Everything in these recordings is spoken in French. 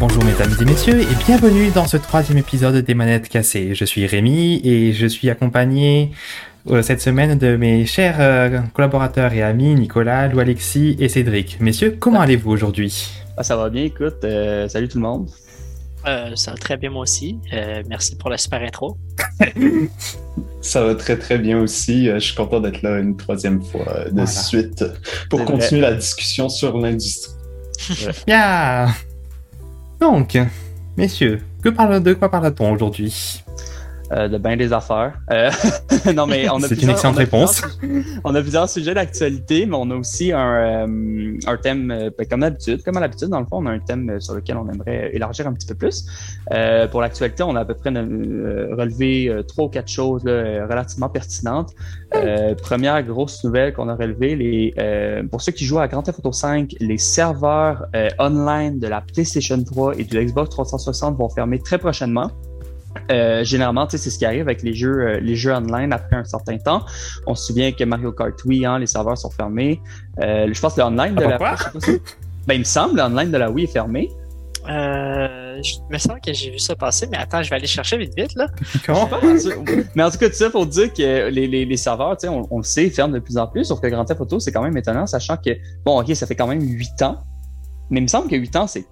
Bonjour mesdames et messieurs et bienvenue dans ce troisième épisode des manettes cassées. Je suis Rémi et je suis accompagné euh, cette semaine de mes chers euh, collaborateurs et amis Nicolas, Lou Alexis et Cédric. Messieurs, comment allez-vous aujourd'hui? Ah, ça va bien, écoute. euh, salut tout le monde. Euh, ça va très bien moi aussi. Euh, merci pour la super intro. Ça va très très bien aussi. Euh, Je suis content d'être là une troisième fois euh, de Voilà. suite pour continuer la discussion sur l'industrie. Bien Donc, messieurs, que parle, de quoi parle-t-on aujourd'hui? Euh, de bien des affaires. Euh, non, mais on a C'est une excellente on a réponse. On a plusieurs sujets d'actualité, mais on a aussi un, euh, un thème, ben, comme d'habitude, comme à l'habitude, dans le fond, on a un thème sur lequel on aimerait élargir un petit peu plus. Pour l'actualité, on a à peu près relevé trois ou quatre choses là, relativement pertinentes. Première grosse nouvelle qu'on a relevée, les, pour ceux qui jouent à Grand Theft Auto 5, les serveurs online de la PlayStation 3 et du Xbox 360 vont fermer très prochainement. Euh, généralement, tu sais, c'est ce qui arrive avec les jeux, euh, les jeux online après un certain temps. On se souvient que Mario Kart Wii, hein, les serveurs sont fermés. Euh, je pense que le online de Ah, la quoi? Ben, il me semble, le online de la Wii est fermé. Euh, je me semble que j'ai vu ça passer, mais attends, je vais aller chercher vite vite là. Mais en tout cas, tout ça pour dire que les, les, les serveurs, tu sais, on, on le sait, ils ferment de plus en plus. Sauf que Grand Theft Auto, c'est quand même étonnant, sachant que, bon, ok, ça fait quand même 8 ans. Mais il me semble que 8 ans, c'est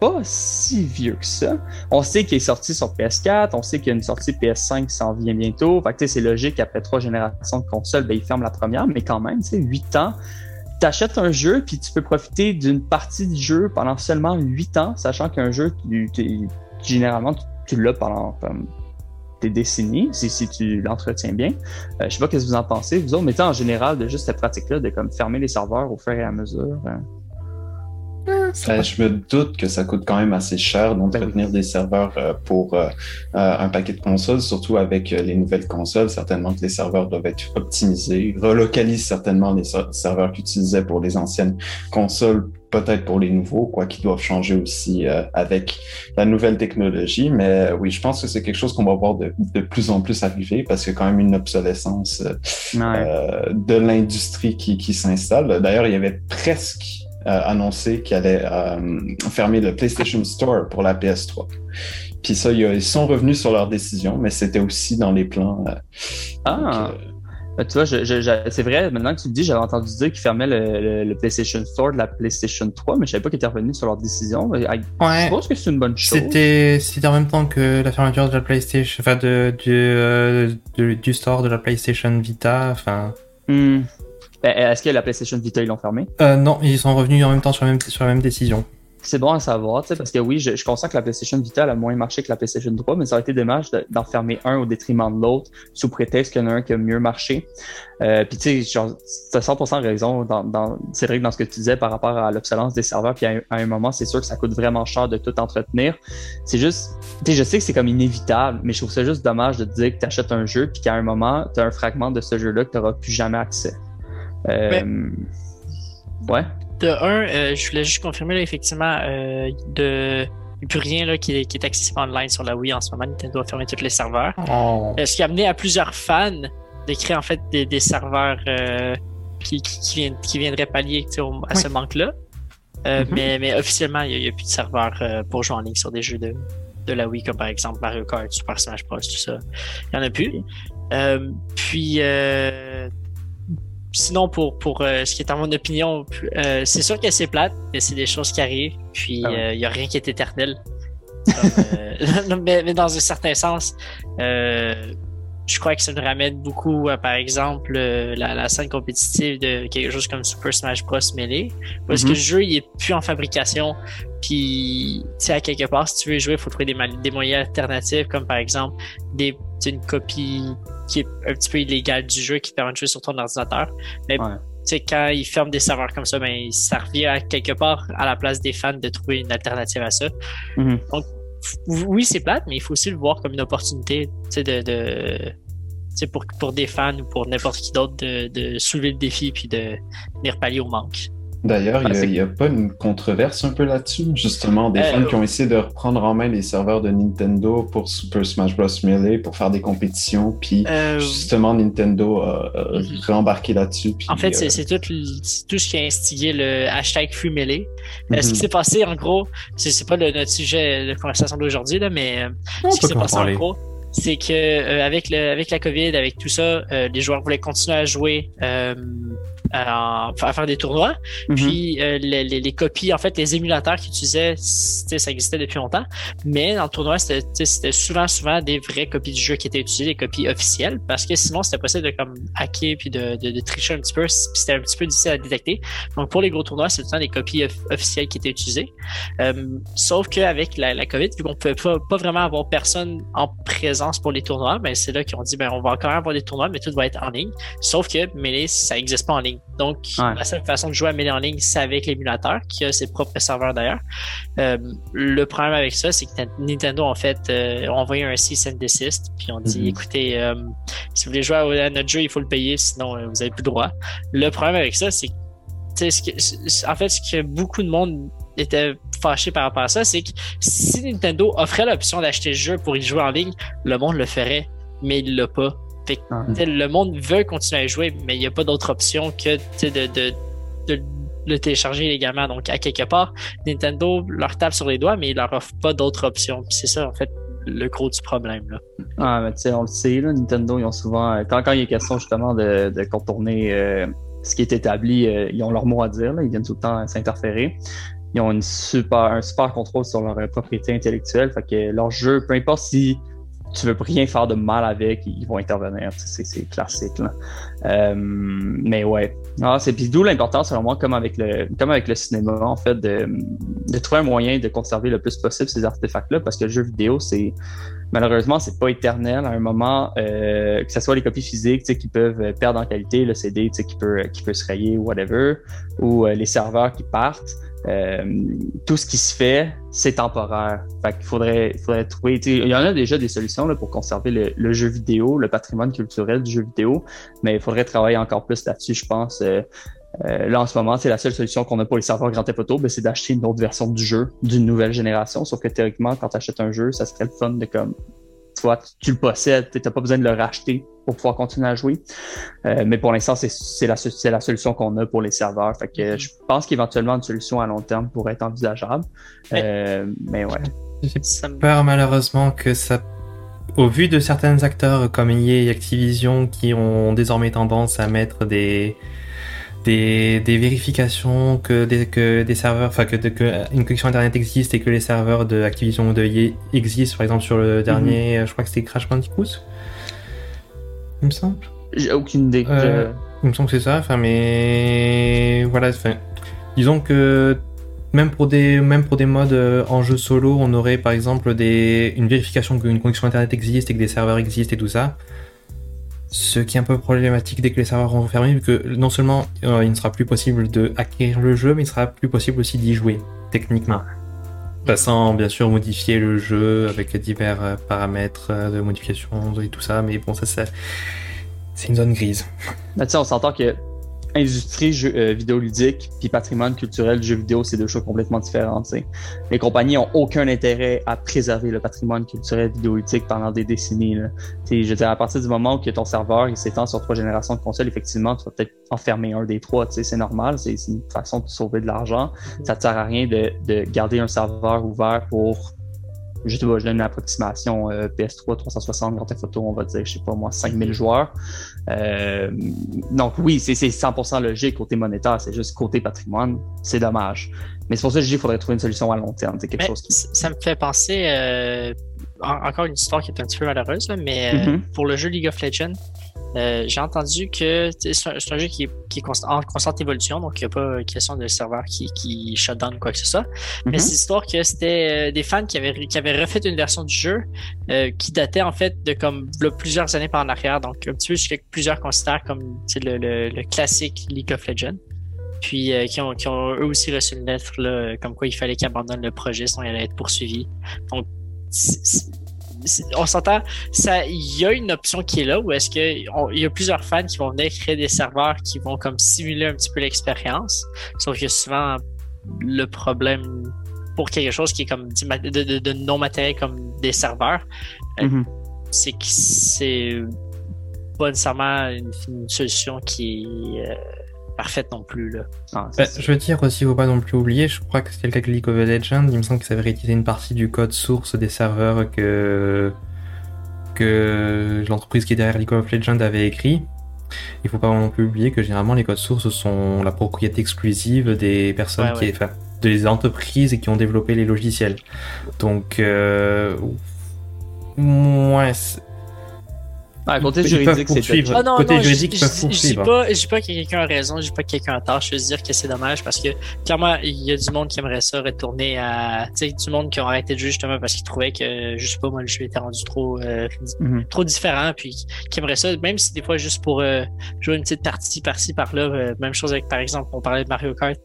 pas si vieux que ça. On sait qu'il est sorti sur PS4, on sait qu'il y a une sortie PS5 qui s'en vient bientôt. Fait que, c'est logique, après trois générations de consoles, ben, ils la première, mais quand même, sais, 8 ans. T'achètes un jeu, puis tu peux profiter d'une partie du jeu pendant seulement 8 ans, sachant qu'un jeu, généralement, tu, l'as pendant comme, des décennies, si, tu l'entretiens bien. Euh, je sais pas ce que vous en pensez, vous autres, mais en général, de juste cette pratique-là, de comme fermer les serveurs au fur et à mesure. euh, Je me doute que ça coûte quand même assez cher d'entretenir des serveurs euh, pour euh, euh, un paquet de consoles, surtout avec les nouvelles consoles. Certainement que les serveurs doivent être optimisés. Ils relocalisent certainement les ser- serveurs qu'ils utilisaient pour les anciennes consoles, peut-être pour les nouveaux, quoi qu'ils doivent changer aussi euh, avec la nouvelle technologie. Mais euh, oui, je pense que c'est quelque chose qu'on va voir de, de plus en plus arriver parce qu'il y a quand même une obsolescence euh, de l'industrie qui, qui s'installe. D'ailleurs, il y avait presque annoncé qu'il allait euh, fermer le PlayStation Store pour la PS3. Puis ça, ils sont revenus sur leur décision, mais c'était aussi dans les plans. euh, Ah, donc, euh, Ben, tu vois, je, je- je- c'est vrai, maintenant que tu le dis, j'avais entendu dire qu'ils fermaient le, le- le PlayStation Store de la PlayStation 3, mais je savais pas qu'ils étaient revenus sur leur décision. Je Ouais. pense que c'est une bonne chose. C'était en même temps que la fermeture de la PlayStation, enfin de, du, euh, de- du store de la PlayStation Vita, enfin. Hmm. Ben, Est-ce que la PlayStation Vita, ils l'ont fermé? Euh, non, ils sont revenus en même temps sur la même, sur la même décision. C'est bon à savoir, tu parce que oui, je, je constate que la PlayStation Vita elle a moins marché que la PlayStation 3, mais ça aurait été dommage de- d'en fermer un au détriment de l'autre, sous prétexte qu'il y en a un qui a mieux marché. Euh, puis tu sais, genre, t'as 100% raison, dans, dans, Cédric, dans ce que tu disais par rapport à l'obsolescence des serveurs, puis à, un- à un moment, c'est sûr que ça coûte vraiment cher de tout entretenir. C'est juste, tu sais, je sais que c'est comme inévitable, mais je trouve ça juste dommage de te dire que tu achètes un jeu, puis qu'à un moment, tu as un fragment de ce jeu-là que tu n'auras plus jamais accès. Euh, ouais. De un, euh, je voulais juste confirmer là, effectivement euh, de il n'y a plus rien là, qui, est, qui est accessible online sur la Wii en ce moment. Nintendo a fermé tous les serveurs. Oh. Euh, ce qui a amené à plusieurs fans de créer en fait des, des serveurs qui, viendraient pallier à ce manque-là. Mhm. mais, mais officiellement, il n'y a, plus de serveurs pour jouer en ligne sur des jeux de, de la Wii, comme par exemple Mario Kart, Super Smash Bros, tout ça. Il n'y en a plus. Euh, puis, euh, sinon, pour, pour euh, ce qui est en mon opinion, euh, c'est sûr que c'est plate, mais c'est des choses qui arrivent. Puis, Ah ouais. euh, il n'y a rien qui est éternel. Comme, euh, mais, mais dans un certain sens, euh, je crois que ça nous ramène beaucoup à, par exemple, euh, la, la scène compétitive de quelque chose comme Super Smash Bros. Melee, parce que Mhm. le jeu, il est plus en fabrication. Puis, tu sais, à quelque part, si tu veux jouer, il faut trouver des, moyens alternatifs, comme par exemple des, une copie qui est un petit peu illégale du jeu qui te permet de jouer sur ton ordinateur. Mais Ouais. quand ils ferment des serveurs comme ça, ben, ça revient à quelque part à la place des fans de trouver une alternative à ça. Mhm. Donc, oui, c'est plate, mais il faut aussi le voir comme une opportunité, de, pour, pour des fans ou pour n'importe qui d'autre de, de soulever le défi puis de venir pallier au manque. D'ailleurs, il n'y a, pas une controverse un peu là-dessus, justement, des fans qui ont essayé de reprendre en main les serveurs de Nintendo pour Super Smash Bros. Melee pour faire des compétitions, puis justement, Nintendo a, mhm. rembarqué là-dessus. En fait, c'est tout, tout, ce qui a instigé le hashtag Free Melee. Ce qui mhm. s'est passé, en gros, c'est pas le, notre sujet de conversation d'aujourd'hui, mais ce qui s'est passé, en gros, c'est que euh, avec le avec la Covid, avec tout ça, euh, les joueurs voulaient continuer à jouer euh, à, faire des tournois. Mhm. Puis euh, les, les, les, copies, en fait, les émulateurs qu'ils utilisaient, ça existait depuis longtemps. Mais dans le tournoi, c'était souvent, souvent des vraies copies du jeu qui étaient utilisées, des copies officielles, parce que sinon, c'était possible de comme hacker puis de, de, de tricher un petit peu. C'était un petit peu difficile à détecter. Donc pour les gros tournois, c'est tout le temps des copies officielles qui étaient utilisées. Euh, sauf qu'avec la, la COVID, vu qu'on pouvait pas, pas vraiment avoir personne en présence pour les tournois, ben c'est là qu'ils ont dit ben on va quand même avoir des tournois, mais tout va être en ligne. Sauf que Melee, ça n'existe pas en ligne. Donc, la seule façon de jouer à Melee en ligne, c'est avec l'émulateur, qui a ses propres serveurs d'ailleurs. Euh, le problème avec ça, c'est que Nintendo, en fait, euh, a envoyé un cease and desist, puis on dit, mm-hmm. écoutez, euh, si vous voulez jouer à, notre jeu, il faut le payer, sinon vous n'avez plus le droit. Le problème avec ça, c'est que, en fait, ce que beaucoup de monde était fâché par rapport à ça, c'est que si Nintendo offrait l'option d'acheter le jeu pour y jouer en ligne, le monde le ferait, mais il l'a pas. Le monde veut continuer à jouer, mais il n'y a pas d'autre option que de, de, de, le télécharger légalement. Donc, à quelque part, Nintendo leur tape sur les doigts, mais il leur offre pas d'autre option. C'est ça, en fait, le gros du problème. Là. Ah, mais tu sais, on le sait, là, Nintendo, ils ont souvent, euh, quand, quand il est question justement de, de contourner euh, ce qui est établi, euh, ils ont leur mot à dire, là, ils viennent tout le temps s'interférer. Ils ont une super, un super contrôle sur leur propriété intellectuelle. Fait que leur jeu, peu importe si tu veux rien faire de mal avec, ils vont intervenir. C'est classique. Là. Euh, mais ouais. Ah, c'est d'où l'importance, selon moi, comme avec le comme avec le cinéma, en fait, de, trouver un moyen de conserver le plus possible ces artefacts-là, parce que le jeu vidéo, c'est malheureusement, c'est pas éternel. À un moment, euh, que ce soit les copies physiques qui peuvent perdre en qualité, le CD qui peut, qui peut se rayer, whatever, ou euh, les serveurs qui partent. Euh, tout ce qui se fait, c'est temporaire. Fait qu'il faudrait, faudrait trouver. Il y en a déjà des solutions là, pour conserver le, jeu vidéo, le patrimoine culturel du jeu vidéo, mais il faudrait travailler encore plus là-dessus, je pense. Euh, euh, là, en ce moment, c'est la seule solution qu'on a pour les serveurs Grand Theft Auto, ben, c'est d'acheter une autre version du jeu d'une nouvelle génération. Sauf que théoriquement, quand tu achètes un jeu, ça serait le fun de comme tu tu le possèdes, tu n'as pas besoin de le racheter pour pouvoir continuer à jouer. Euh, mais pour l'instant, c'est la, la solution qu'on a pour les serveurs. Fait que je pense qu'éventuellement, une solution à long terme pourrait être envisageable. Euh, mais ouais. J'ai peur malheureusement que ça au vu de certains acteurs comme EA et Activision qui ont désormais tendance à mettre des, des, des vérifications que des, que des serveurs, enfin que, que, une connexion internet existe et que les serveurs de Activision ou de EA existent, par exemple sur le dernier, mhm. je crois que c'était Crash Bandicoot, il me semble. J'ai aucune idée. Euh, il me semble que c'est ça, enfin mais voilà, enfin, disons que même pour des même pour des modes euh, en jeu solo, on aurait par exemple des une vérification qu'une connexion internet existe et que des serveurs existent et tout ça. Ce qui est un peu problématique dès que les serveurs vont fermer, vu que non seulement euh, il ne sera plus possible de acquérir le jeu, mais il sera plus possible aussi d'y jouer, techniquement. Passant bien sûr modifier le jeu avec divers euh, paramètres euh, de modification et tout ça, mais bon, ça c'est une zone grise. Là, on s'entend que industrie jeu, euh, vidéoludique puis patrimoine culturel jeu vidéo, c'est deux choses complètement différentes. Les compagnies ont aucun intérêt à préserver le patrimoine culturel vidéoludique pendant des décennies. Je veux dire, à partir du moment où ton serveur il s'étend sur trois générations de consoles, effectivement, tu vas peut-être enfermer un des trois. C'est normal, c'est une façon de sauver de l'argent. Ça ne sert à rien de, de garder un serveur ouvert pour je, je donne une approximation euh, PS3 360 Grand Theft on va dire, je sais pas moi, 5000 joueurs. Euh, donc oui, c'est 100% logique côté monétaire, c'est juste côté patrimoine, c'est dommage. Mais c'est pour ça que je dis qu'il faudrait trouver une solution à long terme. C'est quelque chose qui... Ça me fait penser, euh, encore une histoire qui est un petit peu malheureuse, mais mm-hmm. pour le jeu League of Legends, euh, j'ai entendu que c'est un, jeu qui est, qui est en constante évolution, donc il n'y a pas question de serveur qui, qui shut down ou quoi que ce soit. Mais mm-hmm. c'est l'histoire que c'était euh, des fans qui avaient, qui avaient refait une version du jeu euh, qui datait en fait de comme plusieurs années par en arrière, donc un petit peu ce que plusieurs considèrent comme le, le, le, classique League of Legends. Puis qui, ont, qui ont eux aussi reçu une lettre là, comme quoi il fallait qu'ils abandonnent le projet, sinon il allait être poursuivi. Donc on s'entend, il y a une option qui est là où est-ce qu'il y a plusieurs fans qui vont venir créer des serveurs qui vont comme simuler un petit peu l'expérience. Sauf que souvent, le problème pour quelque chose qui est comme de, non matériel comme des serveurs, euh, mm-hmm. c'est que c'est pas nécessairement une, solution qui euh, parfaite non plus. Là. Ah, bah, je veux dire aussi, faut pas non plus oublier, je crois que c'est le cas de League of Legends, il me semble que ça avait réutilisé une partie du code source des serveurs que, que l'entreprise qui est derrière League of Legends avait écrit. Il faut pas non plus oublier que généralement les codes sources sont la propriété exclusive des personnes qui, enfin, des entreprises qui ont développé les logiciels. Donc, euh, ouais, ah, côté juridique, c'est ah, non, côté non, juridique, je, je, je, dis pas, je dis pas que quelqu'un a raison, je dis pas que quelqu'un a tort, je veux dire que c'est dommage parce que clairement, il y a du monde qui aimerait ça retourner à, tu sais, du monde qui aurait arrêté de jouer justement parce qu'il trouvait que, je sais pas, moi, le jeu était rendu trop, euh, mm-hmm. trop différent, puis qui aimerait ça, même si des fois juste pour euh, jouer une petite partie par-ci, par-là, euh, même chose avec, par exemple, on parlait de Mario Kart,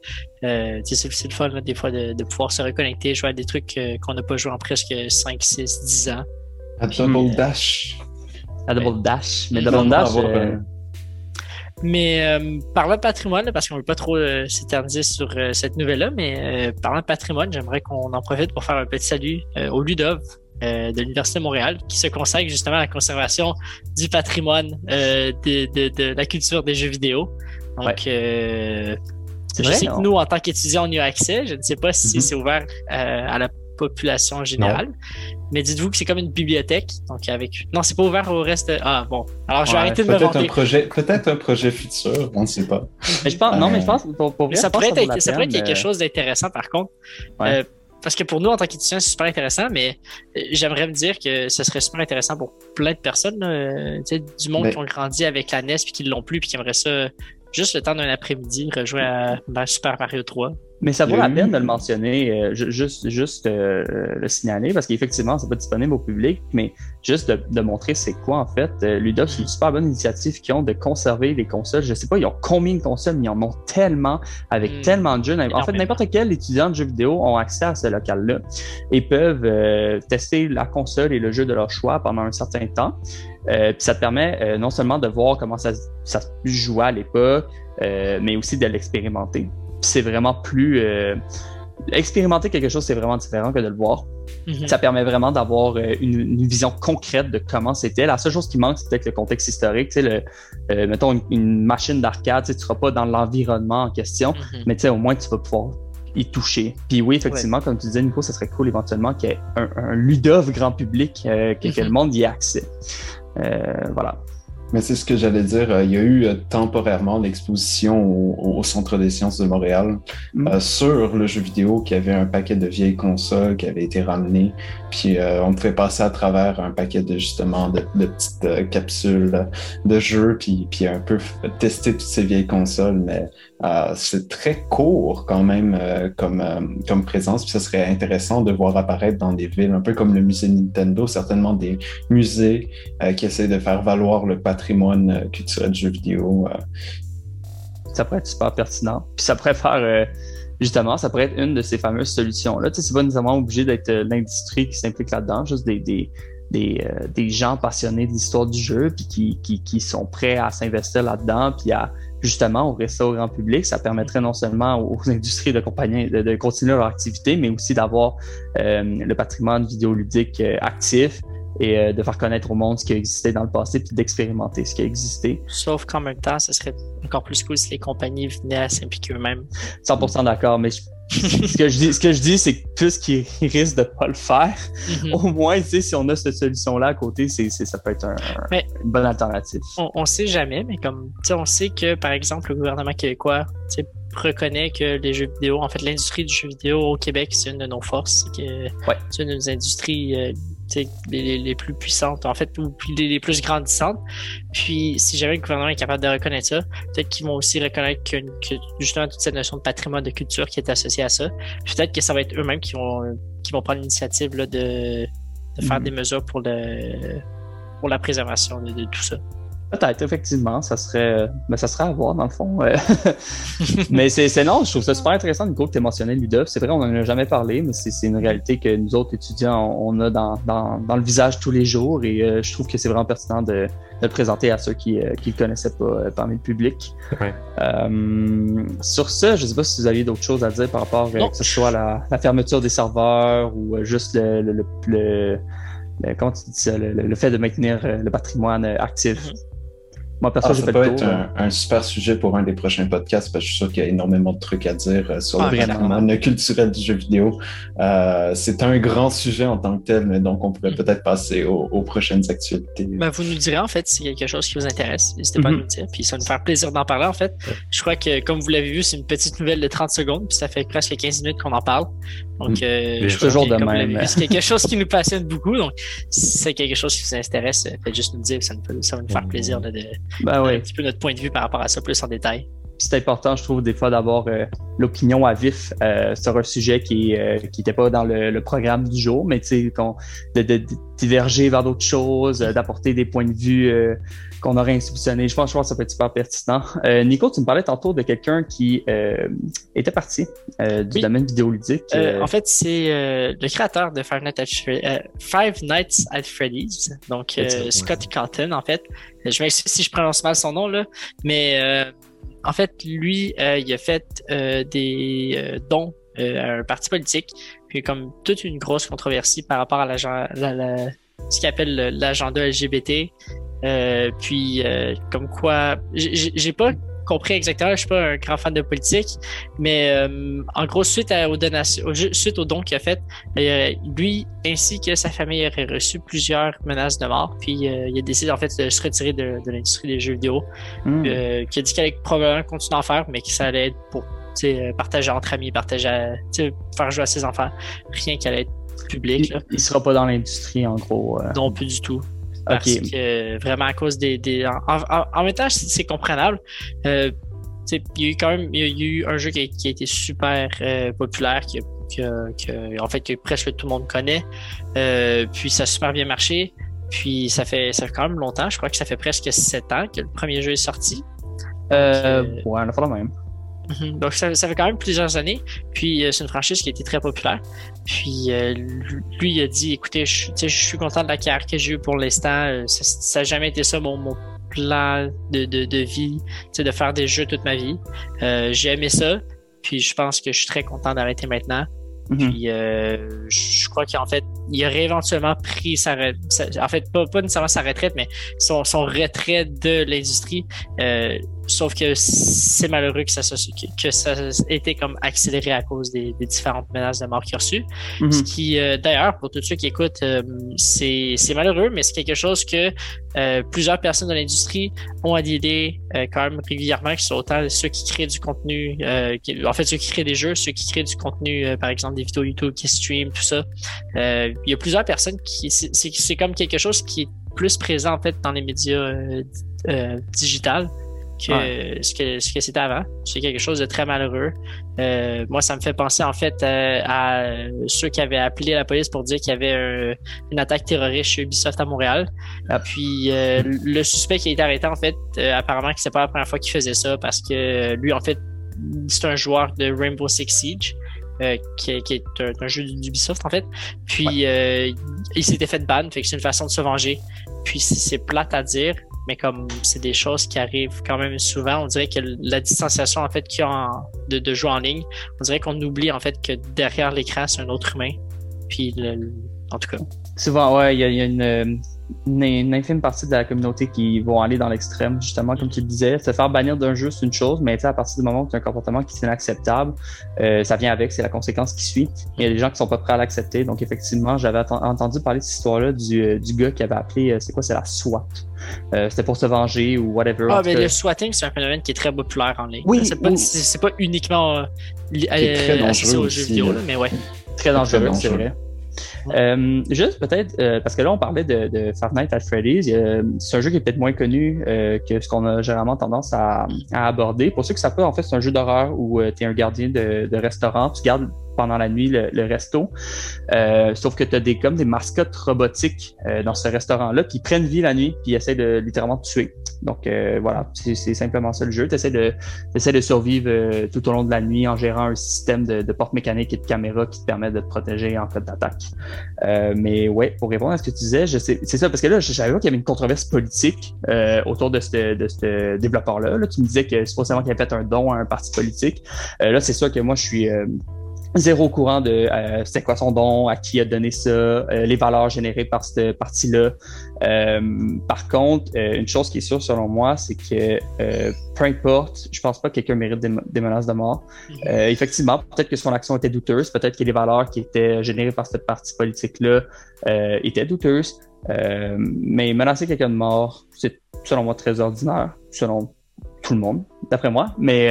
euh, c'est le fun, là, des fois, de, de, pouvoir se reconnecter, jouer à des trucs qu'on n'a pas joué en presque 5, 6, 10 ans. À Double Dash. La Double Dash. Mais Double Dash. Euh, mais euh, parlant de patrimoine, parce qu'on ne veut pas trop euh, s'éterniser sur cette nouvelle-là, mais parlant de patrimoine, j'aimerais qu'on en profite pour faire un petit salut au Ludov de l'Université de Montréal, qui se consacre justement à la conservation du patrimoine de, la culture des jeux vidéo. Donc, je sais que nous, en tant qu'étudiants, on y a accès. Je ne sais pas si mm-hmm. c'est ouvert à la population générale. Mais dites-vous que c'est comme une bibliothèque. Donc avec. Non, c'est pas ouvert au reste. Ah bon. Alors je vais arrêter de me Peut-être un projet, peut-être un projet futur, on ne sait pas. Mais je pense, non, mais je pense pour, pour ça, pourrait être, ça pourrait être quelque chose d'intéressant par contre. Euh, parce que pour nous, en tant qu'étudiants, c'est super intéressant, mais euh, j'aimerais me dire que ce serait super intéressant pour plein de personnes, euh, du monde qui ont grandi avec la NES puis qui l'ont plus puis qui aimeraient ça juste le temps d'un après-midi rejouer à Super Mario 3. Mais ça vaut la peine de le mentionner, euh, juste, juste euh, le signaler, parce qu'effectivement, c'est pas disponible au public, mais juste de, de montrer c'est quoi en fait. Euh, Ludov, c'est une super bonne initiative qu'ils ont de conserver les consoles. Je sais pas, ils ont combien de consoles, mais ils en ont tellement, avec hmm. tellement de jeux. En fait, n'importe quel étudiant de jeux vidéo ont accès à ce local-là et peuvent euh, tester la console et le jeu de leur choix pendant un certain temps. Euh, puis ça te permet non seulement de voir comment ça, ça se jouait à l'époque, mais aussi de l'expérimenter c'est vraiment plus euh, expérimenter quelque chose, c'est vraiment différent que de le voir. Mhm. Ça permet vraiment d'avoir euh, une, vision concrète de comment c'était. La seule chose qui manque, c'est peut-être le contexte historique. Tu sais, le, euh, mettons une, machine d'arcade, tu ne seras pas dans l'environnement en question, mhm. mais tu sais, au moins tu vas pouvoir y toucher. Puis oui, effectivement, comme tu disais, Nico, ce serait cool éventuellement qu'il y ait un, un Ludov grand public, que, que, le mhm. monde y ait accès. voilà. Mais c'est ce que j'allais dire. Euh, il y a eu euh, temporairement l'exposition au, Centre des sciences de Montréal mm. euh, sur le jeu vidéo qui avait un paquet de vieilles consoles qui avaient été ramenées. Puis on pouvait passer à travers un paquet de justement de, petites capsules de jeux puis, puis un peu tester toutes ces vieilles consoles. Mais c'est très court quand même comme, comme présence. Puis ça serait intéressant de voir apparaître dans des villes, un peu comme le musée Nintendo, certainement des musées qui essaient de faire valoir le patrimoine patrimoine euh, culturel de jeux vidéo. Euh. Ça pourrait être super pertinent. Puis ça pourrait faire, euh, justement, ça pourrait être une de ces fameuses solutions-là. Tu sais, c'est pas nécessairement obligé d'être l'industrie qui s'implique là-dedans, juste des, des, des, des gens passionnés de l'histoire du jeu, puis qui, qui, qui sont prêts à s'investir là-dedans, puis à justement ouvrir ça au grand public. Ça permettrait non seulement aux industries de, continuer leur activité, mais aussi d'avoir le patrimoine vidéoludique actif, et euh, de faire connaître au monde ce qui a existé dans le passé puis d'expérimenter ce qui a existé. Sauf qu'en même temps, ce serait encore plus cool si les compagnies venaient à s'impliquer eux-mêmes. 100% d'accord, mais ce que je dis, ce que je dis, c'est que puisqu'ils risquent de pas le faire, mhm. au moins, si on a cette solution-là à côté, c'est, ça peut être un, une bonne alternative. On, on sait jamais, mais comme, on sait que, par exemple, le gouvernement québécois, reconnaît que les jeux vidéo, en fait, l'industrie du jeu vidéo au Québec, c'est une de nos forces. C'est, que c'est une de nos industries les, plus puissantes, en fait, ou les, plus grandissantes. Puis, si jamais le gouvernement est capable de reconnaître ça, peut-être qu'ils vont aussi reconnaître que, justement toute cette notion de patrimoine, de culture qui est associée à ça. Peut-être que ça va être eux-mêmes qui vont, qui vont prendre l'initiative de, faire mm-hmm. des mesures pour, le, pour la préservation de, tout ça. Peut-être, effectivement, ça serait, ben, ça serait à voir dans le fond. mais c'est non, je trouve ça super intéressant, Nico, que tu mentionné Ludov. C'est vrai, on n'en a jamais parlé, mais c'est une réalité que nous autres étudiants, on, a dans, dans, dans, le visage tous les jours et euh, je trouve que c'est vraiment pertinent de, de, le présenter à ceux qui ne euh, le connaissaient pas euh, parmi le public. Ouais. sur ce, je ne sais pas si vous aviez d'autres choses à dire par rapport que ce soit la, la, fermeture des serveurs ou juste le, le, le, le comment tu dis ça, le, fait de maintenir le patrimoine actif. Mm-hmm. Moi, perso, ah, ça peut être un, super sujet pour un des prochains podcasts parce que je suis sûr qu'il y a énormément de trucs à dire euh, sur le patrimoine culturel du jeu vidéo. Euh, c'est un grand sujet en tant que tel, mais donc on pourrait mm. peut-être passer aux, prochaines actualités. Ben, vous nous direz en fait s'il y a quelque chose qui vous intéresse. N'hésitez pas à mm-hmm. nous dire. Puis ça va nous faire plaisir d'en parler en fait. Je crois que comme vous l'avez vu, c'est une petite nouvelle de 30 secondes, puis ça fait presque 15 minutes qu'on en parle. Donc, mm. euh, je toujours de même. C'est quelque chose qui nous passionne beaucoup. Donc, si c'est quelque chose qui vous intéresse, faites juste nous dire. Ça, nous, ça va nous faire mm. plaisir de ben un petit peu notre point de vue par rapport à ça plus en détail. C'est important, je trouve, des fois d'avoir euh, l'opinion à vif euh, sur un sujet qui n'était euh, pas dans le, programme du jour, mais de, de, diverger vers d'autres choses, d'apporter des points de vue qu'on aurait institutionnés. Je pense, je pense que ça peut être super pertinent. Nico, tu me parlais tantôt de quelqu'un qui était parti du domaine vidéoludique. en fait, c'est le créateur de Five Nights at, Five Nights at Freddy's, donc Scott Cotton, en fait. Je m'excuse si je prononce mal son nom, là, mais en fait, lui, euh, il a fait euh, des euh, dons à un parti politique, puis comme toute une grosse controversie par rapport à la, ce qu'il appelle l'agenda LGBT. Puis comme quoi, j'ai pas compris exactement. Je suis pas un grand fan de politique, mais euh, en gros, suite, aux donations, suite au don qu'il a fait, euh, lui ainsi que sa famille auraient reçu plusieurs menaces de mort. Puis euh, il a décidé en fait de se retirer de, l'industrie des jeux vidéo. Hmm. qui a dit qu'il allait probablement continuer à en faire, mais que ça allait être pour partager entre amis, partager, faire jouer à ses enfants. Rien qui allait être public. Il, ne sera pas dans l'industrie en gros. Non, plus du tout. Parce que vraiment à cause des. des en, même temps, c'est comprenable. Euh, il y a eu quand même il y a eu un jeu qui a, été super euh, populaire, qui, en fait que presque tout le monde connaît. Euh, puis ça a super bien marché. Puis ça fait ça fait quand même longtemps, je crois que ça fait presque sept ans que le premier jeu est sorti. Euh, ouais, on a fait le même. Mhm. Donc, ça, fait quand même plusieurs années. Puis, euh, c'est une franchise qui a été très populaire. Puis, euh, lui, il a dit écoutez, je, je suis content de la carrière que j'ai eue pour l'instant. Euh, ça n'a jamais été ça mon, mon plan de, de, de vie, de faire des jeux toute ma vie. j'ai aimé ça. Puis, je pense que je suis très content d'arrêter maintenant. Mhm. Puis, je crois qu'en fait, il aurait éventuellement pris sa, en fait, pas, pas nécessairement sa retraite, mais son, son retrait de l'industrie. Euh, Sauf que c'est malheureux que ça, que ça ait été comme accéléré à cause des, différentes menaces de mort qu'il a reçues. Mhm. Ce qui, euh, d'ailleurs, pour tous ceux qui écoutent, euh, c'est malheureux, mais c'est quelque chose que euh, plusieurs personnes de l'industrie ont à l'idée quand même régulièrement, qui sont autant ceux qui créent du contenu, en fait ceux qui créent des jeux, ceux qui créent du contenu, par exemple des vidéos YouTube qui stream, tout ça. il y a plusieurs personnes qui, c'est comme quelque chose qui est plus présent en fait dans les médias digitales que ce que ce que c'était avant. C'est quelque chose de très malheureux. Euh, moi, ça me fait penser en fait euh, à ceux qui avaient appelé la police pour dire qu'il y avait une attaque terroriste chez Ubisoft à Montréal. Ah. Puis euh, le suspect qui a été arrêté en fait, apparemment que c'est pas la première fois qu'il faisait ça parce que lui en fait c'est un joueur de Rainbow Six Siege. qui, est un, jeu d'Ubisoft en fait. Puis il s'était fait ban, fait que c'est une façon de se venger. Puis c'est plate à dire, mais comme c'est des choses qui arrivent quand même souvent, on dirait que la distanciation en fait de, jouer en ligne, on dirait qu'on oublie en fait que derrière l'écran c'est un autre humain. Puis en tout cas. Souvent, ouais, il y, a, une, une, infime partie de la communauté qui vont aller dans l'extrême, justement, comme tu le disais. Se faire bannir d'un jeu, c'est une chose, mais à partir du moment où tu as un comportement qui est inacceptable, euh, ça vient avec, c'est la conséquence qui suit. Il y a des gens qui sont pas prêts à l'accepter. Donc, effectivement, j'avais entendu parler de cette histoire-là du, euh, du gars qui avait appelé, euh, c'est quoi, c'est la SWAT. c'était pour se venger ou whatever. Ah, mais le swatting, c'est un phénomène qui est très populaire en ligne. Oui, c'est pas, pas, uniquement associé aux jeux vidéo, mais ouais. Très dangereux, c'est vrai. Euh, juste peut-être, euh, parce que là, on parlait de, de Five Nights at Freddy's. C'est un jeu qui est peut-être moins connu euh, que ce qu'on a généralement tendance à, aborder. Pour ceux qui savent pas, en fait, c'est un jeu d'horreur où tu es un gardien de, restaurant. Tu gardes pendant la nuit le, resto. Euh, sauf que tu as des, comme des mascottes robotiques euh, dans ce restaurant-là qui prennent vie la nuit puis essaient de littéralement te tuer. Donc euh, voilà, c'est simplement ça le jeu. Tu essaies de, de survivre tout au long de la nuit en gérant un système de, de porte mécanique et de caméra qui te permet de te protéger en cas d'attaque. mais ouais, pour répondre à ce que tu disais, c'est ça, parce que là, je savais qu'il y avait une controverse politique autour de ce, de ce développeur-là. Là. Tu me disais que c'est forcément qu'il avait fait un don à un parti politique. là, c'est sûr que moi, je suis zéro courant de euh, c'est quoi son don, à qui a donné ça, euh, les valeurs générées par cette partie-là. Euh, par contre, une chose qui est sûre selon moi, c'est que peu importe, je pense pas que quelqu'un mérite des, menaces de mort. Mm-hmm. effectivement, peut-être que son action était douteuse, peut-être que les valeurs qui étaient générées par cette partie politique-là étaient douteuses. mais menacer quelqu'un de mort, c'est selon moi très ordinaire, selon tout le monde, d'après moi. Mais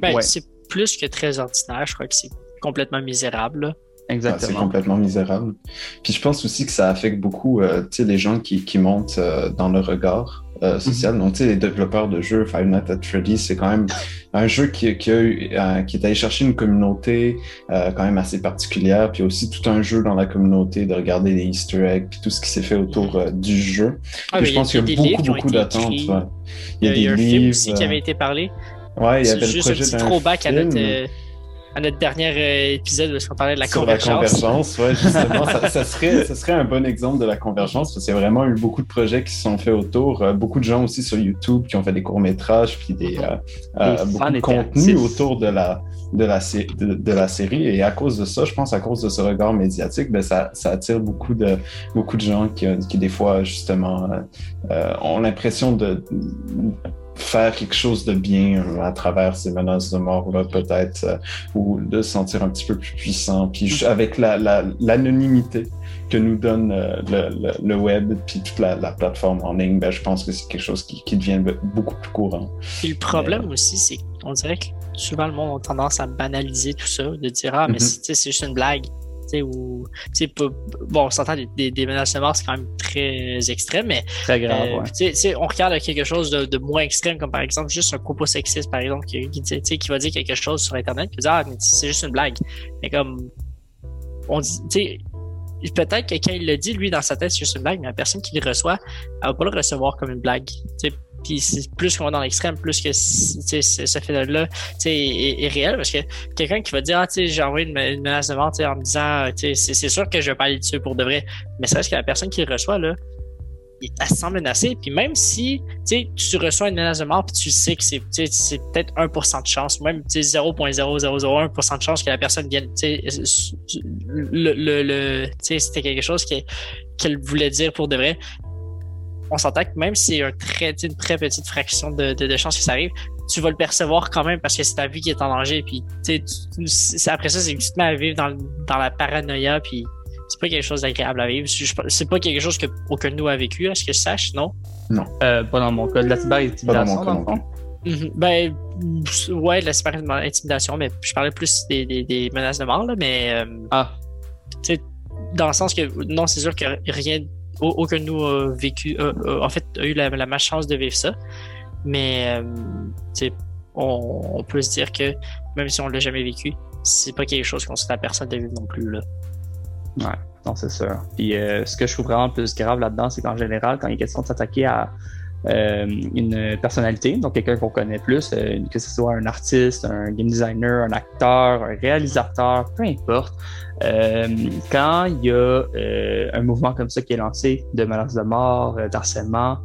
ben, c'est plus que très ordinaire. Je crois que c'est complètement misérable. Exactement. c'est complètement misérable. Puis je pense aussi que ça affecte beaucoup euh, les gens qui, qui montent euh, dans le regard euh, social. Mhm. Donc, tu sais, les développeurs de jeux, Five Nights at Freddy's, c'est quand même un jeu qui, qui, a eu, euh, qui est allé chercher une communauté quand même assez particulière, puis aussi tout un jeu dans la communauté de regarder les Easter eggs, puis tout ce qui s'est fait autour du jeu. Ah, je pense qu'il y a, beaucoup, beaucoup d'attentes. Il y a, il y a des un livres, film aussi qui avait été parlé. Ouais, il y avait le projet d'un throwback à notre à notre dernier euh, épisode où on parlait de la Sur convergence. la convergence, ouais, justement. ça, serait, ça serait un bon exemple de la convergence parce qu'il y a vraiment eu beaucoup de projets qui se sont faits autour. Euh, beaucoup de gens aussi sur YouTube qui ont fait des courts-métrages puis des, euh, beaucoup de contenu autour de la, de la, de, la série. Et à cause de ça, je pense, à cause de ce regard médiatique, ben, ça, ça attire beaucoup de, beaucoup de gens qui, qui des fois, justement, ont l'impression de faire quelque chose de bien euh, à travers ces menaces de mort-là, peut-être, euh, ou de se sentir un petit peu plus puissant. Puis avec l'anonymité la, que nous donne euh, le, le, web, puis toute la, plateforme en ligne, ben, je pense que c'est quelque chose qui, qui, devient beaucoup plus courant. Puis le problème aussi, c'est qu'on dirait que souvent le monde a tendance à banaliser tout ça, de dire Ah, mais mm-hmm. c'est juste une blague ou bon, on s'entend des, des, menaces de mort, c'est quand même très extrême, mais très grave. Euh, on regarde quelque chose de, moins extrême, comme par exemple juste un propos sexiste, par exemple, qui, qui, va dire quelque chose sur Internet, qui va dire ah, c'est juste une blague. Mais comme on dit, peut-être que quand il le dit, lui, dans sa tête, c'est juste une blague, mais la personne qui le reçoit, elle va pas le recevoir comme une blague. Puis plus qu'on va dans l'extrême, plus que ce phénomène-là est, réel. Parce que quelqu'un qui va dire Ah, j'ai envoyé une, menace de mort en me disant c'est sûr que je vais pas aller dessus pour de vrai. Mais c'est que la personne qui le reçoit, là, elle se sent menacée. Puis même si tu reçois une menace de mort, puis tu sais que c'est peut-être 1% de chance, même 0.0001% de chance que la personne vienne. Le, le c'était quelque chose qu'elle voulait dire pour de vrai on s'entend que même si c'est un très, une très petite fraction de, de, chance que ça arrive, tu vas le percevoir quand même parce que c'est ta vie qui est en danger. Puis, tu après ça, c'est que tu te mets à vivre dans, dans la paranoïa. Puis, c'est pas quelque chose d'agréable à vivre. C'est pas quelque chose que aucun de nous a vécu, à ce que je sache, non? Non. Euh, pas dans mon cas. De la cyber-intimidation, dans, le mm-hmm. Ben, ouais, de la cyber-intimidation, mais je parlais plus des, des, des menaces de mort, là, mais. Euh, ah. Tu sais, dans le sens que, non, c'est sûr que rien aucun de nous a vécu, en fait, a eu la, la malchance de vivre ça. Mais, euh, on, on, peut se dire que même si on l'a jamais vécu, c'est pas quelque chose qu'on souhaite à personne de vivre non plus. Là. Ouais, non, c'est sûr. Puis euh, ce que je trouve vraiment plus grave là-dedans, c'est qu'en général, quand il est question de s'attaquer à euh, une personnalité, donc quelqu'un qu'on connaît plus, euh, que ce soit un artiste, un game designer, un acteur, un réalisateur, peu importe. Euh, quand il y a un mouvement comme ça qui est lancé de menaces de mort, d'harcèlement,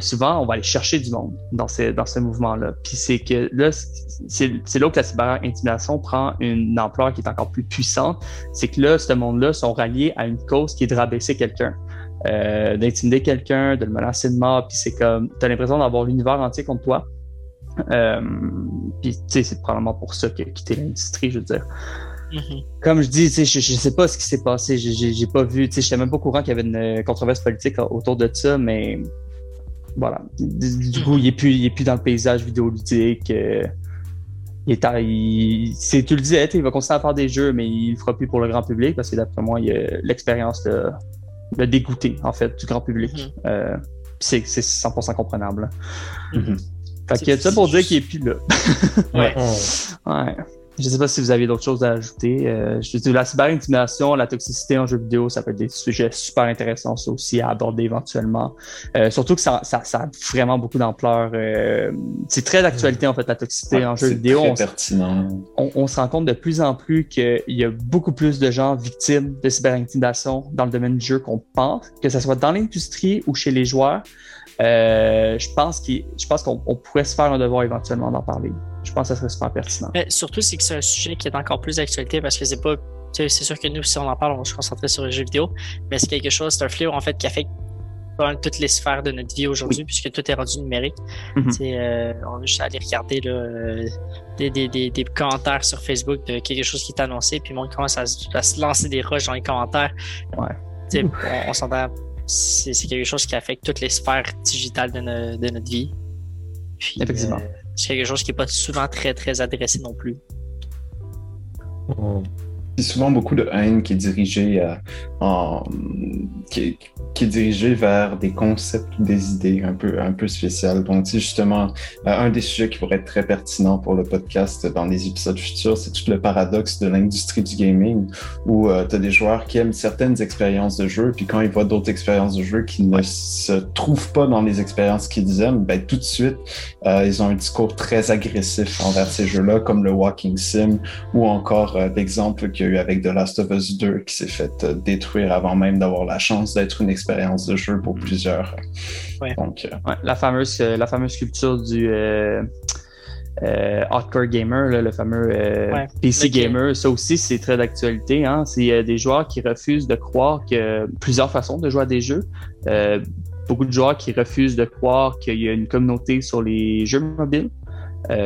souvent on va aller chercher du monde dans, ce mouvement-là. Puis c'est que là, c'est là que la cyber-intimidation prend une ampleur qui est encore plus puissante. C'est que là, ce monde-là sont ralliés à une cause qui est de rabaisser quelqu'un. Euh, d'intimider quelqu'un, de le menacer de mort, puis c'est comme, t'as l'impression d'avoir l'univers entier contre toi. Euh, puis tu sais, c'est probablement pour ça qu'il a quitté l'industrie, je veux dire. Mm-hmm. Comme je dis, je, je sais pas ce qui s'est passé, j'ai pas vu, tu sais, j'étais même pas au courant qu'il y avait une euh, controverse politique autour de ça, mais voilà. Du, coup, il est plus, il est plus dans le paysage vidéoludique. Euh, il est, il, tu le disais, il va continuer à faire des jeux, mais il le fera plus pour le grand public parce que d'après moi, il a l'expérience de le dégoûter, en fait, du grand public. Mhm. Euh, c'est 100% comprenable. -hmm. Fait que ça pour dire qu'il est plus là. ouais. ouais. Je ne sais pas si vous avez d'autres choses à ajouter. Euh, je dis, la cyberintimidation, la toxicité en jeu vidéo, ça peut être des sujets super intéressants ça aussi à aborder éventuellement. Euh, surtout que ça, ça, ça, a vraiment beaucoup d'ampleur. Euh, c'est très d'actualité en fait la toxicité en jeu vidéo. Très on, pertinent. On, on, se rend compte de plus en plus qu'il y a beaucoup plus de gens victimes de cyberintimidation dans le domaine du jeu qu'on pense, que ce soit dans l'industrie ou chez les joueurs. Euh, je pense qu'on pourrait se faire un devoir éventuellement d'en parler. Je pense que ça serait super pertinent. Mais surtout, c'est que c'est un sujet qui est encore plus d'actualité parce que c'est pas. C'est sûr que nous, si on en parle, on va se concentrer sur les jeux vidéo, mais c'est quelque chose, c'est un fléau en fait qui affecte toutes les sphères de notre vie aujourd'hui, puisque tout est rendu numérique. Mm-hmm. euh, on a juste à aller regarder là, euh, des, des, des, des, commentaires sur Facebook de quelque chose qui est annoncé, puis monde commence à, se lancer des rushs dans les commentaires. Ouais. On, on s'entend c'est quelque chose qui affecte toutes les sphères digitales de, de notre vie. Effectivement. Euh, c'est quelque chose qui n'est pas souvent très, très adressé non plus. Oh. C'est souvent beaucoup de haine qui est dirigée euh, en, qui, est dirigée vers des concepts ou des idées un peu, un peu spéciales. Donc, justement, euh, un des sujets qui pourrait être très pertinent pour le podcast dans les épisodes futurs, c'est tout le paradoxe de l'industrie du gaming, où euh, tu as des joueurs qui aiment certaines expériences de jeu, puis quand ils voient d'autres expériences de jeu qui ne se trouvent pas dans les expériences qu'ils aiment, ben, tout de suite, euh, ils ont un discours très agressif envers ces jeux-là, comme le Walking Sim, ou encore l'exemple qu'il y a eu avec The Last of Us 2 qui s'est fait détruire avant même d'avoir la chance d'être une expérience de jeu pour plusieurs. Donc, euh, la fameuse euh, la fameuse culture du euh, hardcore gamer, le fameux PC gamer, ça aussi c'est très d'actualité. Hein? C'est des joueurs qui refusent de croire que plusieurs façons de jouer à des jeux. beaucoup de joueurs qui refusent de croire qu'il y a une communauté sur les jeux mobiles.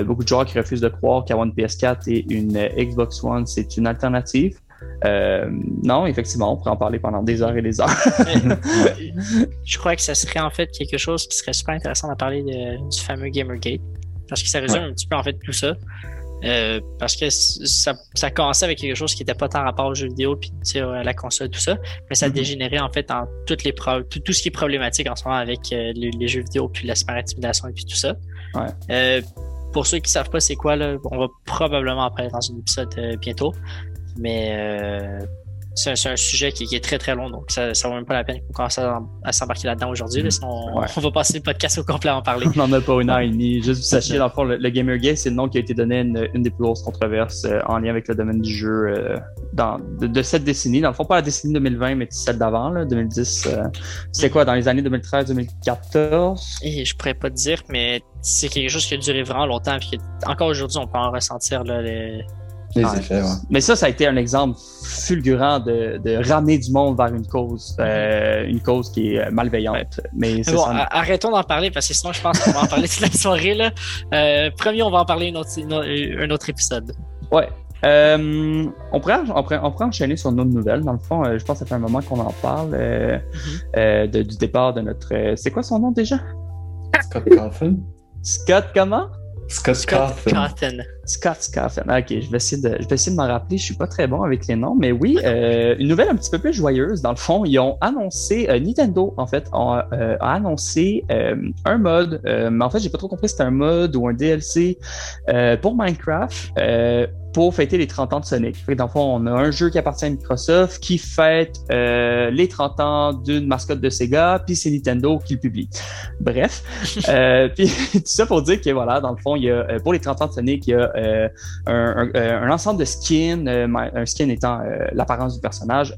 Beaucoup de joueurs qui refusent de croire qu'avoir une PS4 et une Xbox One, c'est une alternative. Euh, non, effectivement, on pourrait en parler pendant des heures et des heures. je crois que ça serait en fait quelque chose qui serait super intéressant de parler du fameux Gamergate. Parce que ça résume un petit peu en fait tout ça. Euh, parce que ça, ça commençait avec quelque chose qui n'était pas tant rapport aux jeux vidéo puis à la console tout ça mais ça mm-hmm. dégénérait en fait en toutes les tout, tout, ce qui est problématique en ce moment avec euh, les, jeux vidéo puis la intimidation et puis tout ça ouais. Pour ceux qui savent pas c'est quoi là, on va probablement en parler dans un épisode bientôt. Mais euh, c'est un, sujet qui, est très très long, donc ça, ça vaut même pas la peine qu'on commence à, s'embarquer là-dedans aujourd'hui. Mm. on, va passer le podcast au complet à en parler. on n'en a pas une heure et demie. Juste vous sachiez, dans le fond, le, Gamergate, c'est le nom qui a été donné à une, des plus grosses controverses euh, en lien avec le domaine du jeu euh, dans, de, cette décennie. Dans le fond, pas la décennie 2020, mais celle d'avant, 2010. C'était quoi, dans les années 2013-2014? Et je pourrais pas te dire, mais c'est quelque chose qui a duré vraiment longtemps. Puis encore aujourd'hui, on peut en ressentir là, les, mais ça, ça a été un exemple fulgurant de, de ramener du monde vers une cause, euh, une cause qui est malveillante. Mais, bon, arrêtons d'en parler parce que sinon, je pense qu'on va en parler toute la soirée. Là. Euh, premier, on va en parler une autre, un autre épisode. Ouais. Euh, on, pourrait, on, pourrait, on, pourrait, enchaîner sur une autre nouvelle. Dans le fond, euh, je pense que ça fait un moment qu'on en parle euh, de, du départ de notre. c'est quoi son nom déjà? Scott Coffin. Scott comment? Scott, Scott Cawthon. Scott. Ah, ok, je vais essayer de, je vais essayer de m'en rappeler. Je suis pas très bon avec les noms, mais oui, euh, une nouvelle un petit peu plus joyeuse. Dans le fond, ils ont annoncé, euh, Nintendo en fait a, euh, annoncé un mode. mais en fait, j'ai pas trop compris si c'était un mode ou un DLC pour Minecraft pour fêter les 30 ans de Sonic. Fait dans le fond, on a un jeu qui appartient à Microsoft qui fête les 30 ans d'une mascotte de Sega, puis c'est Nintendo qui le publie. Bref, puis tout ça pour dire que voilà, dans le fond, il y a pour les 30 ans de Sonic, il y a un, un, un, ensemble de skins, euh, un skin étant l'apparence du personnage,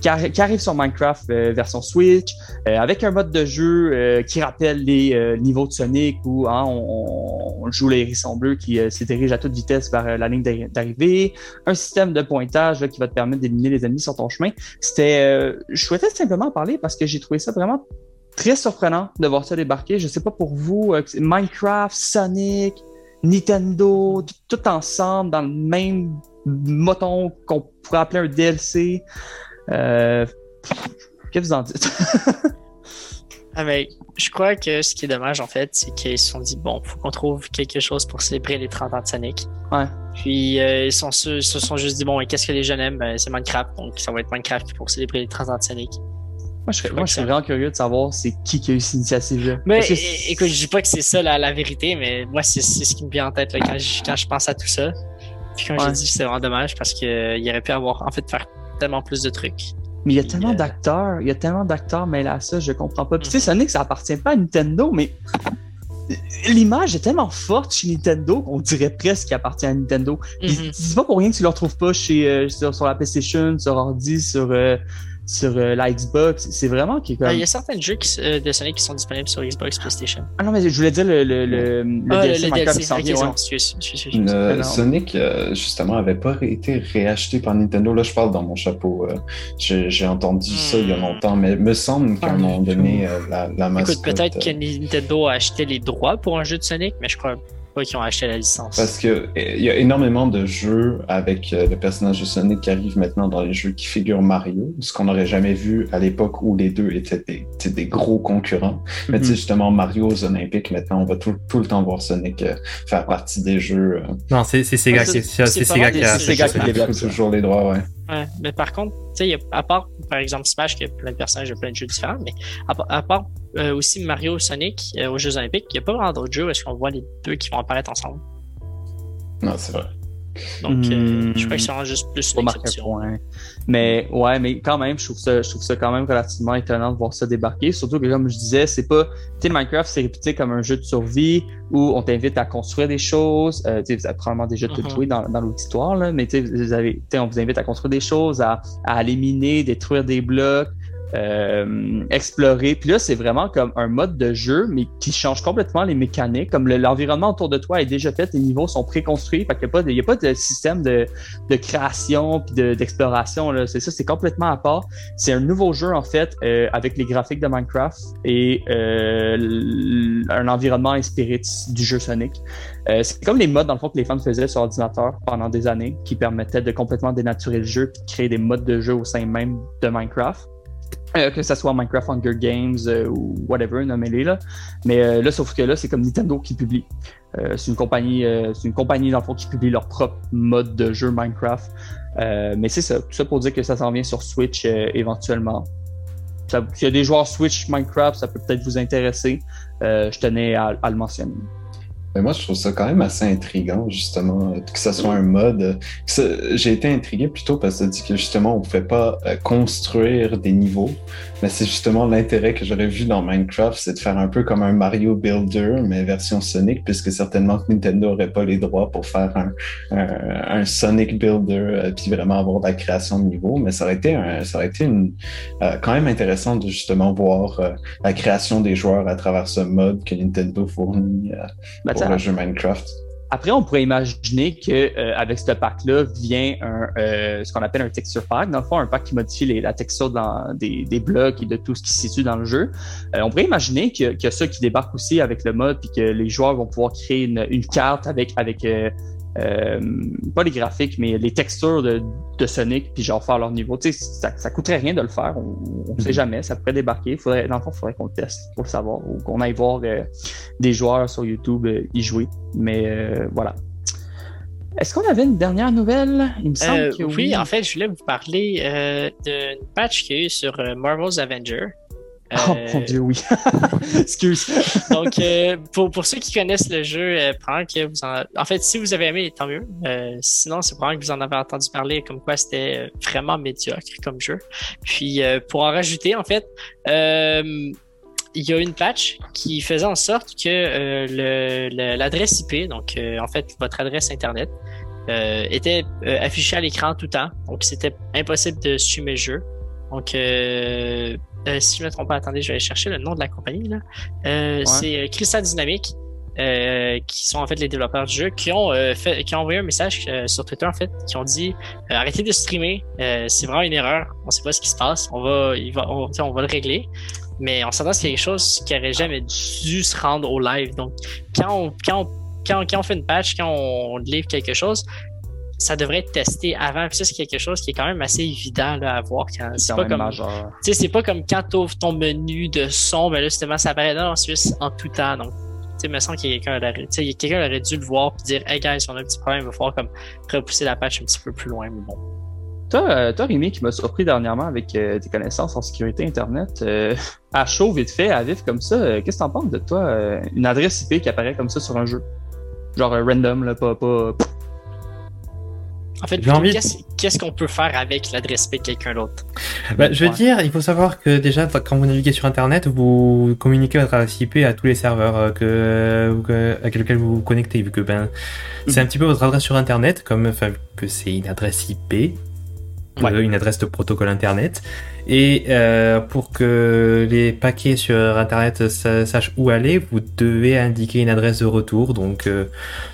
qui, arrive sur Minecraft version Switch, avec un mode de jeu qui rappelle les niveaux de Sonic où hein, on, joue les hérissons bleus qui se dirigent à toute vitesse vers la ligne d'arrivée, un système de pointage qui va te permettre d'éliminer les ennemis sur ton chemin. C'était, euh, je souhaitais simplement en parler parce que j'ai trouvé ça vraiment très surprenant de voir ça débarquer. Je sais pas pour vous, euh, Minecraft, Sonic, Nintendo, tout, ensemble dans le même moton qu'on pourrait appeler un DLC. Euh, Qu'est-ce que vous en dites? ah, mais je crois que ce qui est dommage, en fait, c'est qu'ils se sont dit, bon, faut qu'on trouve quelque chose pour célébrer les 30 ans de Sonic. Ouais. Puis, euh, ils, sont, se sont juste dit, bon, qu'est-ce que les jeunes aiment? Ben, c'est Minecraft, donc ça va être Minecraft pour célébrer les 30 ans de Sonic. Moi, je moi, je serais vraiment curieux de savoir c'est qui qui a eu cette initiative-là. Mais écoute, je dis pas que c'est ça la, la vérité, mais moi, c'est ce qui me vient en tête là, quand, je, quand je pense à tout ça. Puis comme j'ai dit, c'est vraiment dommage parce qu'il aurait pu avoir, en fait, faire tellement plus de trucs. Mais il y a tellement d'acteurs, il y a tellement d'acteurs mais là ça, je comprends pas. Puis tu sais, Sonic, ça appartient pas à Nintendo, mais l'image est tellement forte chez Nintendo qu'on dirait presque qu'il appartient à Nintendo. Mm C'est pas pour rien que tu le retrouves pas chez, euh, sur, la PlayStation, sur ordi, sur, euh, sur euh, la Xbox. C'est vraiment qui Il y a certains jeux euh, de Sonic qui sont disponibles sur Xbox PlayStation. Ah non, mais je voulais dire le, le, le, le ah, DLC, le DLC. Okay, Sonic, euh, justement, avait pas été réacheté par Nintendo. Là, je parle dans mon chapeau. J'ai entendu ça il y a hmm. longtemps, mais me semble qu'à un moment donné, la, la mascotte... Écoute, peut-être que Nintendo a acheté les droits pour un jeu de Sonic, mais je crois pas qui ont acheté la licence. Parce que il y a énormément de jeux avec euh, le personnage de Sonic qui arrivent maintenant dans les jeux qui figurent Mario, ce qu'on n'aurait jamais vu à l'époque où les deux étaient des, des gros concurrents. Mais tu sais, mhm. justement, Mario aux Olympiques, maintenant, on va tout, tout le temps voir Sonic euh, faire partie des jeux. Euh. Non, c'est Sega, qui, c'est Sega qui a développe toujours les droits, ouais. Mais par contre, tu sais, à part, par exemple, Smash, qui a plein de personnages, plein de jeux différents, mais à, part euh, aussi Mario Sonic euh, aux Jeux Olympiques, il n'y a pas vraiment d'autres jeux où est-ce qu'on voit les deux qui vont apparaître ensemble. Non, c'est vrai. Donc, euh, je crois que c'est vraiment juste plus une. Mais ouais, mais quand même, je trouve ça, je trouve ça quand même relativement étonnant de voir ça débarquer. Surtout que comme je disais, c'est pas, tu sais, Minecraft c'est réputé comme un jeu de survie où on t'invite à construire des choses. Euh, tu sais, vous avez probablement déjà tout joué dans, dans l'auditoire là, mais tu sais, vous avez, on vous invite à construire des choses, à, à éliminer, détruire des blocs, euh, explorer. Puis là, c'est vraiment comme un mode de jeu, mais qui change complètement les mécaniques. Comme l'environnement autour de toi est déjà fait, les niveaux sont préconstruits, fait qu'il n'y a, pas de système de, création puis d'exploration. c'est ça, c'est complètement à part. C'est un nouveau jeu, en fait, euh, avec les graphiques de Minecraft et euh, un environnement inspiré du jeu Sonic. C'est comme les modes, dans le fond, que les fans faisaient sur ordinateur pendant des années, qui permettaient de complètement dénaturer le jeu puis de créer des modes de jeu au sein même de Minecraft. Euh, que ce soit Minecraft Hunger Games euh, ou whatever, nommez-les là. Mais euh, là, sauf que là, c'est comme Nintendo qui publie. c'est une compagnie, c'est une compagnie dans le fond qui publie leur propre mode de jeu Minecraft. mais c'est ça, tout ça pour dire que ça s'en vient sur Switch éventuellement. S'il y a des joueurs Switch Minecraft, ça peut peut-être vous intéresser. je tenais à le mentionner. Moi, je trouve ça quand même assez intriguant, justement, que ce soit un mode. J'ai été intrigué plutôt parce que ça dit que justement, on ne pouvait pas euh, construire des niveaux, mais c'est justement l'intérêt que j'aurais vu dans Minecraft, c'est de faire un peu comme un Mario Builder, mais version Sonic, puisque certainement que Nintendo n'aurait pas les droits pour faire un, Sonic Builder, euh, puis vraiment avoir de la création de niveaux. Mais ça aurait été, un, ça aurait été euh, quand même intéressant de justement voir la création des joueurs à travers ce mode que Nintendo fournit. Ben, pour le jeu Minecraft. Après, on pourrait imaginer que euh, avec ce pack-là vient un, euh, ce qu'on appelle un texture pack. Dans le fond, un pack qui modifie les, la texture dans des, des, blocs et de tout ce qui se situe dans le jeu. Euh, on pourrait imaginer qu'il y, a ça qui débarque aussi avec le mode, puis que les joueurs vont pouvoir créer une, une carte avec avec euh, pas les graphiques, mais les textures de, de Sonic, puis genre faire leur niveau. Tu sais, ça, ça coûterait rien de le faire. On ne sait mhm. jamais, ça pourrait débarquer. Faudrait, dans le fond, il faudrait qu'on le teste pour le savoir ou qu'on aille voir euh, des joueurs sur YouTube euh, y jouer. Mais voilà. Est-ce qu'on avait une dernière nouvelle? Il me semble que oui. oui. en fait, je voulais vous parler d'une patch qu'il y a eu sur Marvel's Avenger. Oh mon dieu, oui. Excuse. Donc, euh, pour, pour ceux qui connaissent le jeu, euh, que vous en... en fait, si vous avez aimé, tant mieux. Euh, sinon, c'est probablement que vous en avez entendu parler comme quoi c'était euh, vraiment médiocre comme jeu. Puis, pour en rajouter, en fait, il y a une patch qui faisait en sorte que l'adresse IP, donc en fait votre adresse Internet, était affichée à l'écran tout le temps. Donc, c'était impossible de streamer le jeu. Donc, euh, euh, si je ne me trompe pas, attendez, je vais aller chercher le nom de la compagnie. Là. Euh, C'est euh, Crystal Dynamics, euh, qui sont en fait les développeurs du jeu, qui ont, fait, qui ont envoyé un message sur Twitter, en fait, qui ont dit arrêtez de streamer, c'est vraiment une erreur, on sait pas ce qui se passe, on va, il va, on, on va le régler. Mais on s'attend à quelque chose qui aurait jamais dû se rendre au live. Donc, quand on, quand on quand, quand, on fait une patch, quand on livre quelque chose, ça devrait être testé avant. Puis ça, c'est quelque chose qui est quand même assez évident là, à voir. C'est pas comme, c'est pas comme quand tu ouvres ton menu de son, ben là, justement, ça apparaît dans Suisse en tout temps. Donc, tu sais, me semble qu'il y a quelqu'un aurait, quelqu'un aurait dû le voir puis dire, hey guys, on a un petit problème, il va falloir comme repousser la patch un petit peu plus loin, mais bon. Toi, euh, toi Rémi, qui m'a surpris dernièrement avec euh, tes connaissances en sécurité Internet, euh, à chaud, vite fait, à vif comme ça, qu'est-ce que t'en penses de toi, une adresse IP qui apparaît comme ça sur un jeu? Genre random, là, pas, pas, En fait, qu'est-ce qu'on peut faire avec l'adresse IP de quelqu'un d'autre? Bah, Je veux dire, il faut savoir que déjà, quand vous naviguez sur Internet, vous communiquez votre adresse IP à tous les serveurs euh, que, avec lesquels vous vous connectez, vu que ben, c'est un petit peu votre adresse sur Internet, comme que c'est une adresse IP, une adresse de protocole Internet. Et euh, pour que les paquets sur Internet sachent où aller, vous devez indiquer une adresse de retour. Donc euh,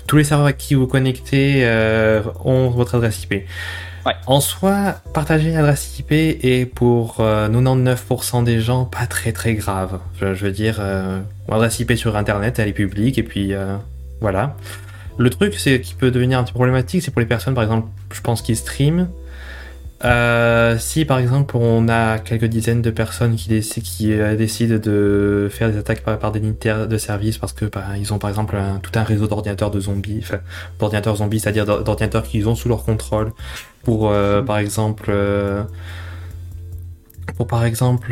tous les serveurs à qui vous connectez euh, ont votre adresse IP. Ouais. En soi, partager une adresse IP est pour 99% des gens pas très très grave. Je, je veux dire, l'adresse IP sur Internet, elle est publique et puis voilà. Le truc, c'est qui peut devenir un petit problématique, c'est pour les personnes, par exemple, je pense qui streament euh, si par exemple on a quelques dizaines de personnes qui, qui euh, décident de faire des attaques par, des unitaires de service parce que bah, ils ont par exemple tout un réseau d'ordinateurs de zombies, enfin d'ordinateurs zombies, c'est-à-dire d'ordinateurs qu'ils ont sous leur contrôle pour euh, mhm. par exemple pour par exemple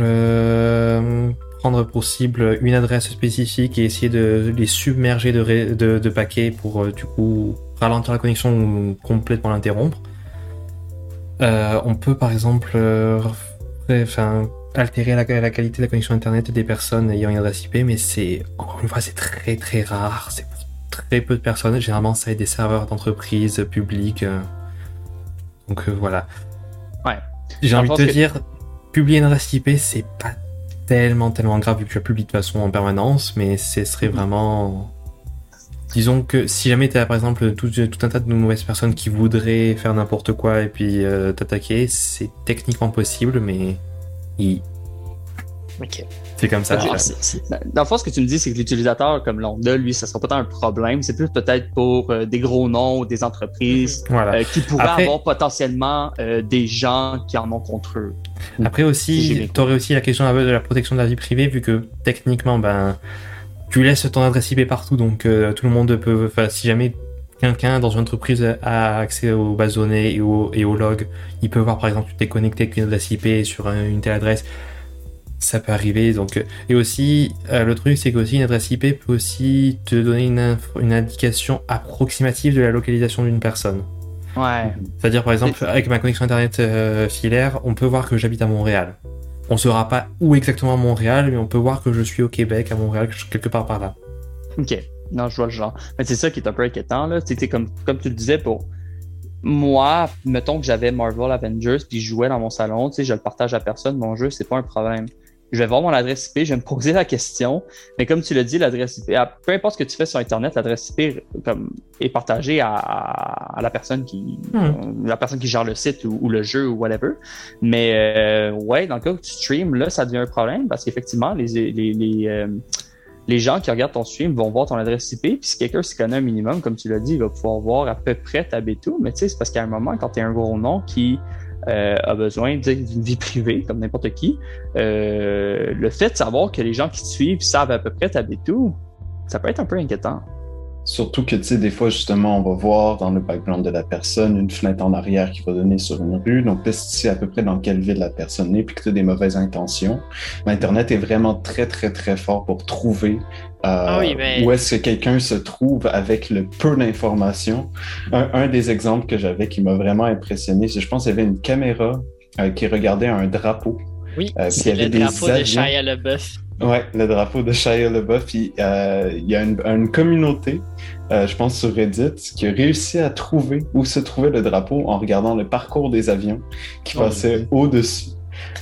prendre pour cible une adresse spécifique et essayer de les submerger de, de, de paquets pour du coup ralentir la connexion ou complètement l'interrompre. Euh, on peut par exemple euh, enfin, altérer la, qualité de la connexion internet des personnes ayant une adresse IP, mais c'est encore une fois c'est très très rare, c'est pour très peu de personnes. Généralement, ça est des serveurs d'entreprise publics. Euh. donc voilà. Ouais. J'ai envie de te dire, publier une adresse IP, c'est pas tellement tellement grave vu que tu la publies de façon en permanence, mais ce serait mm-hmm. vraiment disons que si jamais tu as par exemple tout, un tas de mauvaises personnes qui voudraient faire n'importe quoi et puis euh, t'attaquer, c'est techniquement possible, mais c'est comme ça. Dans le fond, ce que tu me dis, c'est que l'utilisateur comme Lambda, lui, ça sera pas tant un problème. C'est plus peut-être pour euh, des gros noms ou des entreprises euh, qui pourraient avoir potentiellement des gens qui en ont contre eux. Après aussi, tu aurais aussi la question de la protection de la vie privée, vu que techniquement, ben tu laisses ton adresse IP partout, donc euh, tout le monde peut. Enfin, si jamais quelqu'un dans une entreprise a accès aux bases données et aux, et logs, il peut voir par exemple tu t'es connecté avec une adresse IP sur une telle adresse. Ça peut arriver. Donc, euh, et aussi, euh, le truc, c'est qu'aussi une adresse IP peut aussi te donner une, une indication approximative de la localisation d'une personne. Ouais. C'est-à-dire, par exemple, avec ma connexion internet filaire, on peut voir que j'habite à Montréal. On saura pas où exactement à Montréal, mais on peut voir que je suis au Québec, à Montréal, quelque part par là. Ok, non, je vois le genre. Mais c'est ça qui est un peu inquiétant, là. C'était comme, comme tu le disais, pour moi, mettons que j'avais Marvel Avengers, puis je jouais dans mon salon, tu sais, je le partage à personne, mon jeu, c'est pas un problème je vais voir mon adresse IP, je vais me poser la question. Mais comme tu l'as dit, l'adresse IP, peu importe ce que tu fais sur Internet, l'adresse IP comme, est partagée à, la personne qui hmm. la personne qui gère le site ou, le jeu ou whatever. Mais euh, ouais, dans le cas où tu streams, là, ça devient un problème parce qu'effectivement, les, les, les, euh, les gens qui regardent ton stream vont voir ton adresse IP. Puis si quelqu'un s'y connaît un minimum, comme tu l'as dit, il va pouvoir voir à peu près ta B2. Mais tu sais, c'est parce qu'à un moment, quand tu es un gros nom qui euh, a besoin d'une vie privée, comme n'importe qui, euh, le fait de savoir que les gens qui te suivent savent à peu près t'habites tout, ça peut être un peu inquiétant. Surtout que, tu sais, des fois, justement, on va voir dans le background de la personne une fenêtre en arrière qui va donner sur une rue. Donc, tu sais à peu près dans quelle ville la personne est, puis que tu as des mauvaises intentions, Internet est vraiment très, très, très fort pour trouver euh, ah où est-ce que quelqu'un se trouve avec le peu d'informations. Un, des exemples que j'avais qui m'a vraiment impressionné, c'est je pense qu'il y avait une caméra euh, qui regardait un drapeau. Oui, euh, c'est le drapeau de Shia LaBeouf. Ouais, le drapeau de Shia LaBeouf. Il, il y a une, communauté, je pense sur Reddit, qui a réussi à trouver où se trouvait le drapeau en regardant le parcours des avions qui oh, passaient au-dessus.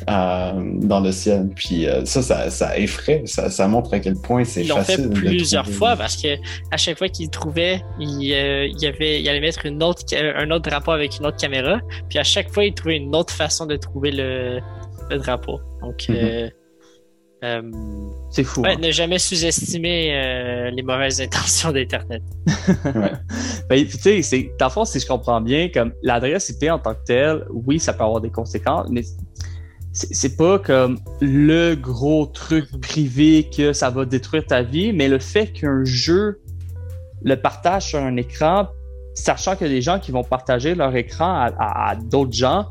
Euh, dans le ciel. Puis euh, ça, ça, ça, effraie, ça, ça, montre à quel point c'est facile. Ils l'ont fait plusieurs fois parce que à chaque fois qu'ils trouvaient, il, euh, il, avait, il allait mettre une autre, un autre drapeau avec une autre caméra. Puis à chaque fois, il trouvait une autre façon de trouver le, le drapeau. Donc, mm-hmm. c'est fou. Ouais, hein. Ne jamais sous-estimer les mauvaises intentions d'Internet. ouais. ben, tu sais, dans le fond, si je comprends bien, comme l'adresse IP en tant que telle, oui, ça peut avoir des conséquences, mais c'est pas comme le gros truc privé que ça va détruire ta vie, mais le fait qu'un jeu le partage sur un écran, sachant qu'il y a des gens qui vont partager leur écran à, d'autres gens,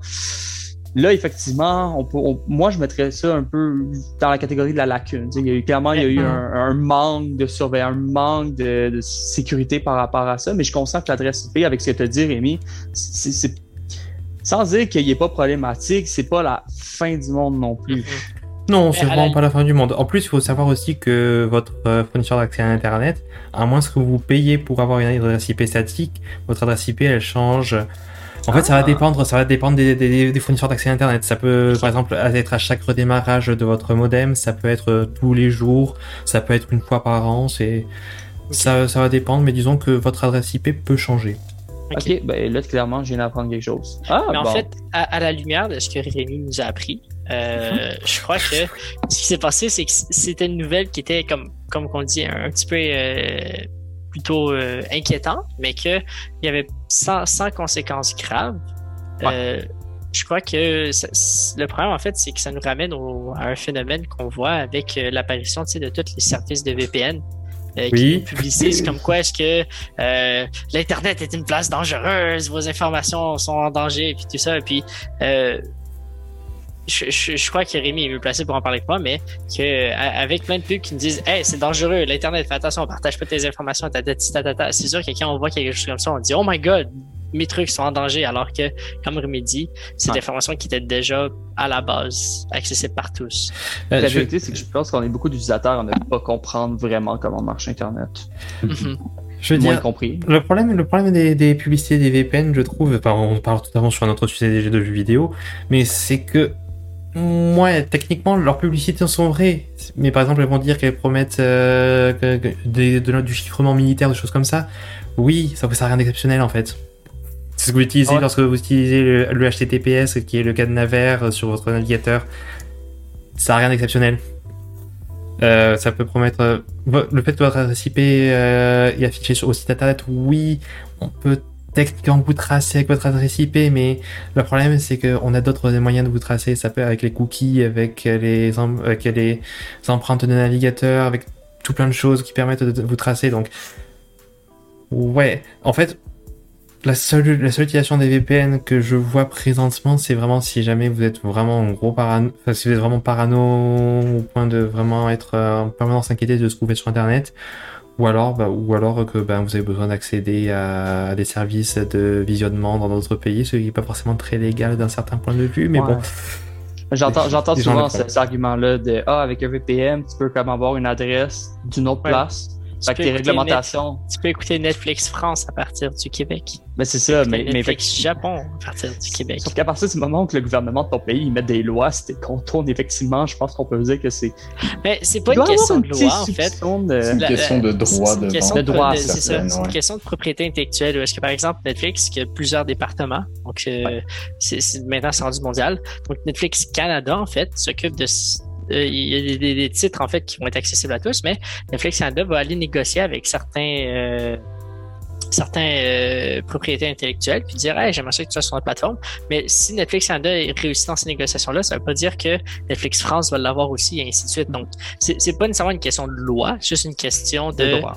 Là, effectivement, on peut, moi, je mettrais ça un peu dans la catégorie de la lacune. il y a eu, clairement, il y a eu un, manque de surveillance, un manque de, sécurité par rapport à ça, mais je constate que l'adresse IP, avec ce que tu as dit, Rémi, c'est sans dire qu'il n'est pas problématique, c'est pas la fin du monde non plus. Non, c'est vraiment pas la fin du monde. En plus, il faut savoir aussi que votre euh, fournisseur d'accès à Internet, à moins que vous payiez pour avoir une adresse IP statique, votre adresse IP, elle change en fait, ça va ah. dépendre, ça va dépendre des, fournisseurs d'accès Internet. Ça peut, par exemple, être à chaque redémarrage de votre modem, ça peut être euh, tous les jours, ça peut être une fois par an. C'est ça, ça va dépendre, mais disons que votre adresse IP peut changer. Ok, ben là, clairement, je viens d'apprendre quelque chose. Ah, mais en fait, à, la lumière de ce que Rémi nous a appris, euh, mhm. je crois que ce qui s'est passé, c'est que c'était une nouvelle qui était, comme, comme on dit, un, petit peu euh, plutôt euh, inquiétant, mais qu'il y avait sans, conséquences graves. Euh, je crois que le problème, en fait, c'est que ça nous ramène à un phénomène qu'on voit avec euh, l'apparition de tous les services de VPN. qui publicisent comme quoi est-ce que l'internet est une place dangereuse, vos informations sont en danger, et puis tout ça. Et puis je, crois que Rémi est mieux placé pour en parler que moi, mais que avec plein de pubs qui nous disent Hey, c'est dangereux, l'Internet, fais attention, partage pas tes informations, c'est sûr que quand on voit quelque chose comme ça, on dit Oh my god, mes trucs sont en danger, alors que, comme Rémi dit, c'est des informations qui étaient déjà à la base accessibles par tous. Euh, la vérité, c'est que je pense qu'on est beaucoup d'utilisateurs à ne pas comprendre vraiment comment marche Internet. Mm-hmm. Je veux dire, compris. Le problème, le problème des, publicités des VPN, je trouve, enfin, on parle totalement sur un autre sujet de jeux vidéo, mais c'est que Ouais, techniquement, leurs publicités sont vraies. Mais par exemple, elles vont dire qu'elles promettent euh, des, de, du chiffrement militaire, des choses comme ça. Oui, ça n'a rien d'exceptionnel en fait. C'est ce que vous utilisez lorsque vous utilisez le, HTTPS, qui est le cadenas vert euh, sur votre navigateur. Ça n'a rien d'exceptionnel. Euh, ça peut promettre. le fait que votre adresse IP est affiché sur, au site internet, oui, on peut techniquement vous tracer avec votre adresse IP, mais le problème c'est qu'on a d'autres moyens de vous tracer. Ça peut avec les cookies, avec les, empreintes de navigateur, avec tout plein de choses qui permettent de vous tracer. Donc, ouais, en fait, la seule, la seule utilisation des VPN que je vois présentement, c'est vraiment si jamais vous êtes vraiment en gros parano, enfin, si vous êtes vraiment parano au point de vraiment être en permanence inquiété de se trouver sur Internet ou alors, bah, ou alors que bah, vous avez besoin d'accéder à, des services de visionnement dans d'autres pays, ce qui n'est pas forcément très légal d'un certain point de vue, mais bon. J'entends, j'entends souvent cet argument-là de Ah, avec un VPN, tu peux comme avoir une adresse d'une autre place fait que tes réglementations. tu peux écouter Netflix France à partir du Québec. Mais c'est ça, mais, Netflix Japon à partir du Québec. Sauf qu'à partir du moment où le gouvernement de ton pays met des lois, si tu contournes effectivement, je pense qu'on peut dire que c'est. Mais c'est pas une question de loi en fait. C'est une question de droit de, droit. C'est ça. C'est une question de propriété intellectuelle. Est-ce que par exemple Netflix, qui a plusieurs départements, donc euh, c'est maintenant c'est rendu mondial. Donc Netflix Canada en fait s'occupe de il y a des, titres en fait qui vont être accessibles à tous, mais Netflix Canada va aller négocier avec certains euh, certains euh, propriétés intellectuelles puis dire hey, j'aimerais ça que tu sois sur notre plateforme. Mais si Netflix Canada réussit dans ces négociations là ça veut pas dire que Netflix France va l'avoir aussi et ainsi de suite. Donc c'est pas nécessairement une question de loi c'est juste une question de, droit.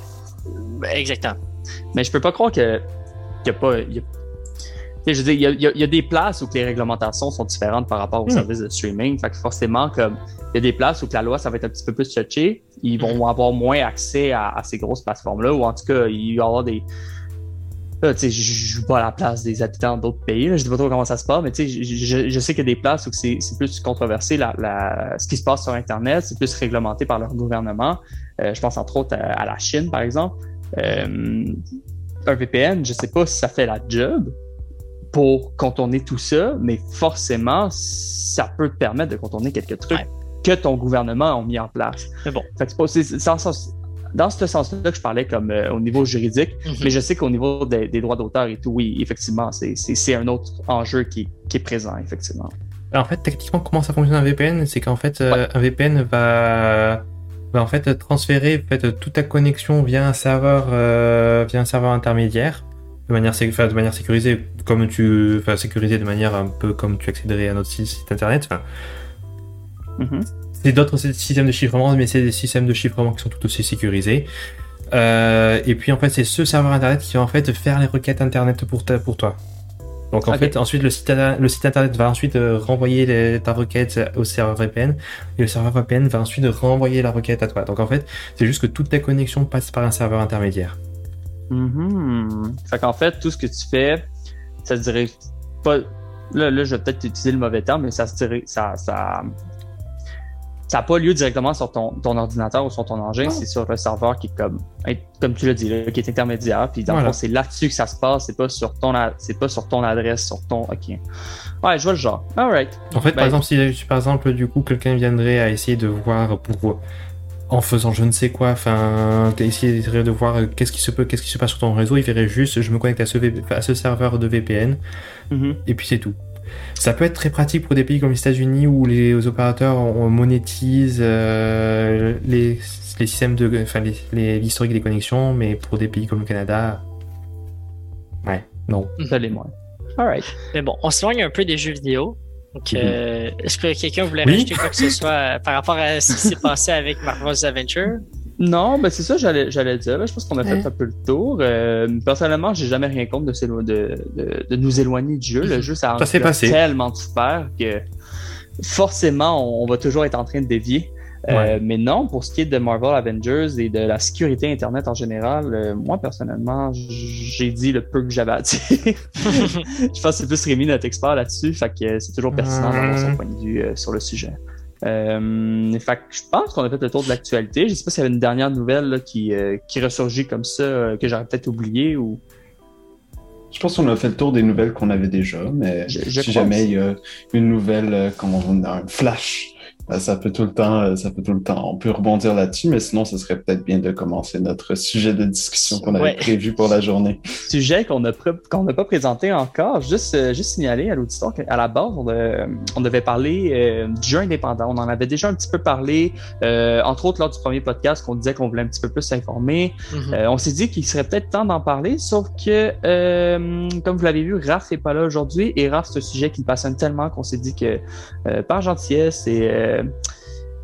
Exactement. Mais je peux pas croire que qu'il n'y a pas je veux dire, il y, a, des places où les réglementations sont différentes par rapport aux hmm. services de streaming. Fait que forcément, comme il y a des places où la loi, ça va être un petit peu plus touché. Ils vont hmm. avoir moins accès à, ces grosses plateformes-là, ou en tout cas, il va y avoir des. Là, tu sais, je joue pas à la place des habitants d'autres pays. Là. Je sais pas trop comment ça se passe, mais tu sais, je, je, sais qu'il y a des places où c'est plus controversé. La, la, ce qui se passe sur Internet, c'est plus réglementé par leur gouvernement. Euh, je pense entre autres à, la Chine, par exemple. Euh, un VPN, je sais pas si ça fait la job, pour contourner tout ça, mais forcément, ça peut te permettre de contourner quelques trucs que ton gouvernement a mis en place. Mais bon. c'est dans ce sens-là que je parlais comme euh, au niveau juridique, mhm. mais je sais qu'au niveau des, droits d'auteur et tout, oui, effectivement, c'est un autre enjeu qui, est présent, effectivement. en fait, techniquement, comment ça fonctionne un VPN C'est qu'en fait, euh, un VPN va, va en fait transférer en fait, toute ta connexion via un serveur, euh, via un serveur intermédiaire de manière, de manière sécurisée, comme tu, enfin, sécurisée de manière un peu comme tu accéderais à notre site internet. Mm-hmm. C'est d'autres systèmes de chiffrement, mais c'est des systèmes de chiffrement qui sont tout aussi sécurisés. Euh, et puis en fait, c'est ce serveur internet qui va en fait faire les requêtes internet pour, ta, pour toi. Donc en fait, ensuite le site, le site internet va ensuite euh, renvoyer ta requête au serveur VPN et le serveur VPN va ensuite renvoyer la requête à toi. Donc en fait, c'est juste que toutes tes connexions passent par un serveur intermédiaire. Mm Fait qu'en fait, tout ce que tu fais, ça se dirait pas. Là, là je vais peut-être utiliser le mauvais terme, mais ça se dirait. Ça, ça, ça n'a pas lieu directement sur ton, ton, ordinateur ou sur ton engin, c'est sur le serveur qui est comme, comme tu l'as dit, qui est intermédiaire. Puis dans c'est là-dessus que ça se passe, c'est pas sur ton, c'est pas sur ton adresse, sur ton, ok. Ouais, je vois le genre. Alright. En fait, par ben, exemple, si par exemple du coup quelqu'un viendrait à essayer de voir pour en faisant je ne sais quoi, enfin, essayer de voir euh, qu'est-ce qui se peut, qu'est-ce qui se passe sur ton réseau, il verrait juste, je me connecte à ce, à ce serveur de VPN, mm-hmm. et puis c'est tout. Ça peut être très pratique pour des pays comme les États-Unis où les opérateurs monétisent euh, les, les, systèmes de, enfin les l'historique des connexions, mais pour des pays comme le Canada, ouais, non. Ça l'est moins. Alright. Mais bon, on s'éloigne un peu des jeux vidéo. Donc, mhm. euh, est-ce que quelqu'un voulait rajouter quoi que ce soit euh, par rapport à ce qui s'est passé avec Marvel's Adventure? Non, ben c'est ça, j'allais, j'allais dire. Je pense qu'on a fait un peu le tour. Euh, personnellement, j'ai jamais rien contre de, de, de, nous éloigner du jeu. Le jeu, ça, ça passé. tellement super que forcément, on va toujours être en train de dévier. Euh, mais non, pour ce qui est de Marvel Avengers et de la sécurité Internet en général, euh, moi personnellement, j'ai dit le peu que j'avais à dire. je pense que c'est plus Rémi notre expert là-dessus, fait que c'est toujours pertinent d'avoir son point de vue sur le sujet. Euh, fait je pense qu'on a fait le tour de l'actualité. Je sais pas s'il y avait une dernière nouvelle qui, euh, qui ressurgit comme ça euh, que j'aurais peut-être oublié ou. Je pense qu'on a fait le tour des nouvelles qu'on avait déjà, mais si jamais il y a une nouvelle, comme on a un flash euh, ça peut tout le temps, euh, ça peut tout le temps. On peut rebondir là-dessus, mais sinon, ce serait peut-être bien de commencer notre sujet de discussion qu'on avait prévu pour la journée. Sujet qu'on n'a qu'on pas présenté encore. Juste, euh, juste signaler à l'auditoire qu'à la base, on, on devait parler du jeu indépendant. On en avait déjà un petit peu parlé, entre autres lors du premier podcast, qu'on disait qu'on voulait un petit peu plus s'informer. Mm-hmm. on s'est dit qu'il serait peut-être temps d'en parler, sauf que, comme vous l'avez vu, Raph n'est pas là aujourd'hui et Raph, c'est un sujet qui me passionne tellement qu'on s'est dit que par gentillesse et euh,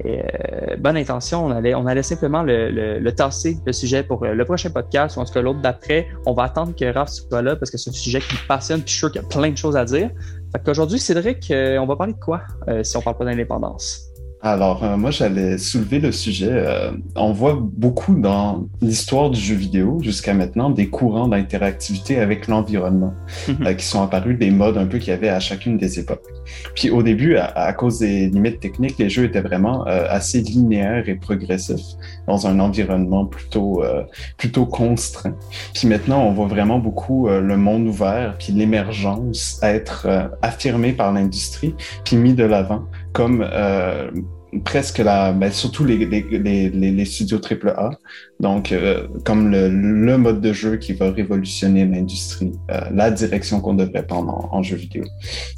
euh, bonne intention, on allait, simplement le, tasser, le sujet pour euh, le prochain podcast, ou en tout cas l'autre d'après. On va attendre que Raph soit là parce que c'est un sujet qui me passionne, puis je suis sûr qu'il y a plein de choses à dire. Fait qu'aujourd'hui, Cédric, on va parler de quoi si on parle pas d'indépendance? Alors, euh, moi, j'allais soulever le sujet. Euh, on voit beaucoup dans l'histoire du jeu vidéo jusqu'à maintenant des courants d'interactivité avec l'environnement mhm. euh, qui sont apparus, des modes un peu qu'il y avait à chacune des époques. Puis au début, à, cause des limites techniques, les jeux étaient vraiment assez linéaires et progressifs dans un environnement plutôt, plutôt contraint. Puis maintenant, on voit vraiment beaucoup le monde ouvert, puis l'émergence être affirmée par l'industrie, puis mis de l'avant comme euh, presque la, ben, surtout les, les, les, les studios AAA, donc euh, comme le, le, mode de jeu qui va révolutionner l'industrie, euh, la direction qu'on devrait prendre en, jeu vidéo.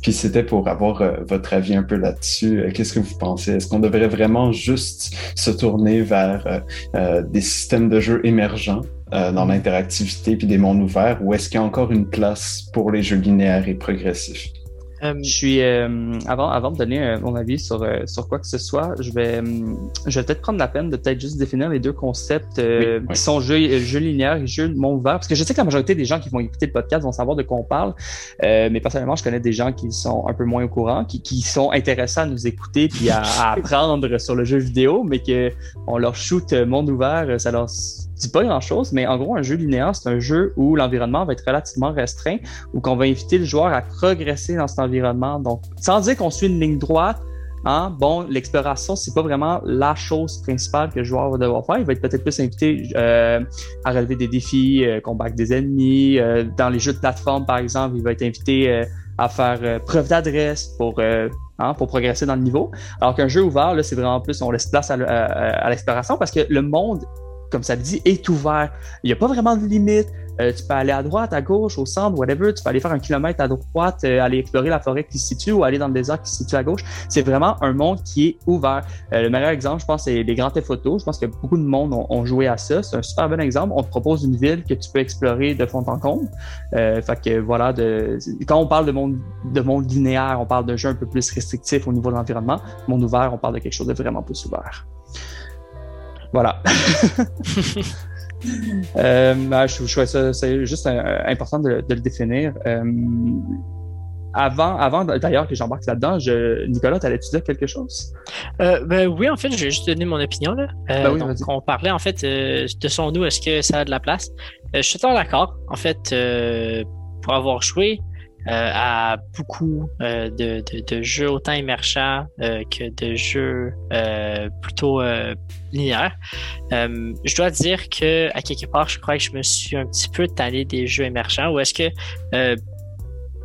Puis c'était pour avoir euh, votre avis un peu là-dessus. Euh, qu'est-ce que vous pensez? Est-ce qu'on devrait vraiment juste se tourner vers des systèmes de jeu émergents dans l'interactivité puis des mondes ouverts, ou est-ce qu'il y a encore une place pour les jeux linéaires et progressifs? Euh, je suis euh, avant avant de donner euh, mon avis sur sur quoi que ce soit, je vais je vais peut-être prendre la peine de peut-être juste définir les deux concepts qui sont jeu jeu linéaire et jeu monde ouvert parce que je sais que la majorité des gens qui vont écouter le podcast vont savoir de quoi on parle, mais personnellement je connais des gens qui sont un peu moins au courant, qui, qui sont intéressés à nous écouter puis à, à apprendre sur le jeu vidéo, mais que on leur shoot monde ouvert, ça leur pas grand chose, mais en gros, un jeu linéaire, c'est un jeu où l'environnement va être relativement restreint, ou qu'on va inviter le joueur à progresser dans cet environnement. Donc, sans dire qu'on suit une ligne droite, Hein, bon, l'exploration, c'est pas vraiment la chose principale que le joueur va devoir faire. Il va être peut-être plus invité euh, à relever des défis, euh, combattre des ennemis. Euh, dans les jeux de plateforme, par exemple, il va être invité à faire preuve d'adresse pour Hein, pour progresser dans le niveau. Alors qu'un jeu ouvert, là, c'est vraiment plus, on laisse place à l'exploration parce que le monde comme ça le dit, est ouvert. Il n'y a pas vraiment de limite. Euh, tu peux aller à droite, à gauche, au centre, whatever. Tu peux aller faire un kilomètre à droite, euh, aller explorer la forêt qui se situe ou aller dans le désert qui se situe à gauche. C'est vraiment un monde qui est ouvert. Euh, le meilleur exemple, je pense, c'est les grands photos. Je pense que beaucoup de monde ont, joué à ça. C'est un super bon exemple. On te propose une ville que tu peux explorer de fond en comble. voilà, quand on parle de monde, de monde linéaire, on parle d'un jeu un peu plus restrictif au niveau de l'environnement. Monde ouvert, on parle de quelque chose de vraiment plus ouvert. Voilà. euh, ben, je, je trouvais ça c'est juste euh, important de, de, le définir. Euh, avant, avant d'ailleurs que j'embarque là-dedans, je... Nicolas, t'allais-tu dire quelque chose? Euh, ben, oui, en fait, j'ai juste donné mon opinion. Là. Euh, ben donc, on parlait en fait euh, de son nous, est-ce que ça a de la place? je suis totalement d'accord. En fait, pour avoir joué à beaucoup de, de, de, jeux autant émergents que de jeux plutôt linéaires, je dois dire que à quelque part, je crois que je me suis un petit peu tanné des jeux émergents. Ou est-ce que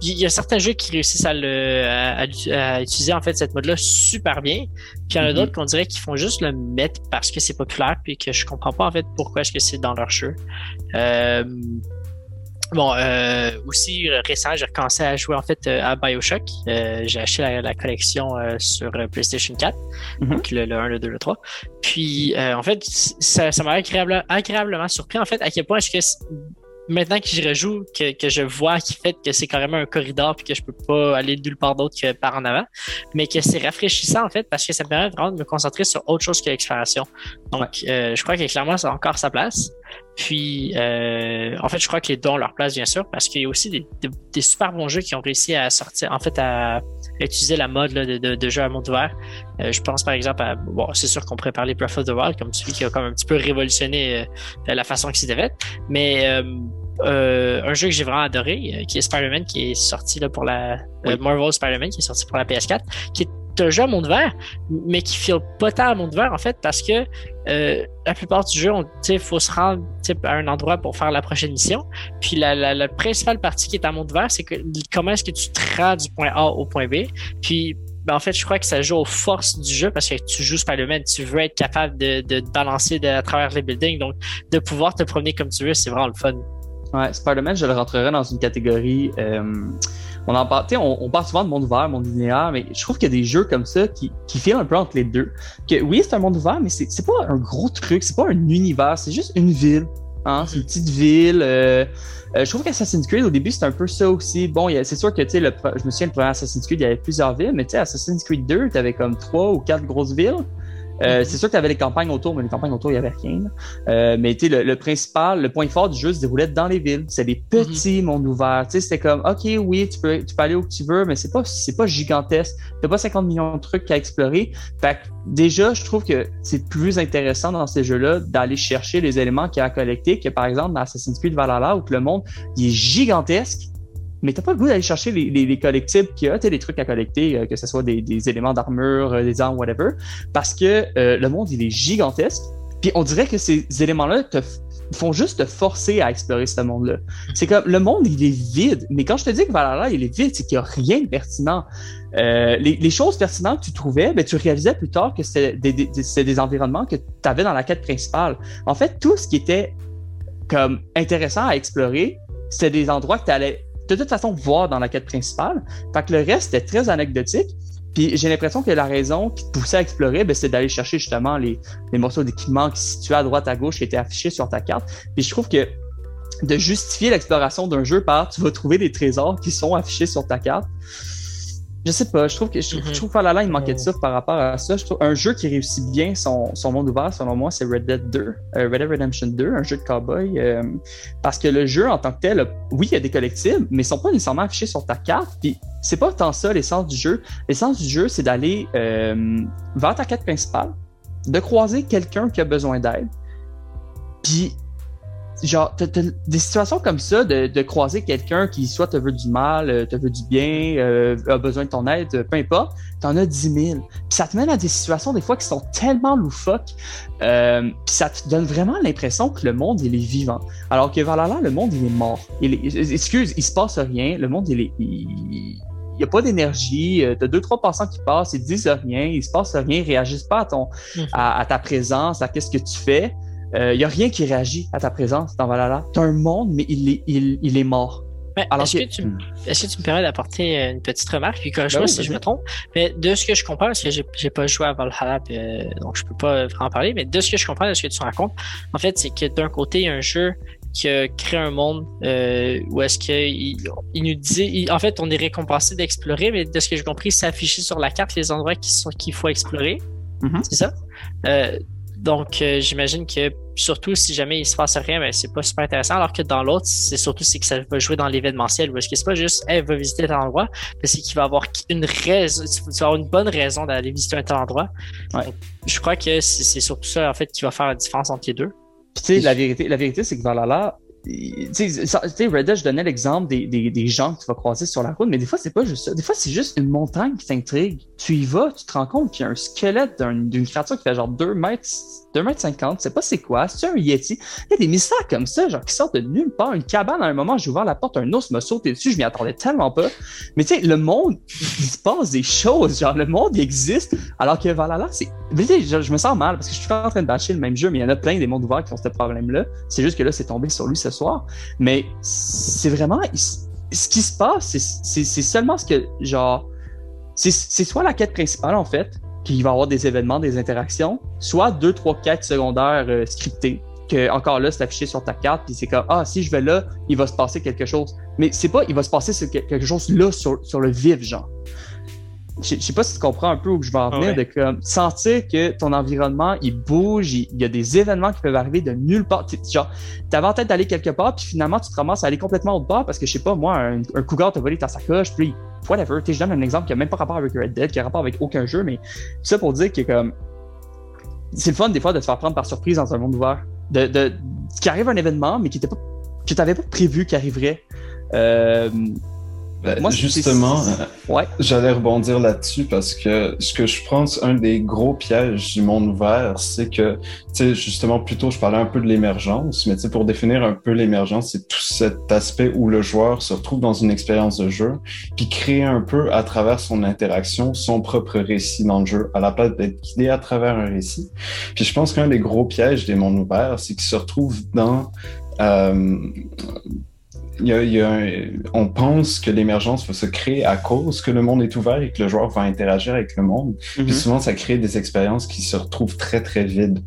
il y a certains jeux qui réussissent à, le, à, utiliser en fait cette mode-là super bien. Puis il y en a mm-hmm. d'autres qu'on dirait qu'ils font juste le mettre parce que c'est populaire puis que je comprends pas en fait pourquoi est-ce que c'est dans leur jeu. Euh, bon, euh, aussi récemment, j'ai recommencé à jouer en fait euh, à Bioshock. Euh, j'ai acheté la, collection sur PlayStation 4, mm-hmm. donc le, 1, le 2, le 3. Puis en fait, ça, m'a agréable, agréablement surpris en fait à quel point est-ce que maintenant que j'y rejoue, que, que je vois qui fait que c'est carrément un corridor puis que je peux pas aller nulle part d'autre que par en avant, mais que c'est rafraîchissant en fait parce que ça me permet vraiment de me concentrer sur autre chose que l'exploration. Donc, euh, je crois que clairement, ça a encore sa place. Puis, euh, en fait, je crois que les ont leur place, bien sûr, parce qu'il y a aussi des, des, super bons jeux qui ont réussi à sortir, en fait, à, utiliser la mode là, de, de, de jeux à monde ouvert. Euh, je pense par exemple à, bon, c'est sûr qu'on pourrait parler Breath of the Wild comme celui qui a comme un petit peu révolutionné euh, la façon que c'était fait, mais euh, euh, un jeu que j'ai vraiment adoré, euh, qui est Spider-Man, qui est sorti là, pour la euh, Marvel Spider-Man, qui est sorti pour la PS4, qui est un jeu à monde vert, mais qui file pas tant à monde vert en fait, parce que la plupart du jeu, il faut se rendre à un endroit pour faire la prochaine mission. Puis la, la, principale partie qui est à monde vert, c'est que comment est-ce que tu te du point A au point B. Puis ben, en fait, je crois que ça joue aux forces du jeu parce que tu joues Spider-Man, tu veux être capable de, de, balancer à travers les buildings. Donc, de pouvoir te promener comme tu veux, c'est vraiment le fun. Ouais, Spider-Man, je le rentrerai dans une catégorie. Euh, on parle, on, on parle souvent de monde ouvert, monde linéaire, mais je trouve qu'il y a des jeux comme ça qui, qui filent un peu entre les deux. Que oui, c'est un monde ouvert, mais c'est pas un gros truc, c'est pas un univers, c'est juste une ville. Hein, c'est une petite ville. Euh, euh, je trouve qu'Assassin's Creed, au début, c'est un peu ça aussi. Bon, c'est sûr que, tu sais, je me souviens, le premier Assassin's Creed, il y avait plusieurs villes, mais tu sais, Assassin's Creed 2, tu avais comme trois ou quatre grosses villes. Euh, c'est sûr que tu avais les campagnes autour, mais les campagnes autour, il n'y avait rien. Euh, mais tu le, le principal, le point fort du jeu se déroulait dans les villes. C'est des petits mhm. mondes ouverts. Tu sais, c'était comme, OK, oui, tu peux, tu peux aller où tu veux, mais c'est pas, c'est pas gigantesque. T'as pas 50 millions de trucs à explorer. Fait que déjà, je trouve que c'est plus intéressant dans ces jeux-là d'aller chercher les éléments qu'il y a à collecter que par exemple dans Assassin's Creed Valhalla où le monde, il est gigantesque mais t'as pas le goût d'aller chercher les, les, les collectibles qu'il y a, des trucs à collecter, euh, que ce soit des, éléments d'armure, euh, des armes, whatever, parce que euh, le monde, il est gigantesque. Puis on dirait que ces éléments-là te font juste te forcer à explorer ce monde-là. C'est comme le monde, il est vide. Mais quand je te dis que Valhalla, il est vide, c'est qu'il n'y a rien de pertinent. Les, choses pertinentes que tu trouvais, ben, tu réalisais plus tard que c'était des, des, des, environnements que tu avais dans la quête principale. En fait, tout ce qui était comme intéressant à explorer, c'était des endroits que tu allais de toute façon voir dans la quête principale. Fait que le reste était très anecdotique. Puis j'ai l'impression que la raison qui te poussait à explorer, ben, c'est d'aller chercher justement les, les morceaux d'équipement qui se situaient à droite à gauche qui étaient affichés sur ta carte. Puis je trouve que de justifier l'exploration d'un jeu par tu vas trouver des trésors qui sont affichés sur ta carte, je sais pas, je trouve que je, mm -hmm. trouve là il manquait de ça par rapport à ça. Je trouve un jeu qui réussit bien son, son monde ouvert, selon moi, c'est Red Dead 2, euh, Red Dead Redemption 2, un jeu de cowboy. Euh, parce que le jeu en tant que tel, oui, il y a des collectibles, mais ils sont pas nécessairement affichés sur ta carte. Puis c'est pas tant ça l'essence du jeu. L'essence du jeu, c'est d'aller euh, vers ta quête principale, de croiser quelqu'un qui a besoin d'aide. Puis genre, t'as, des situations comme ça de, de croiser quelqu'un qui soit te veut du mal, euh, te veut du bien, euh, a besoin de ton aide, peu importe, t'en as 10 000. Puis ça te mène à des situations des fois qui sont tellement loufoques, euh, puis ça te donne vraiment l'impression que le monde, il est vivant. Alors que Valhalla, le monde, il est mort. Il est, excuse, il se passe rien, le monde, il est... Il, il n'y a pas d'énergie, t'as deux, trois passants qui passent, ils disent rien, il se passe rien, ils réagissent pas à ton, mm-hmm. à, à, ta présence, à qu'est-ce que tu fais. Il euh, n'y a rien qui réagit à ta présence dans Valhalla. Tu as un monde, mais il est, il, il est mort. Est-ce que, tu, que tu me permets d'apporter une petite remarque, puis corrige-moi ben si je me trompe, mais de ce que je comprends, parce que j'ai pas joué à Valhalla, euh, donc je peux pas vraiment parler, mais de ce que je comprends, de ce que tu racontes, en fait, c'est que d'un côté, il y a un jeu qui a créé un monde euh, où est-ce qu'il il nous dit, en fait, on est récompensé d'explorer, mais de ce que j'ai compris, c'est affiché sur la carte les endroits qu'il faut explorer. Mm-hmm. C'est ça? Euh, Donc, euh, j'imagine que surtout si jamais il se passe rien, ben, c'est pas super intéressant. Alors que dans l'autre, c'est surtout c'est que ça va jouer dans l'événementiel. Parce que c'est pas juste, hey, va visiter tel endroit, mais c'est qu'il va avoir une raison, tu vas avoir une bonne raison d'aller visiter un tel endroit. je crois que c'est surtout ça, en fait, qui va faire la différence entre les deux. tu sais, la vérité, la vérité, c'est que Valhalla, tu sais, je donnais l'exemple des, des, des, gens que tu vas croiser sur la route, mais des fois, c'est pas juste ça. Des fois, c'est juste une montagne qui t'intrigue. Tu y vas, tu te rends compte qu'il y a un squelette d'une créature qui fait genre 2 mètres 2 mètres 50, c'est pas c'est quoi, c'est un Yeti. Il y a des mystères comme ça, genre qui sortent de nulle part. Une cabane, à un moment, j'ai ouvert la porte, un ours m'a sauté dessus, je m'y attendais tellement pas. Mais tu sais, le monde, il se passe des choses, genre le monde, existe, alors que Valhalla, c'est. Je, je me sens mal parce que je suis en train de bâcher le même jeu, mais il y en a plein des mondes ouverts qui ont ce problème-là. C'est juste que là, c'est tombé sur lui ce soir. Mais c'est vraiment. Ce qui se passe, c'est seulement ce que, genre. C'est soit la quête principale, en fait, qu'il va y avoir des événements, des interactions, soit deux, trois quêtes secondaires euh, scriptées, que encore là, c'est affiché sur ta carte, puis c'est comme Ah, si je vais là, il va se passer quelque chose. Mais c'est pas il va se passer quelque chose là sur, sur le vif, genre. Je, sais pas si tu comprends un peu où je vais en venir, de comme sentir que ton environnement, il bouge, il, y a des événements qui peuvent arriver de nulle part. Genre, t'avais en tête d'aller quelque part, puis finalement, tu te ramasses à aller complètement autre part parce que, je sais pas, moi, un, un cougar t'a volé ta sacoche, puis whatever. je donne un exemple qui a même pas rapport avec Red Dead, qui a rapport avec aucun jeu, mais tout ça pour dire que comme c'est le fun des fois de te faire prendre par surprise dans un monde ouvert. De, de, qu'il arrive un événement, mais qui était pas que t'avais pas prévu qu'il arriverait. Euh, ben, Moi, justement, ouais. j'allais rebondir là-dessus parce que ce que je pense, un des gros pièges du monde ouvert, c'est que, tu sais, justement, plutôt, je parlais un peu de l'émergence, mais tu sais, pour définir un peu l'émergence, c'est tout cet aspect où le joueur se retrouve dans une expérience de jeu, puis crée un peu à travers son interaction son propre récit dans le jeu, à la place d'être guidé à travers un récit. Puis je pense qu'un des gros pièges des mondes ouverts, c'est qu'ils se retrouvent dans euh, il y a, on pense que l'émergence va se créer à cause que le monde est ouvert et que le joueur va interagir avec le monde. Puis mhm. souvent, ça crée des expériences qui se retrouvent très, très vides.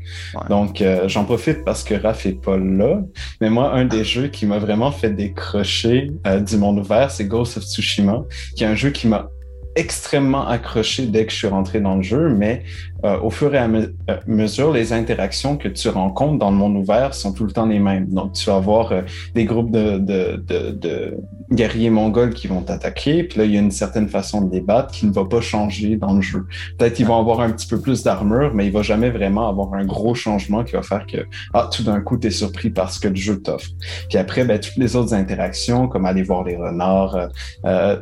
Donc, euh, j'en profite parce que Raph est pas là. Mais moi, un des jeux qui m'a vraiment fait décrocher euh, du monde ouvert, c'est Ghost of Tsushima, qui est un jeu qui m'a extrêmement accroché dès que je suis rentré dans le jeu, mais euh, au fur et à euh, mesure, les interactions que tu rencontres dans le monde ouvert sont tout le temps les mêmes. Donc, tu vas avoir euh, des groupes de, guerriers mongols qui vont t'attaquer, puis là, il y a une certaine façon de les battre qui ne va pas changer dans le jeu. Peut-être qu'ils vont avoir un petit peu plus d'armure, mais il va jamais vraiment avoir un gros changement qui va faire que, ah, tout d'un coup, tu es surpris parce que le jeu t'offre. Puis après, ben, toutes les autres interactions, comme aller voir les renards,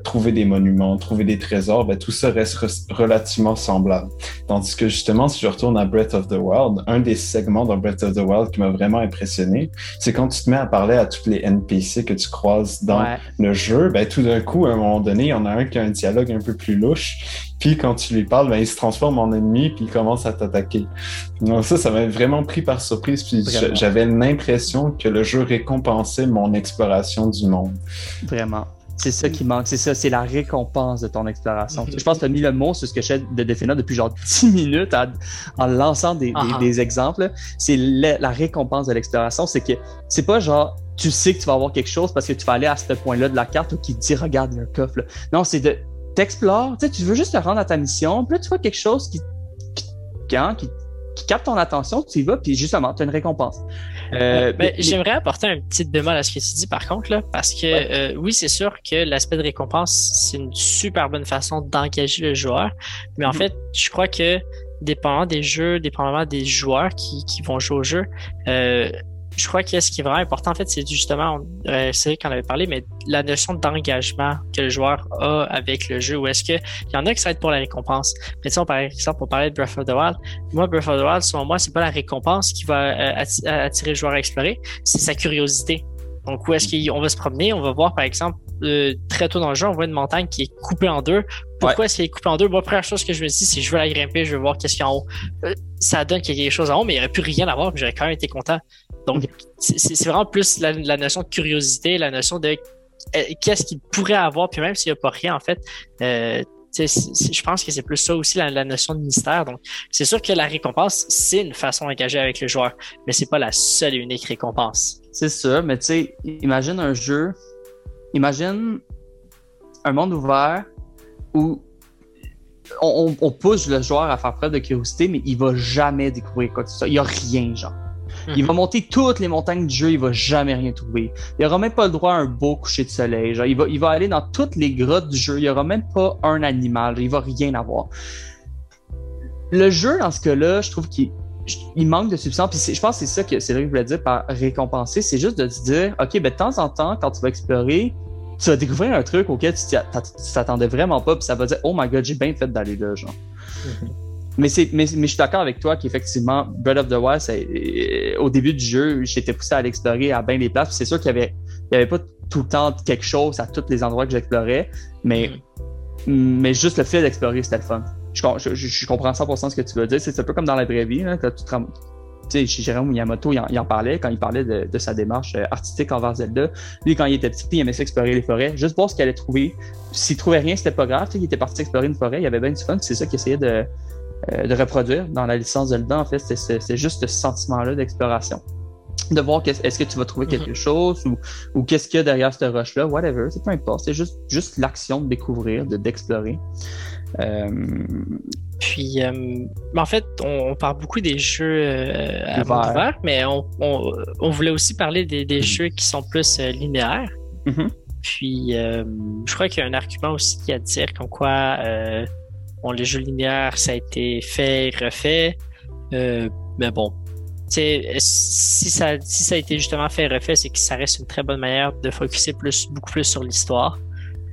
trouver des monuments, trouver des trésors, ben, tout ça reste relativement semblable. Justement, si je retourne à Breath of the Wild, un des segments dans Breath of the Wild qui m'a vraiment impressionné, c'est quand tu te mets à parler à tous les NPC que tu croises dans le jeu, ben, tout d'un coup, à un moment donné, il y en a un qui a un dialogue un peu plus louche. Puis quand tu lui parles, ben, il se transforme en ennemi puis il commence à t'attaquer. Donc ça, ça m'a vraiment pris par surprise. Puis j'avais l'impression que le jeu récompensait mon exploration du monde. Vraiment. C'est ça qui manque, c'est ça, c'est la récompense de ton exploration. Mhm. Je pense que tu as mis le mot sur ce que je fais de définir depuis genre 10 minutes en lançant des, des, ah. exemples. C'est la récompense de l'exploration, c'est que c'est pas genre tu sais que tu vas avoir quelque chose parce que tu vas aller à ce point-là de la carte ou qui te dit regarde le coffre. Non, c'est de t'explores, tu sais, tu veux juste te rendre à ta mission, puis là tu vois quelque chose qui, qui, hein, qui qui capte ton attention, tu y vas, puis justement, tu as une récompense. Euh, ben, J'aimerais apporter un petit bémol à ce que tu dis par contre, là, parce que euh, oui, c'est sûr que l'aspect de récompense, c'est une super bonne façon d'engager le joueur, mais en mm-hmm. fait, je crois que dépendamment des jeux, dépendamment des joueurs qui, qui vont jouer au jeu, euh, je crois que ce qui est vraiment important, en fait, c'est justement, euh, c'est vrai qu'on avait parlé, mais la notion d'engagement que le joueur a avec le jeu, ou est-ce qu'il y en a qui être pour la récompense. Mais tu par exemple, pour parler de Breath of the Wild, moi, Breath of the Wild, selon moi, c'est pas la récompense qui va euh, attirer le joueur à explorer, c'est sa curiosité. Donc, où est-ce qu'on va se promener? On va voir, par exemple, euh, très tôt dans le jeu, on voit une montagne qui est coupée en deux. Pourquoi est-ce qu'elle est coupée en deux? Moi, la première chose que je me dis, c'est je veux la grimper, je veux voir qu'est-ce qu'il y a en haut. ça donne qu'il y a quelque chose en haut, mais il n'y aurait plus rien à voir, j'aurais quand même été content. Donc, c'est vraiment plus la, notion de curiosité, la notion de euh, qu'est-ce qu'il pourrait avoir, puis même s'il n'y a pas rien, en fait, euh, je pense que c'est plus ça aussi la, notion de mystère. Donc, c'est sûr que la récompense, c'est une façon d'engager avec le joueur, mais c'est pas la seule et unique récompense. C'est ça, mais tu sais, imagine un jeu, imagine un monde ouvert où on, pousse le joueur à faire preuve de curiosité, mais il va jamais découvrir quoi que ce soit. Il n'y a rien, genre. Il va monter toutes les montagnes du jeu, il va jamais rien trouver. Il aura même pas le droit à un beau coucher de soleil. Genre, il va, aller dans toutes les grottes du jeu, il aura même pas un animal, il va rien avoir. Le jeu, dans ce cas-là, je trouve qu'il manque de substance. Puis je pense que c'est ça que c'est voulais dire par récompenser. C'est juste de te dire, OK, ben, de temps en temps, quand tu vas explorer, tu vas découvrir un truc auquel tu t'attendais vraiment pas, puis ça va dire, oh my god, j'ai bien fait d'aller là, genre. Mais, mais, mais, je suis d'accord avec toi qu'effectivement, Breath of the Wild, euh, au début du jeu, j'étais poussé à l'explorer à bien des places. C'est sûr qu'il y avait, il y avait pas tout le temps quelque chose à tous les endroits que j'explorais, mais, mm. mais juste le fait d'explorer, c'était le fun. Je, je, je, comprends 100% ce que tu veux dire. C'est un peu comme dans la vraie vie. Là, tu sais, chez Jérôme Miyamoto, il en, il en, parlait quand il parlait de, de, sa démarche euh, artistique envers Zelda. Lui, quand il était petit, il aimait s'explorer les forêts, juste voir ce qu'il allait trouver. S'il trouvait rien, c'était pas grave. Il était parti explorer une forêt, il avait bien du fun. C'est ça qu'il essayait de, euh, de reproduire dans la licence Zelda. En fait, c'est juste ce sentiment-là d'exploration. De voir est-ce que tu vas trouver mhm. quelque chose ou, ou qu'est-ce qu'il y a derrière cette roche-là, whatever, c'est peu importe. C'est juste, juste l'action de découvrir, de d'explorer. Euh... Puis, euh, en fait, on, parle beaucoup des jeux à monde ouvert, mais on, on, on, voulait aussi parler des, des jeux qui sont plus linéaires. Mm-hmm. Puis, je crois qu'il y a un argument aussi à dire comme quoi Bon, les jeux linéaires, ça a été fait, refait. Euh, mais bon, si ça, si ça a été justement fait, refait, c'est que ça reste une très bonne manière de focuser plus, beaucoup plus sur l'histoire.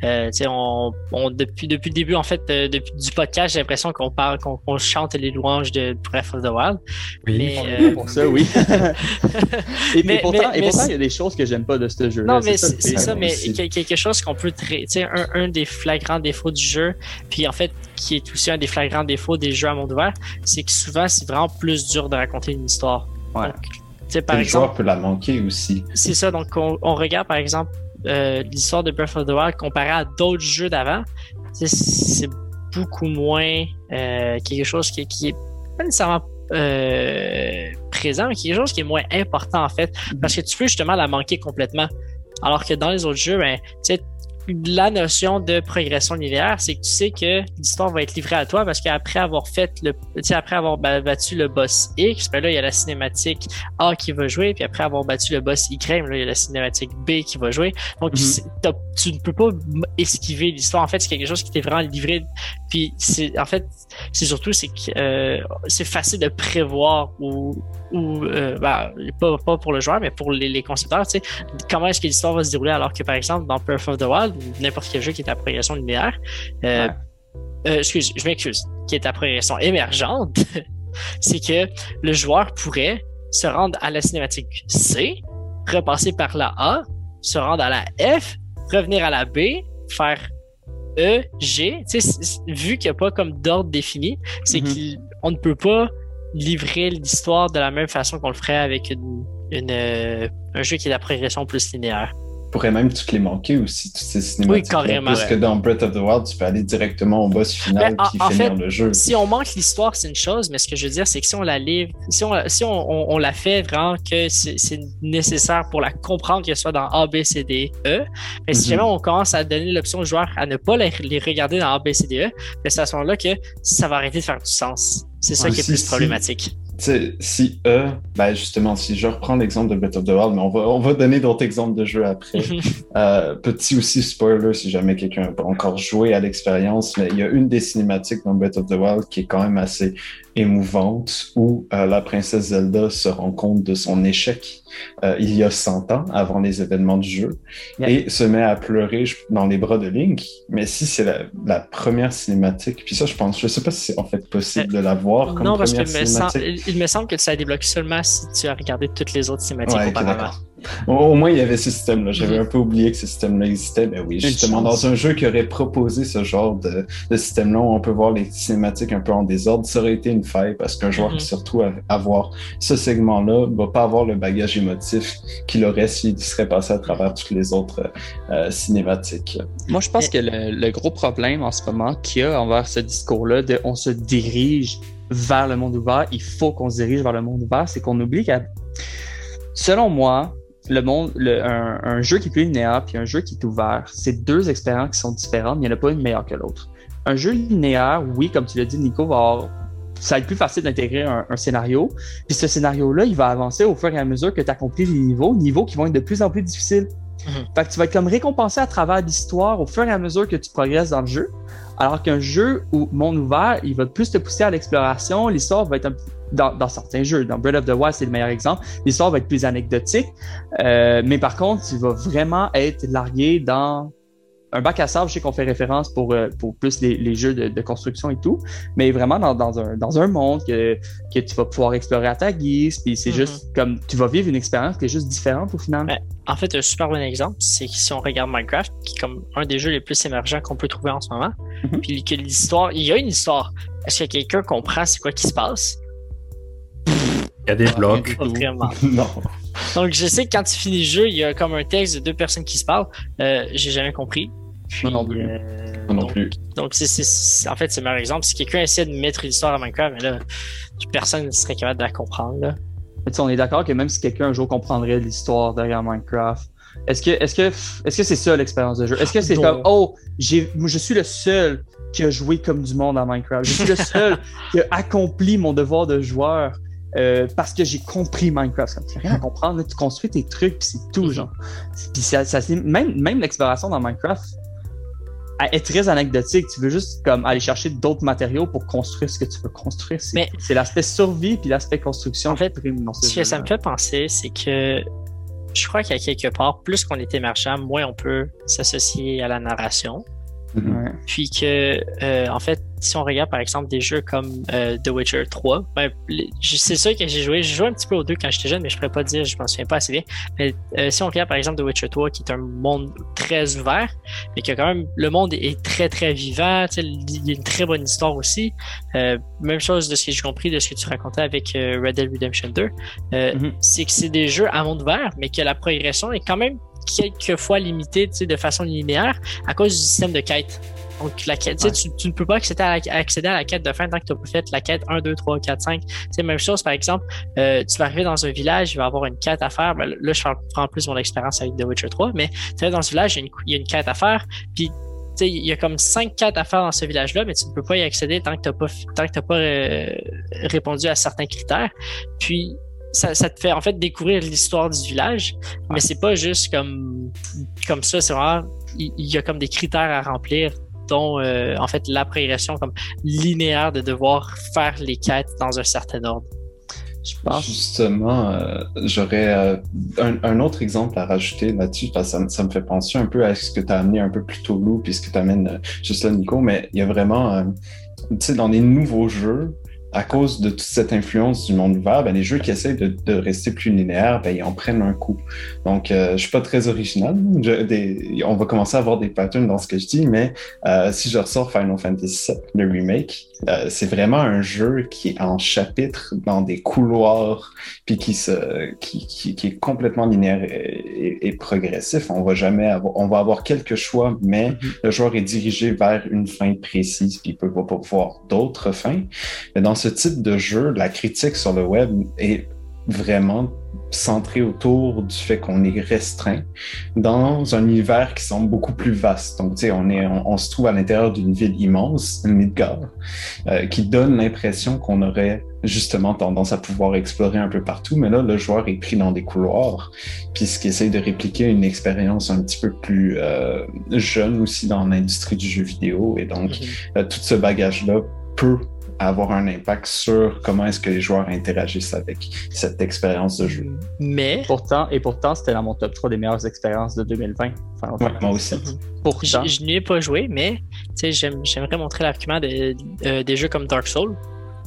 Euh, on, on, depuis, depuis le début, en fait, euh, depuis du podcast, j'ai l'impression qu'on parle, qu'on chante les louanges de Breath of the Wild. Oui, mais, euh, pour ça, oui. et, mais, pourtant, et pourtant il y a des choses que j'aime pas de ce jeu. Non, mais c'est ça, mais quelque chose qu'on peut traiter, un, un des flagrants défauts du jeu, puis en fait, qui est aussi un des flagrants défauts des jeux à monde ouvert, c'est que souvent, c'est vraiment plus dur de raconter une histoire. Ouais. Donc, par le exemple, joueur peut la manquer aussi. C'est ça, donc on, on regarde par exemple euh, l'histoire de Breath of the Wild comparé à d'autres jeux d'avant, c'est beaucoup moins euh, quelque chose qui, qui est pas nécessairement euh, présent, mais quelque chose qui est moins important en fait, parce que tu peux justement la manquer complètement. Alors que dans les autres jeux, ben, tu sais, la notion de progression linéaire, c'est que tu sais que l'histoire va être livrée à toi parce qu'après avoir fait le, tu sais, après avoir battu le boss X, ben là, il y a la cinématique A qui va jouer, puis après avoir battu le boss Y, ben là, il y a la cinématique B qui va jouer. Donc, mm-hmm. tu ne peux pas esquiver l'histoire. En fait, c'est quelque chose qui t'est vraiment livré. Puis, c'est, en fait, c'est surtout, c'est que, euh, c'est facile de prévoir ou, ou euh, ben, pas, pas pour le joueur, mais pour les, les concepteurs, tu sais, comment est-ce que l'histoire va se dérouler alors que, par exemple, dans Birth of the Wild, n'importe quel jeu qui est à progression linéaire, euh, euh, excuse, je m'excuse, qui est à progression émergente, c'est que le joueur pourrait se rendre à la cinématique C, repasser par la A, se rendre à la F, revenir à la B, faire E, G. vu qu'il n'y a pas comme d'ordre défini, c'est mm-hmm. qu'on ne peut pas livrer l'histoire de la même façon qu'on le ferait avec une, euh, un jeu qui est à progression plus linéaire pourrais même toutes les manquer aussi, toutes ces cinématiques. Oui, carrément. Parce que dans Breath of the Wild, tu peux aller directement au boss final qui finit le jeu. Si on manque l'histoire, c'est une chose, mais ce que je veux dire, c'est que si on la livre, si on, si on, on, la fait vraiment que c'est nécessaire pour la comprendre, que ce soit dans A, B, C, D, E, mais si jamais mhm. on commence à donner l'option aux joueurs à ne pas les, regarder dans A, B, C, D, E, c'est à ce moment-là que ça va arrêter de faire du sens. C'est ça qui est plus problématique si eux, ben justement, si je reprends l'exemple de Breath of the Wild, mais on va, on va donner d'autres exemples de jeux après. euh, petit aussi spoiler si jamais quelqu'un n'a pas encore joué à l'expérience, mais il y a une des cinématiques dans Breath of the Wild qui est quand même assez émouvante où euh, la princesse Zelda se rend compte de son échec euh, il y a 100 ans, avant les événements du jeu, et se met à pleurer dans les bras de Link. Mais si c'est la, première cinématique, puis ça, je pense, je sais pas si c'est en fait possible de la voir comme non, parce que il me semble que ça débloque seulement si tu as regardé toutes les autres cinématiques auparavant. Au moins, il y avait ce système-là. J'avais mhm. un peu oublié que ce système-là existait. Mais oui, justement, dans un jeu qui aurait proposé ce genre de, système-là, où on peut voir les cinématiques un peu en désordre, ça aurait été une faille parce qu'un joueur qui se retrouve à avoir ce segment-là va pas avoir le bagage émotif qu'il aurait s'il serait passé à travers toutes les autres euh, cinématiques. Moi, je pense que le, gros problème en ce moment qu'il y a envers ce discours-là de on se dirige vers le monde ouvert, il faut qu'on se dirige vers le monde ouvert, c'est qu'on oublie qu'à selon moi, le monde, un, jeu qui est plus linéaire puis un jeu qui est ouvert, c'est deux expériences qui sont différentes, mais il n'y en a pas une meilleure que l'autre. un jeu linéaire, oui, comme tu l'as dit, Nico, va avoir ça va être plus facile d'intégrer un, scénario. Puis ce scénario-là, il va avancer au fur et à mesure que tu accomplis les niveaux, niveaux qui vont être de plus en plus difficiles. Mhm. Fait que tu vas être comme récompensé à travers l'histoire au fur et à mesure que tu progresses dans le jeu. Alors qu'un jeu où monde ouvert, il va plus te pousser à l'exploration. L'histoire va être un, dans, dans, certains jeux, dans Breath of the Wild, c'est le meilleur exemple. L'histoire va être plus anecdotique, euh, mais par contre, tu vas vraiment être largué dans un bac à sable, je sais qu'on fait référence pour, euh, pour plus les, jeux de, construction et tout, mais vraiment dans, dans, un, dans un monde que, que tu vas pouvoir explorer à ta guise, puis c'est mm-hmm. juste comme tu vas vivre une expérience qui est juste différente au final. en fait, un super bon exemple, c'est que si on regarde Minecraft, qui est comme un des jeux les plus émergents qu'on peut trouver en ce moment, mm-hmm. puis que l'histoire, il y a une histoire. Est-ce que quelqu'un comprend c'est quoi qui se passe? Il y a des blocs. non. Donc, je sais que quand tu finis le jeu, il y a comme un texte de deux personnes qui se parlent. Euh, j'ai jamais compris. non plus. Euh, non donc, plus. Donc, c'est, en fait, c'est le meilleur exemple. Si quelqu'un essaie de mettre l'histoire à Minecraft, mais là, personne ne serait capable de la comprendre. Là. on est d'accord que même si quelqu'un un jour comprendrait l'histoire derrière Minecraft, est-ce que est-ce que est-ce que c'est ça l'expérience de jeu? Est-ce que c'est comme oh j'ai je suis le seul qui a joué comme du monde à Minecraft. Je suis le seul qui a accompli mon devoir de joueur. Euh, parce que j'ai compris Minecraft. Tu n'as rien à comprendre, tu construis tes trucs, puis c'est tout, genre. Puis ça, ça même, même l'exploration dans Minecraft est très anecdotique. Tu veux juste comme aller chercher d'autres matériaux pour construire ce que tu veux construire. C'est l'aspect survie puis l'aspect construction. En fait, ce que ça me fait penser, c'est que je crois qu'à quelque part, plus qu'on est émergent, moins on peut s'associer à la narration. Mm-hmm. Puis que, euh, en fait, si on regarde par exemple des jeux comme euh, The Witcher 3, ben, c'est sûr que j'ai joué, j'ai joué un petit peu aux deux quand j'étais jeune, mais je pourrais pas dire, je m'en souviens pas assez bien. Mais euh, si on regarde par exemple The Witcher 3, qui est un monde très ouvert, mais que quand même le monde est très très vivant, il y a une très bonne histoire aussi. même chose de ce que j'ai compris de ce que tu racontais avec Red Dead Redemption 2, mm-hmm. c'est que c'est des jeux à monde ouvert, mais que la progression est quand même quelquefois limité de façon linéaire à cause du système de quête. Donc, la quête, tu, tu, ne peux pas accéder à, la, accéder à la quête de fin tant que tu n'as pas fait la quête 1, 2, 3, 4, 5. C'est la même chose, par exemple, euh, tu vas arriver dans un village, il va avoir une quête à faire. Ben, là, je prends plus mon expérience avec The Witcher 3, mais tu vas dans ce village, il y, a une, il y a une quête à faire, puis il y a comme cinq quêtes à faire dans ce village-là, mais tu ne peux pas y accéder tant que tu n'as pas, tant que pas euh, répondu à certains critères. Puis, ça, te fait en fait découvrir l'histoire du village, mais c'est pas juste comme comme ça, c'est vraiment il, y a comme des critères à remplir dont euh, en fait la progression comme linéaire de devoir faire les quêtes dans un certain ordre. Je pense. Justement, euh, j'aurais euh, un, autre exemple à rajouter là-dessus, parce que ça, me fait penser un peu à ce que tu as amené un peu plus tôt, Lou, puisque tu amènes juste là, Nico, mais il y a vraiment, tu sais, dans les nouveaux jeux, à cause de toute cette influence du monde ouvert, ben, les jeux qui essaient de, de rester plus linéaires, ben, ils en prennent un coup. Donc, euh, je suis pas très original. on va commencer à avoir des patterns dans ce que je dis, mais euh, si je ressors Final Fantasy VII, le remake, euh, c'est vraiment un jeu qui est en chapitre dans des couloirs, puis qui, se, qui, qui, qui est complètement linéaire et, et, progressif. On va jamais avoir, on va avoir quelques choix, mais mm-hmm. le joueur est dirigé vers une fin précise, puis il peut pas voir d'autres fins. Mais dans ce type de jeu, la critique sur le web est vraiment centré autour du fait qu'on est restreint dans un univers qui semble beaucoup plus vaste. Donc, tu sais, on, est, on, se trouve à l'intérieur d'une ville immense, Midgard, euh, qui donne l'impression qu'on aurait justement tendance à pouvoir explorer un peu partout, mais là, le joueur est pris dans des couloirs, puisqu'il essaye de répliquer une expérience un petit peu plus euh, jeune aussi dans l'industrie du jeu vidéo, et donc mm-hmm. euh, tout ce bagage-là peut avoir un impact sur comment est-ce que les joueurs interagissent avec cette expérience de jeu. Mais pourtant, et pourtant, c'était dans mon top 3 des meilleures expériences de 2020. moi aussi. Pourtant. Je, n'y ai pas joué, mais j'aimerais montrer l'argument euh, des jeux comme Dark Souls,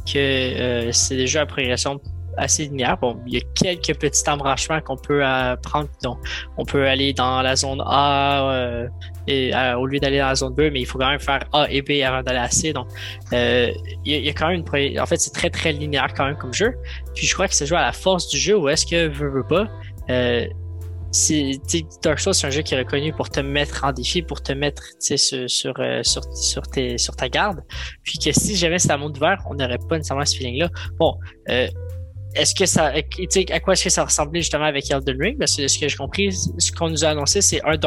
que euh, c'est des jeux à progression assez linéaire. Bon, il y a quelques petits embranchements qu'on peut euh, prendre. Donc, on peut aller dans la zone A euh, et, euh, au lieu d'aller dans la zone B, mais il faut quand même faire A et B avant d'aller à C. Donc, il y, a, quand même une. En fait, c'est très très linéaire quand même comme jeu. Puis je crois que ça joue à la force du jeu ou est-ce que veut, veut pas. c'est Dark Souls c'est un jeu qui est reconnu pour te mettre en défi pour te mettre sur sur, sur, sur, sur ta garde puis que si jamais c'était un monde ouvert on n'aurait pas nécessairement ce feeling là bon est-ce que ça, à quoi est-ce que ça ressemblait justement avec Elden Ring? Parce que ce que j'ai compris, ce qu'on nous a annoncé, c'est un,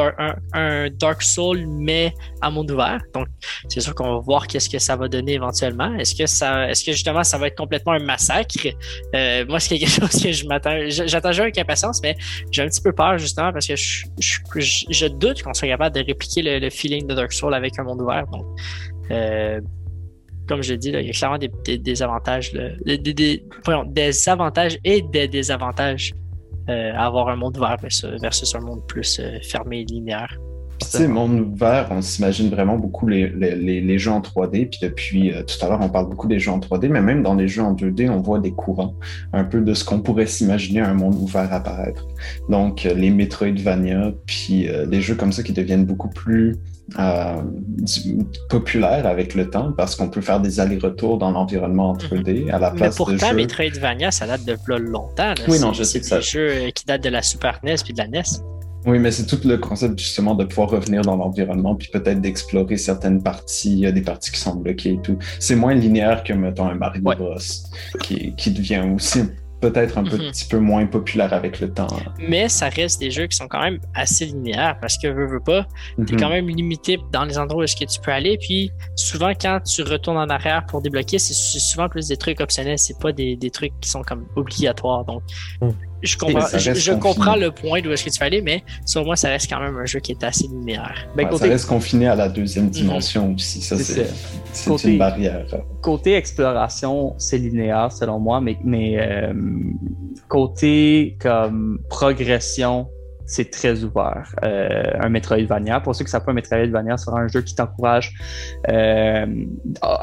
un, Dark Soul, mais à monde ouvert. Donc, c'est sûr qu'on va voir qu'est-ce que ça va donner éventuellement. Est-ce que ça, est-ce que justement, ça va être complètement un massacre? Euh, moi, c'est quelque chose que je m'attends, j'attends avec impatience, mais j'ai un petit peu peur justement parce que je, doute qu'on soit capable de répliquer le, feeling de Dark Soul avec un monde ouvert. Donc, euh, comme je dis, il y a clairement des, avantages, des, des, avantages et des désavantages euh, à avoir un monde ouvert versus, un monde plus euh, fermé et linéaire. Tu sais, monde ouvert, on s'imagine vraiment beaucoup les, les, jeux en 3D. Puis depuis euh, tout à l'heure, on parle beaucoup des jeux en 3D, mais même dans les jeux en 2D, on voit des courants, un peu de ce qu'on pourrait s'imaginer un monde ouvert apparaître. Donc, les Metroidvania, puis des jeux comme ça qui deviennent beaucoup plus euh, populaire avec le temps parce qu'on peut faire des allers-retours dans l'environnement en 3D à la place Mais pourtant, Metroidvania, ça date de longtemps. Oui, non, je sais que ça. C'est des jeux qui datent de la Super NES puis de la NES. Oui, mais c'est tout le concept justement de pouvoir revenir dans l'environnement puis peut-être d'explorer certaines parties, il y a des parties qui sont bloquées et tout. C'est moins linéaire que, mettons, un Mario Bros. Qui, qui devient aussi peut-être un mhm. petit peu moins populaire avec le temps. Mais ça reste des jeux qui sont quand même assez linéaires parce que veux, veux pas, tu es quand mhm. même limité dans les endroits où est-ce que tu peux aller. Puis souvent, quand tu retournes en arrière pour débloquer, c'est souvent plus des trucs optionnels, c'est pas des, des, trucs qui sont comme obligatoires. Donc, mm je comprends, je, comprends le point d'où est-ce que tu vas aller, mais sur moi, ça reste quand même un jeu qui est assez linéaire. Ben, Ça reste confiné à la deuxième mhm. dimension aussi. Ça, c'est une barrière. Côté exploration, c'est linéaire selon moi, mais, mais euh, côté comme progression, c'est très ouvert. Euh, un Metroidvania. Pour ceux qui savent pas, un Metroidvania sera un jeu qui t'encourage, euh,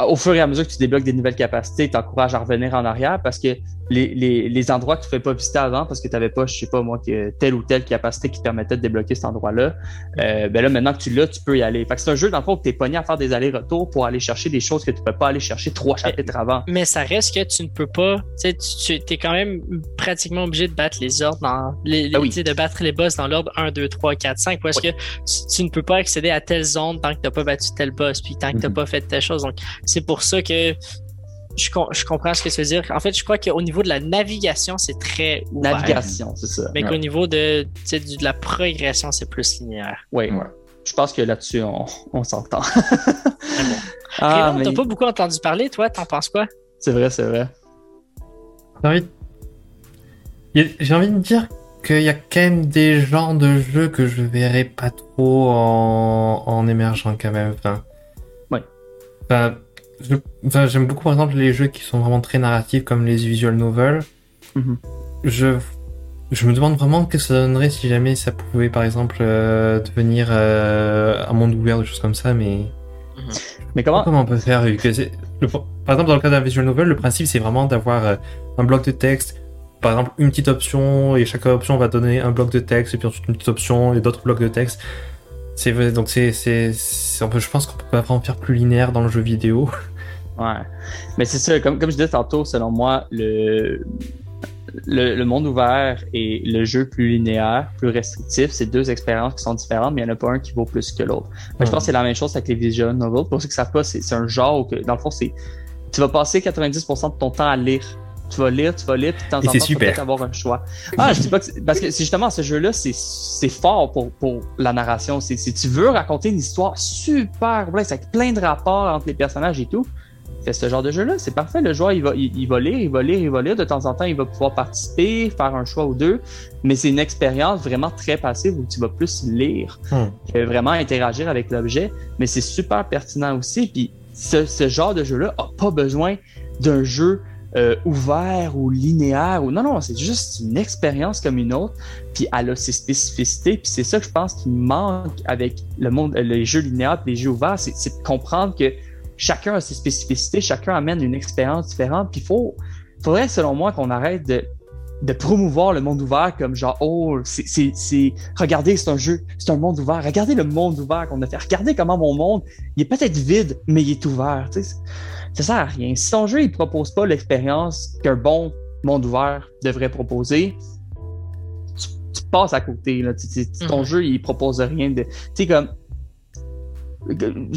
au fur et à mesure que tu débloques des nouvelles capacités, t'encourage à revenir en arrière parce que les, les, les endroits que tu ne fais pas visiter avant parce que tu n'avais pas, je sais pas moi, que telle ou telle capacité qui te permettait de débloquer cet endroit-là, euh, ben là, maintenant que tu l'as, tu peux y aller. Fait que c'est un jeu, dans le fond, que tu es pogné à faire des allers-retours pour aller chercher des choses que tu peux pas aller chercher trois chapitres avant. Mais ça reste que tu ne peux pas, tu sais, tu es quand même pratiquement obligé de battre les ordres dans, les, ah de battre les boss dans l'ordre 1, 2, 3, 4, 5 parce que tu, ne peux pas accéder à telle zone tant que tu n'as pas battu tel boss puis tant que tu n'as mhm. pas fait telle chose. Donc, c'est pour ça que je, comprends ce que tu veux dire. En fait, je crois qu'au niveau de la navigation, c'est très ouvert. Navigation, c'est ça. Mais qu'au niveau de, de la progression, c'est plus linéaire. Oui, ouais. je pense que là-dessus, on, on s'entend. ah, mais... t'as pas beaucoup entendu parler, toi, t'en penses quoi? C'est vrai, c'est vrai. J'ai envie de dire qu'il y a quand même des genres de jeux que je verrais pas trop en, en émergent quand même. Enfin, ouais. Enfin, j'aime beaucoup par exemple les jeux qui sont vraiment très narratifs comme les visual novels. Mhm. Je, je me demande vraiment ce que ça donnerait si jamais ça pouvait par exemple euh, devenir euh, un monde ouvert, des choses comme ça, mais. Mhm. Mais comment Comment on peut faire que Par exemple, dans le cas d'un visual novel, le principe c'est vraiment d'avoir euh, un bloc de texte, par exemple une petite option, et chaque option va donner un bloc de texte, et puis ensuite une petite option, et d'autres blocs de texte. C'est donc c'est, c'est, je pense qu'on peut pas vraiment faire plus linéaire dans le jeu vidéo. Ouais. Mais c'est ça, comme, comme je disais tantôt, selon moi, le, le, monde ouvert et le jeu plus linéaire, plus restrictif, c'est deux expériences qui sont différentes, mais il n'y en a pas un qui vaut plus que l'autre. Je pense que c'est la même chose avec les visual novels. Pour ceux qui ne savent pas, c'est un genre où, dans le fond, c'est tu vas passer 90% de ton temps à lire. Tu vas lire, tu vas lire, puis de temps en temps, tu vas peut-être avoir un choix. Ah, je dis pas que parce que c'est justement ce jeu-là, c'est fort pour, pour la narration. Si tu veux raconter une histoire super complexe avec plein de rapports entre les personnages et tout, fait ce genre de jeu-là, c'est parfait. Le joueur, il va, il, va lire, il va lire, il va lire. De temps en temps, il va pouvoir participer, faire un choix ou deux. Mais c'est une expérience vraiment très passive où tu vas plus lire hmm. que vraiment interagir avec l'objet. Mais c'est super pertinent aussi. Puis ce, genre de jeu-là n'a pas besoin d'un jeu euh, ouvert ou linéaire ou non non c'est juste une expérience comme une autre puis elle a ses spécificités puis c'est ça que je pense qui manque avec le monde les jeux linéaires les jeux ouverts c'est de comprendre que chacun a ses spécificités, chacun amène une expérience différente. Puis il faut, faudrait, selon moi, qu'on arrête de, de promouvoir le monde ouvert comme genre, oh, c'est, regardez, c'est un jeu, c'est un monde ouvert. Regardez le monde ouvert qu'on a fait. Regardez comment mon monde, il est peut-être vide, mais il est ouvert. Tu sais, ça sert à rien. Si ton jeu, il propose pas l'expérience qu'un bon monde ouvert devrait proposer, tu, passes à côté. Là. ton mhm. jeu, il propose rien de. Tu sais, comme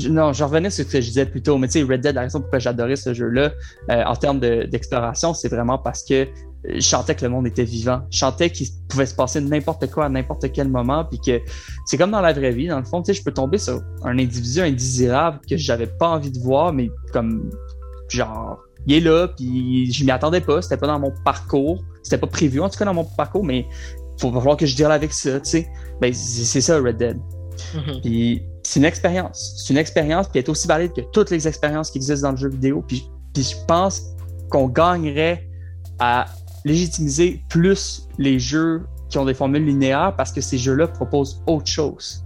non, je revenais sur ce que je disais plus tôt, mais tu sais, Red Dead, la raison pourquoi j'adorais ce jeu-là, euh, en termes d'exploration, c'est vraiment parce que je chantais que le monde était vivant. Je chantais qu'il pouvait se passer n'importe quoi à n'importe quel moment, puis que c'est comme dans la vraie vie. Dans le fond, tu sais, je peux tomber sur un individu indésirable que j'avais pas envie de voir, mais comme genre, il est là, puis je m'y attendais pas, c'était pas dans mon parcours, c'était pas prévu en tout cas dans mon parcours, mais il va falloir que je deal avec ça, tu sais. Ben, c'est ça, Red Dead. Mm-hmm. Puis c'est une expérience. C'est une expérience, puis elle est aussi valide que toutes les expériences qui existent dans le jeu vidéo. Puis, puis je pense qu'on gagnerait à légitimiser plus les jeux qui ont des formules linéaires parce que ces jeux-là proposent autre chose.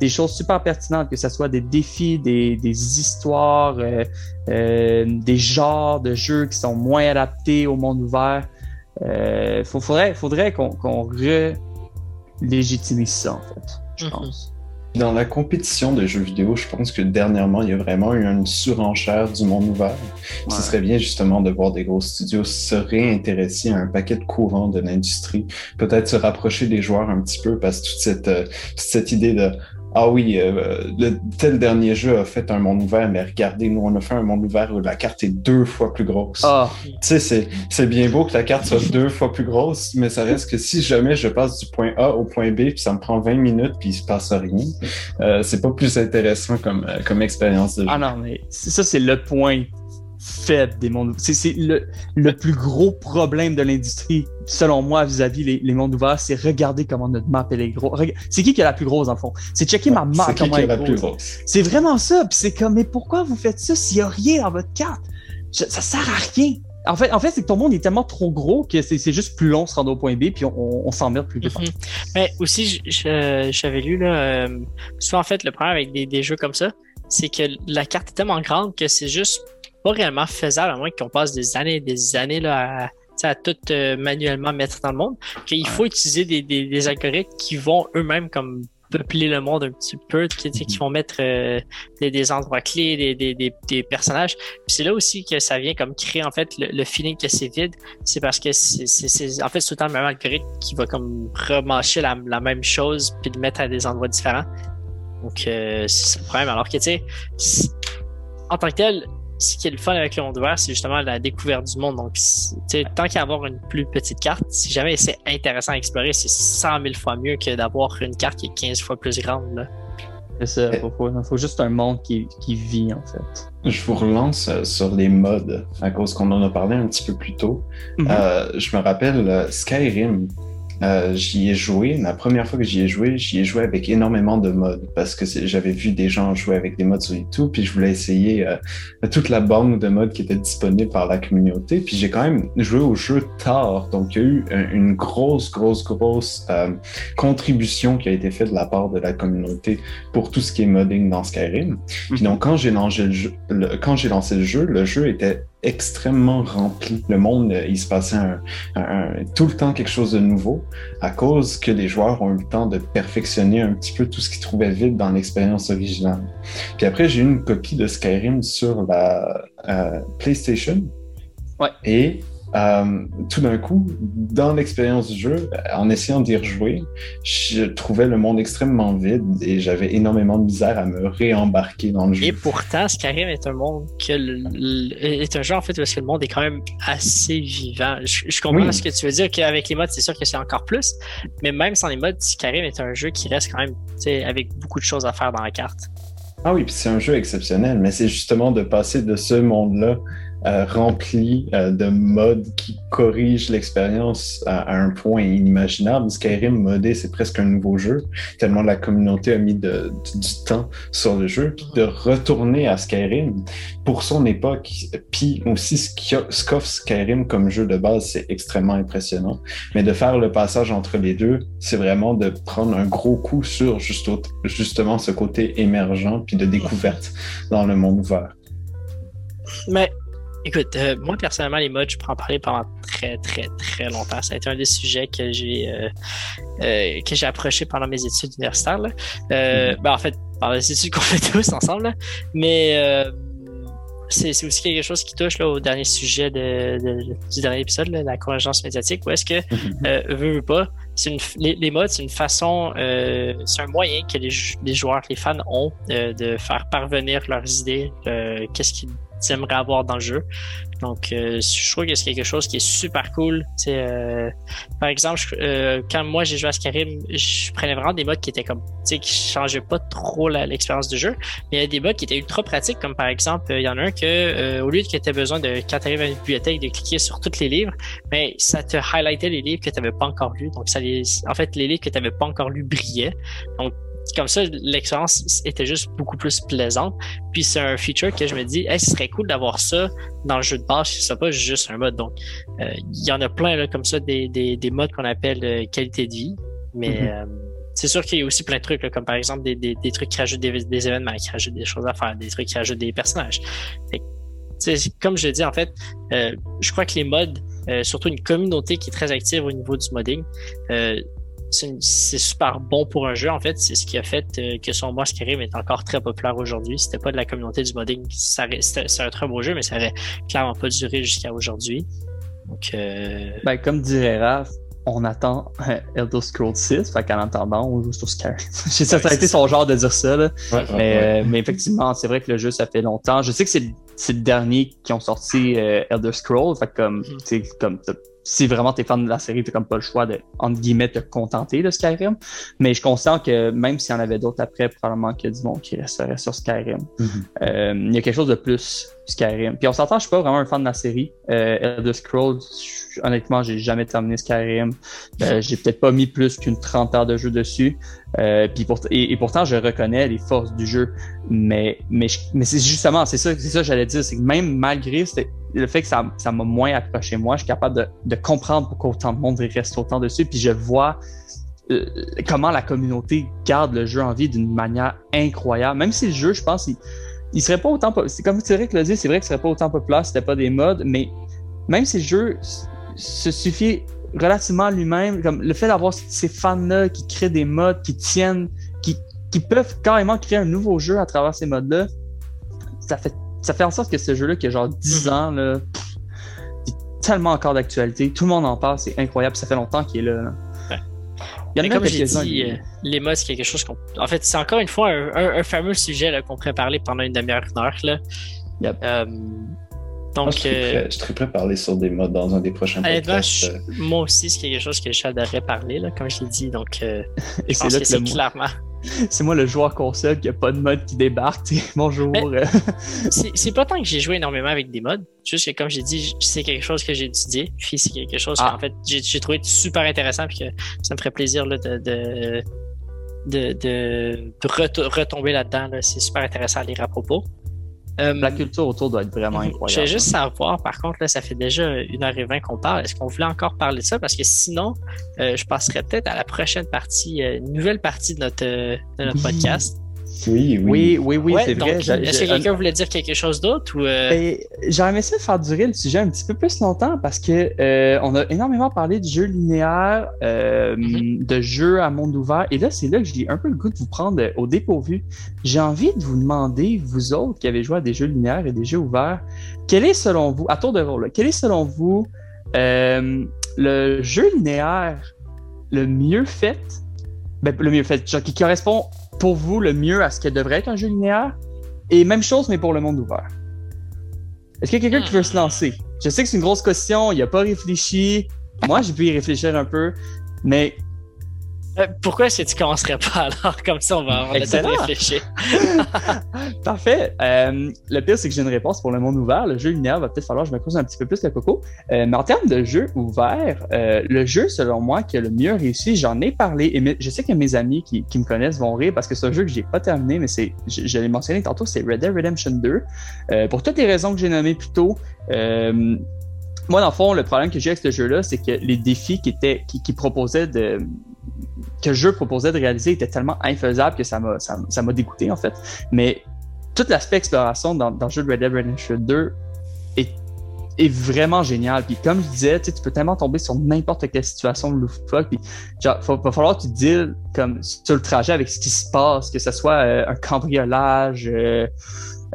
Des choses super pertinentes, que ce soit des défis, des, des histoires, euh, euh, des genres de jeux qui sont moins adaptés au monde ouvert. Euh, faudrait faudrait qu'on qu re-légitimise ça, en fait, je mm-hmm. pense. Dans la compétition de jeux vidéo, je pense que dernièrement, il y a vraiment eu une surenchère du monde ouvert. Ce serait bien justement de voir des gros studios se réintéresser à un paquet de courants de l'industrie, peut-être se rapprocher des joueurs un petit peu, parce que toute cette, euh, toute cette idée de ah oui, euh, le, tel dernier jeu a fait un monde ouvert, mais regardez, nous, on a fait un monde ouvert où la carte est deux fois plus grosse. Ah. Tu sais, c'est bien beau que la carte soit deux fois plus grosse, mais ça reste que si jamais je passe du point A au point B, puis ça me prend 20 minutes, puis il se passe rien, euh, c'est pas plus intéressant comme, euh, comme expérience de jeu. Ah non, mais ça, c'est le point faible des mondes ouverts. C'est le, le, plus gros problème de l'industrie, selon moi, vis-à-vis les, les, mondes ouverts, c'est regarder comment notre map elle est grosse. C'est qui qui a la plus grosse, en fond? C'est checker ma map comment elle est grosse. C'est vraiment ça. Puis c'est comme, mais pourquoi vous faites ça s'il n'y a rien dans votre carte? ça sert à rien. En fait, en fait c'est que ton monde est tellement trop gros que c'est juste plus long se rendre au point B, puis on, on, s'emmerde plus vite. Mm-hmm. Mais aussi, j'avais lu, là, euh, souvent, en fait, le problème avec des, des jeux comme ça, c'est que la carte est tellement grande que c'est juste pas réellement faisable, à moins qu'on passe des années et des années là, à, tout euh, manuellement mettre dans le monde, qu'il faut utiliser des, des, algorithmes qui vont eux-mêmes comme peupler le monde un petit peu, qui, qui mm-hmm. vont mettre euh, des, endroits clés, des, des, personnages. c'est là aussi que ça vient comme créer en fait le, feeling que c'est vide. C'est parce que c'est en fait tout le temps le même algorithme qui va comme remancher la, la même chose puis le mettre à des endroits différents. Donc euh, c'est le problème. Alors que tu sais, en tant que tel, ce qui est le fun avec le monde ouvert, c'est justement la découverte du monde. Donc, tant qu'à avoir une plus petite carte, si jamais c'est intéressant à explorer, c'est 100 000 fois mieux que d'avoir une carte qui est 15 fois plus grande. C'est ça, il faut, juste un monde qui, qui, vit en fait. Je vous relance euh, sur les modes à cause qu'on en a parlé un petit peu plus tôt. Mm-hmm. euh, je me rappelle euh, Skyrim, euh, j'y ai joué. La première fois que j'y ai joué, j'y ai joué avec énormément de modes parce que j'avais vu des gens jouer avec des modes sur YouTube, puis je voulais essayer euh, toute la banque de modes qui était disponible par la communauté. Puis j'ai quand même joué au jeu tard, donc il y a eu une grosse, grosse, grosse euh, contribution qui a été faite de la part de la communauté pour tout ce qui est modding dans Skyrim. Puis donc quand j'ai lancé le jeu, quand j'ai lancé le jeu, le jeu était extrêmement rempli. Le monde, euh, il se passait tout le temps quelque chose de nouveau à cause que les joueurs ont eu le temps de perfectionner un petit peu tout ce qu'ils trouvaient vide dans l'expérience originale. Puis après, j'ai eu une copie de Skyrim sur la euh, PlayStation. Ouais. Et euh, tout d'un coup, dans l'expérience du jeu, en essayant d'y rejouer, je trouvais le monde extrêmement vide et j'avais énormément de misère à me réembarquer dans le jeu. Et pourtant, Skyrim est un monde que est un jeu en fait parce que le monde est quand même assez vivant. Je, comprends ce que tu veux dire qu'avec les modes, c'est sûr que c'est encore plus, mais même sans les modes, Skyrim est un jeu qui reste quand même avec beaucoup de choses à faire dans la carte. Ah oui, puis c'est un jeu exceptionnel, mais c'est justement de passer de ce monde-là euh, rempli euh, de modes qui corrigent l'expérience à, un point inimaginable. Skyrim modé, c'est presque un nouveau jeu, tellement la communauté a mis de, du temps sur le jeu. de retourner à Skyrim pour son époque, puis aussi ce qu'offre Skyrim comme jeu de base, c'est extrêmement impressionnant. Mais de faire le passage entre les deux, c'est vraiment de prendre un gros coup sur juste, justement ce côté émergent puis de découverte dans le monde ouvert. Mais Écoute, euh, moi personnellement, les modes, je peux en parler pendant très, très, très longtemps. Ça a été un des sujets que j'ai euh, euh, que j'ai approché pendant mes études universitaires. Là. Mm-hmm. ben, en fait, pendant les études qu'on fait tous ensemble. Mais c'est aussi quelque chose qui touche là, au dernier sujet de, du dernier épisode, la convergence médiatique, où est-ce que, mm-hmm. euh, veut, pas, une, les, les, modes, c'est une façon, euh, c'est un moyen que les, les, joueurs, les fans ont euh, de faire parvenir leurs idées, qu'est-ce qu'ils aimeraient avoir dans le jeu. Donc, euh, je trouve que c'est quelque chose qui est super cool. Euh, par exemple, euh, quand moi j'ai joué à Skyrim, je prenais vraiment des modes qui étaient comme, tu sais, qui changeaient pas trop l'expérience du jeu. Mais il y a des modes qui étaient ultra pratiques, comme par exemple, il y en a un que, au lieu que tu besoin de, quand tu arrives à une bibliothèque, de cliquer sur tous les livres, mais ça te highlightait les livres que tu n'avais pas encore lus. Donc, ça les, en fait, les livres que tu n'avais pas encore lus brillaient. Donc, comme ça, l'expérience était juste beaucoup plus plaisante. Puis c'est un feature que je me dis, hey, ce serait cool d'avoir ça dans le jeu de base, si c'est pas juste un mode. Donc, euh, il y en a plein là, comme ça, des, des, des modes qu'on appelle euh, qualité de vie. Mais mm-hmm. euh, c'est sûr qu'il y a aussi plein de trucs, comme par exemple des, des, des trucs qui rajoutent des, des, événements, qui rajoutent des choses à faire, des trucs qui rajoutent des personnages. comme je dis, en fait, je crois que les modes, surtout une communauté qui est très active au niveau du modding, c'est super bon pour un jeu en fait. C'est ce qui a fait euh, que son boss Skyrim est encore très populaire aujourd'hui. C'était pas de la communauté du modding, c'est un très beau jeu, mais ça avait clairement pas duré jusqu'à aujourd'hui. Donc, euh... ben, comme dirait Raph, on attend euh, Elder Scrolls 6, fait qu'en attendant, on joue sur Skyrim. J'ai ça a été son genre de dire ça, là. mais, euh, mais, effectivement, c'est vrai que le jeu, ça fait longtemps. Je sais que c'est le dernier qui ont sorti Elder Scrolls, fait comme, mm comme si vraiment t'es fan de la série, t'as comme pas le choix de, entre guillemets, te contenter de Skyrim. Mais je constate que même s'il y en avait d'autres après, probablement qu'il y a du monde qui resterait sur Skyrim. Mm-hmm. Euh, il y a quelque chose de plus Skyrim. Puis on s'entend, je suis pas vraiment un fan de la série. Euh, Elder Scrolls, honnêtement, j'ai jamais terminé Skyrim. Euh, j'ai peut-être pas mis plus qu'une 30 heures de jeu dessus. Euh, pour, et, pourtant, je reconnais les forces du jeu. Mais, mais, mais c'est justement, c'est ça, c'est ça que j'allais dire, c'est que même malgré le fait que ça, ça m'a moins approché moi, je suis capable de, comprendre pourquoi autant de monde reste autant dessus, puis je vois euh, comment la communauté garde le jeu en vie d'une manière incroyable. Même si le jeu, je pense, il, il serait pas autant c'est comme Thierry le dit, c'est vrai ce serait pas autant populaire si c'était pas des modes, mais même si le jeu se suffit relativement à lui-même, comme le fait d'avoir ces fans-là qui créent des modes, qui tiennent, qui, qui peuvent carrément créer un nouveau jeu à travers ces modes-là, ça fait ça fait en sorte que ce jeu-là, qui a genre 10 mhm. ans, là, est tellement encore d'actualité. Tout le monde en parle, c'est incroyable. Ça fait longtemps qu'il est là. Il y en a comme j'ai dit, euh, les mods, c'est quelque chose qu'on. En fait, c'est encore une fois un, fameux sujet qu'on pourrait parler pendant une demi-heure, une heure. Là. Euh, donc, je, serais euh, prêt, à parler sur des mods dans un des prochains podcasts. moi aussi, c'est quelque chose que j'adorerais parler, là, comme je l'ai dit. Donc, Et je pense que, c'est clairement c'est moi le joueur console qui a pas de mode qui débarque. Bonjour. c'est pas tant que j'ai joué énormément avec des modes, juste que comme j'ai dit, c'est quelque chose que j'ai étudié, puis c'est quelque chose ah. qu'en fait j'ai trouvé super intéressant, puis que ça me ferait plaisir là, de, de, de, de, retomber là-dedans. C'est super intéressant à lire à propos. Euh, la culture autour doit être vraiment incroyable. Je vais juste savoir, par contre, là, ça fait déjà une heure et vingt qu'on parle. Est-ce qu'on voulait encore parler de ça? Parce que sinon, euh, je passerai peut-être à la prochaine partie, euh, une nouvelle partie de notre, de notre podcast. Oui, oui. Oui, oui, c'est vrai. Est-ce que quelqu'un voulait dire quelque chose d'autre ou euh... Ben, J'aurais aimé ça faire durer le sujet un petit peu plus longtemps parce que euh, on a énormément parlé de jeux linéaires, euh, mm-hmm. de jeux à monde ouvert. Et là, c'est là que j'ai un peu le goût de vous prendre au dépourvu. J'ai envie de vous demander, vous autres qui avez joué à des jeux linéaires et des jeux ouverts, quel est selon vous, à tour de rôle, quel est selon vous euh, le jeu linéaire le mieux fait, ben, le mieux fait, genre, qui correspond pour vous le mieux à ce que devrait être un jeu linéaire? Et même chose, mais pour le monde ouvert. Est-ce qu'il y a quelqu'un qui veut se lancer? Je sais que c'est une grosse question, il a pas réfléchi. Moi, j'ai pu y réfléchir un peu, mais pourquoi est-ce que tu commencerais pas alors? Comme ça, on va, on réfléchir. Parfait. Euh, le pire, c'est que j'ai une réponse pour le monde ouvert. Le jeu linéaire va peut-être falloir que je me creuse un petit peu plus que Coco. Euh, mais en termes de jeu ouvert, le jeu, selon moi, qui a le mieux réussi, j'en ai parlé. Et je sais que mes amis qui, me connaissent vont rire parce que c'est un jeu que j'ai pas terminé, mais c'est, je, l'ai mentionné tantôt, c'est Red Dead Redemption 2. pour toutes les raisons que j'ai nommées plus tôt, moi, dans le fond, le problème que j'ai avec ce jeu-là, c'est que les défis qui étaient, qui, qui proposaient de, que le jeu proposait de réaliser était tellement infaisable que ça m'a, ça, m'a dégoûté, en fait. Mais tout l'aspect exploration dans, le jeu de Red Dead Redemption 2 est, vraiment génial. Puis comme je disais, tu peux tellement tomber sur n'importe quelle situation loufoque. Puis genre, va falloir que tu deals comme sur le trajet avec ce qui se passe, que ce soit euh, un cambriolage, euh,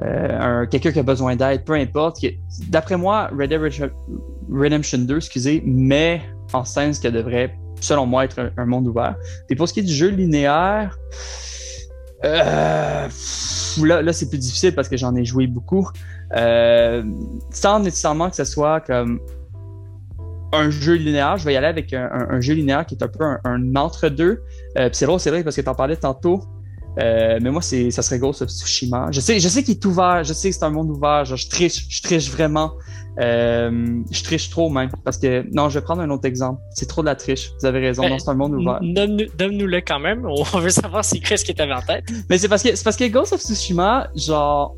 un, quelqu'un qui a besoin d'aide, peu importe. D'après moi, Red Dead Redemption 2, excusez, met en scène ce que devrait, selon moi, être un, monde ouvert. Et pour ce qui est du jeu linéaire, là, là c'est plus difficile parce que j'en ai joué beaucoup. sans nécessairement que ce soit comme un jeu linéaire. Je vais y aller avec un, jeu linéaire qui est un peu un, entre-deux. Euh, c'est drôle, c'est vrai, parce que tu en parlais tantôt. Euh, mais moi, c'est, ça serait Ghost of Tsushima. Je sais, je sais qu'il est ouvert, je sais que c'est un monde ouvert. je triche, je triche vraiment. Euh, je triche trop même. Parce que, non, je vais prendre un autre exemple. C'est trop de la triche. Vous avez raison. non, c'est un monde ouvert. Donne-nous-le quand même. On veut savoir c'est qu'est-ce qui t'avait en tête. Mais c'est parce que, c'est parce que Ghost of Tsushima, genre,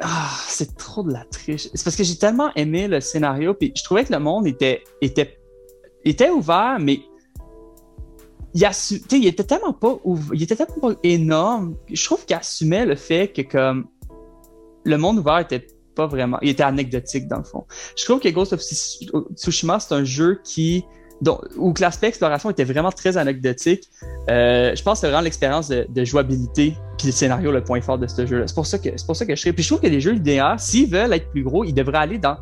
ah, c'est trop de la triche. C'est parce que j'ai tellement aimé le scénario, puis je trouvais que le monde était, était, était ouvert, mais il, assu... il était tellement pas il était tellement pas énorme. Je trouve qu'il assumait le fait que comme le monde ouvert était pas vraiment, il était anecdotique dans le fond. Je trouve que Ghost of Tsushima c'est un jeu qui donc, où l'aspect exploration était vraiment très anecdotique. Euh, je pense que c'est vraiment l'expérience de, jouabilité puis le scénario le point fort de ce jeu-là. C'est pour ça que c'est pour ça que je serais. Puis je trouve que les jeux linéaires, s'ils veulent être plus gros, ils devraient aller dans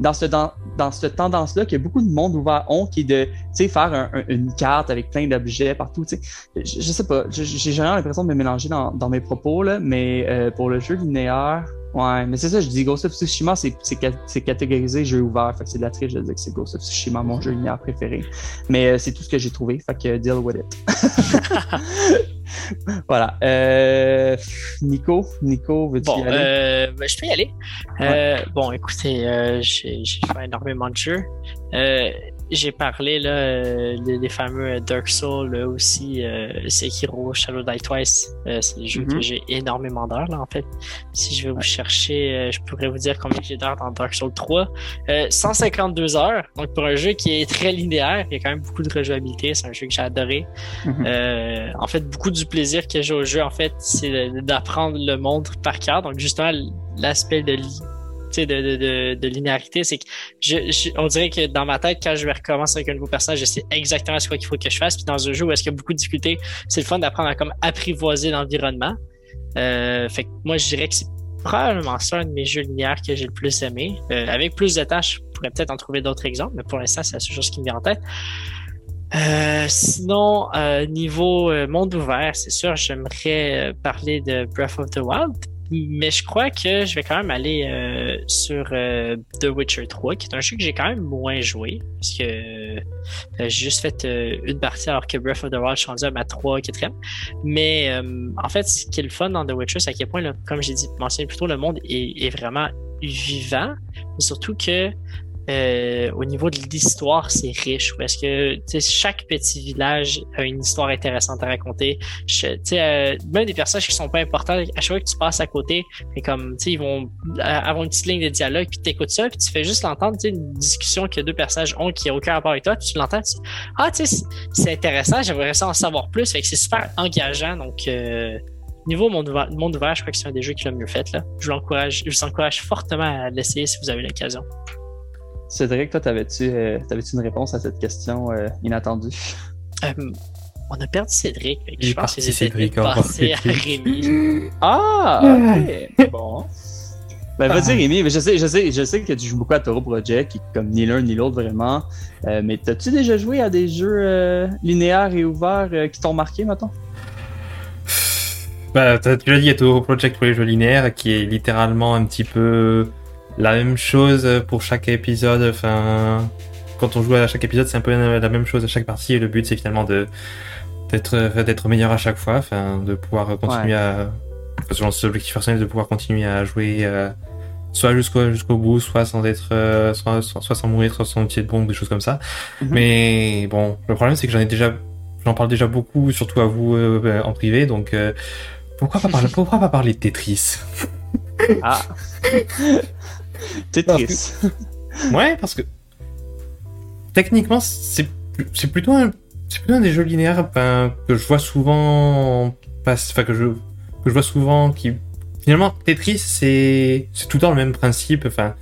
dans ce dans, dans cette tendance-là que beaucoup de monde ouvert ont, qui est de faire une carte avec plein d'objets partout. Je, je sais pas, j'ai jamais l'impression de me mélanger dans, dans mes propos là, mais euh, pour le jeu linéaire, Ouais, mais c'est ça, je dis Ghost of Tsushima, c'est catégorisé jeu ouvert. Fait que c'est de la triche de dire que c'est Ghost of Tsushima, mon jeu linéaire préféré. Mais euh, c'est tout ce que j'ai trouvé, fait que deal with it. voilà. Euh, Nico, Nico, veux-tu y aller? Euh, ben, je peux y aller. Bon, écoutez, j'ai fait énormément de jeux j'ai parlé là, euh, des, fameux Dark Souls là, aussi, euh, Sekiro, Shadow Die Twice. Euh, c'est des jeux que mhm. j'ai énormément d'heures là en fait. Si je vais vous chercher, euh, je pourrais vous dire combien j'ai d'heures dans Dark Souls 3. 152 heures. Donc pour un jeu qui est très linéaire, il y a quand même beaucoup de rejouabilité. C'est un jeu que j'ai adoré. Mhm. en fait, beaucoup du plaisir que j'ai au jeu en fait, c'est d'apprendre le monde par cœur. Donc justement l'aspect de de, linéarité, c'est que je, on dirait que dans ma tête, quand je vais recommencer avec un nouveau personnage, je sais exactement ce qu'il faut que je fasse. Puis dans un jeu où est-ce qu'il y a beaucoup de difficultés, c'est le fun d'apprendre à comme apprivoiser l'environnement. Euh, fait que moi, je dirais que c'est probablement ça un de mes jeux linéaires que j'ai le plus aimé. Euh, avec plus de tâches, je pourrais peut-être en trouver d'autres exemples, mais pour l'instant, c'est la seule chose qui me vient en tête. Euh, sinon, niveau monde ouvert, c'est sûr, j'aimerais parler de Breath of the Wild mais je crois que je vais quand même aller euh, sur euh, The Witcher 3, qui est un jeu que j'ai quand même moins joué. Parce que euh, j'ai juste fait une partie alors que Breath of the Wild, je rendu à ma 3, 4 Mais en fait, ce qui est le fun dans The Witcher, c'est à quel point, comme j'ai dit, mentionné plus tôt, le monde est, vraiment vivant. surtout que euh, au niveau de l'histoire, c'est riche. Parce que chaque petit village a une histoire intéressante à raconter. Euh, même des personnages qui sont pas importants, à chaque fois que tu passes à côté, et comme ils vont avoir une petite ligne de dialogue, puis tu écoutes ça, puis tu fais juste l'entendre, une discussion que deux personnages ont qui a aucun rapport avec toi, puis tu l'entends, tu Ah, tu sais, c'est intéressant, j'aimerais ça en savoir plus. Fait que c'est super engageant. Donc euh, niveau monde ouvert, monde ouvert, je crois que c'est un des jeux qui l'a mieux fait. Là. Je, vous encourage, je vous encourage fortement à l'essayer si vous avez l'occasion. Cédric, toi, t'avais-tu euh, une réponse à cette question euh, inattendue? Euh, on a perdu Cédric. je pense que c'était passé à Rémi. Ah! Ok. bon. Ben, vas-y, ah. Rémi. Je sais, je, sais, je sais que tu joues beaucoup à Toro Project, qui comme ni l'un ni l'autre vraiment. mais t'as-tu déjà joué à des jeux linéaires et ouverts qui t'ont marqué, maintenant? Bah, t'as déjà dit à Toro Project pour les jeux linéaires, qui est littéralement un petit peu la même chose pour chaque épisode. Enfin, quand on joue à chaque épisode, c'est un peu la même chose à chaque partie. Et le but, c'est finalement de d'être d'être meilleur à chaque fois, enfin, de pouvoir continuer à, selon cet objectif personnel, de pouvoir continuer à jouer. Euh, soit jusqu'au jusqu'au bout, soit sans être, euh, soit, soit, sans mourir, soit sans utiliser de bombe, des choses comme ça. Mhm. Mais bon, le problème c'est que j'en ai déjà, j'en parle déjà beaucoup, surtout à vous euh, en privé, donc pourquoi pas parler, pourquoi pas parler de Tetris? Ah Tetris. Ouais, parce que techniquement, c'est plutôt un c'est plutôt un des jeux linéaires que je vois souvent enfin que je que je vois souvent qui finalement Tetris c'est c'est tout le temps le même principe enfin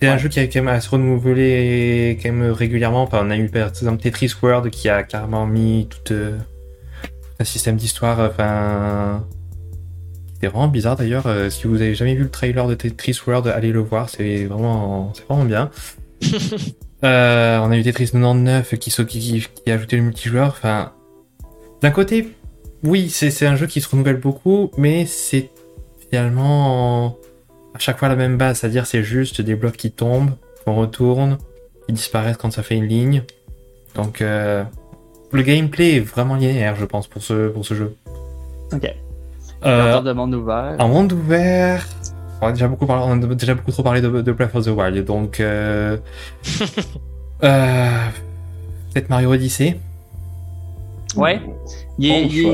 c'est un jeu qui a quand même à se renouveler quand même régulièrement enfin on a eu par exemple Tetris World qui a carrément mis tout euh, un système d'histoire enfin C'était vraiment bizarre d'ailleurs. si vous avez jamais vu le trailer de Tetris World, allez le voir. C'est vraiment, c'est vraiment bien. on a eu Tetris 99 qui, qui, qui a ajouté le multijoueur. Enfin, d'un côté, oui, c'est un jeu qui se renouvelle beaucoup, mais c'est finalement à chaque fois la même base, c'est-à-dire c'est juste des blocs qui tombent, qu'on retourne, qui disparaissent quand ça fait une ligne. Donc euh, le gameplay est vraiment linéaire, je pense, pour ce, pour ce jeu. Ok. Euh, de monde ouvert. En monde ouvert. On a déjà beaucoup, parlé, on a déjà beaucoup trop parlé de, de Breath of the Wild, donc euh, euh, peut-être Mario Odyssey. Ouais.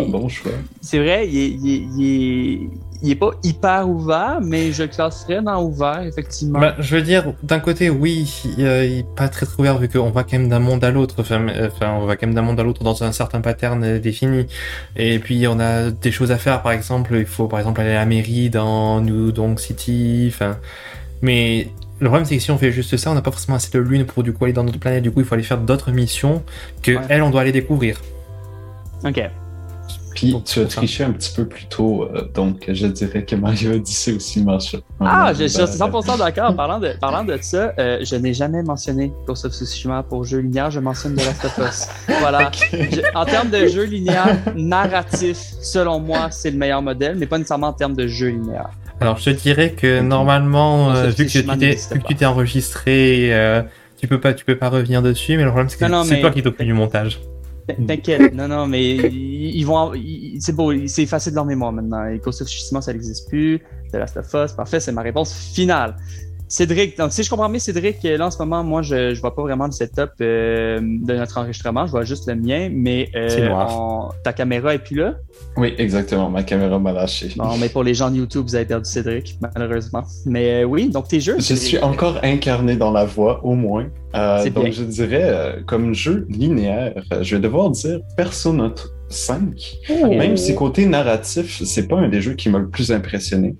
bon choix, C'est vrai, il est, pas hyper ouvert, mais je le classerais dans ouvert, effectivement. Bah, je veux dire, d'un côté, oui, il, n'est pas très, ouvert vu qu'on va quand même d'un monde à l'autre. Enfin, on va quand même d'un monde à l'autre dans un certain pattern défini. Et puis, on a des choses à faire. Par exemple, il faut, par exemple, aller à la mairie dans New Donk City. Enfin, mais le problème, c'est que si on fait juste ça, on n'a pas forcément assez de lune pour du coup aller dans notre planète. Du coup, il faut aller faire d'autres missions que elle, on doit aller découvrir. Ok. Puis tu as triché un petit peu plus tôt, euh, donc je dirais que Mario Odyssey aussi marche. Ah, je, suis 100% d'accord. parlant, de, parlant de ça, euh, je n'ai jamais mentionné Ghost of Tsushima pour jeu linéaire, je mentionne The Last of Us. Voilà. en termes de jeu linéaire narratif, selon moi, c'est le meilleur modèle, mais pas nécessairement en termes de jeu linéaire. Alors je te dirais que normalement, euh, vu que tu t'es enregistré, tu peux pas, tu peux pas revenir dessus, mais le problème c'est que c'est toi qui t'occupes du montage. T'inquiète, non, non, mais ils vont. C'est beau, c'est effacé de leur mémoire maintenant. Ghost of Tsushima, ça n'existe plus. The Last of Us, parfait, c'est ma réponse finale. Cédric, donc si je comprends bien, Cédric, là en ce moment, moi je, je vois pas vraiment le setup euh, de notre enregistrement, je vois juste le mien, mais euh, ta caméra est plus là? Oui, exactement, ma caméra m'a lâché. Non, mais pour les gens de YouTube, vous avez perdu Cédric, malheureusement. Mais euh, oui, donc tes jeux. Je suis encore incarné dans la voix, au moins. donc je dirais, comme jeu linéaire, je vais devoir dire Persona 5. Même si côté narratif, c'est pas un des jeux qui m'a le plus impressionné.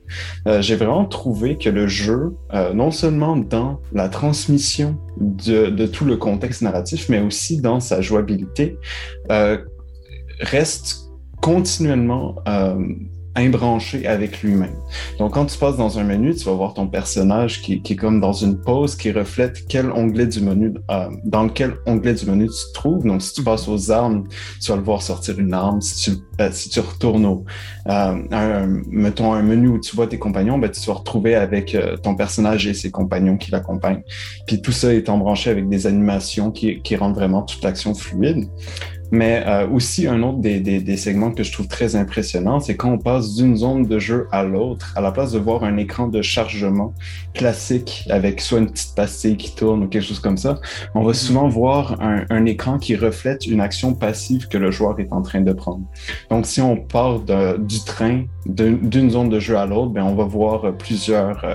Euh, j'ai vraiment trouvé que le jeu, euh, non seulement dans la transmission de, de, tout le contexte narratif, mais aussi dans sa jouabilité, euh, reste continuellement imbranché avec lui-même. Donc, quand tu passes dans un menu, tu vas voir ton personnage qui, qui est comme dans une pose qui reflète quel onglet du menu, euh, dans quel onglet du menu tu te trouves. Donc, si tu passes aux armes, tu vas le voir sortir une arme. Si tu, euh, si tu retournes au, euh, un, mettons, un menu où tu vois tes compagnons, ben, tu vas retrouver avec euh, ton personnage et ses compagnons qui l'accompagnent. Puis tout ça est embranché avec des animations qui, qui rendent vraiment toute l'action fluide. Mais euh, aussi, un autre des, des, segments que je trouve très impressionnant, c'est quand on passe d'une zone de jeu à l'autre, à la place de voir un écran de chargement classique avec soit une petite pastille qui tourne ou quelque chose comme ça, on va souvent voir un, écran qui reflète une action passive que le joueur est en train de prendre. Donc, si on part du train d'une zone de jeu à l'autre, ben, on va voir plusieurs euh,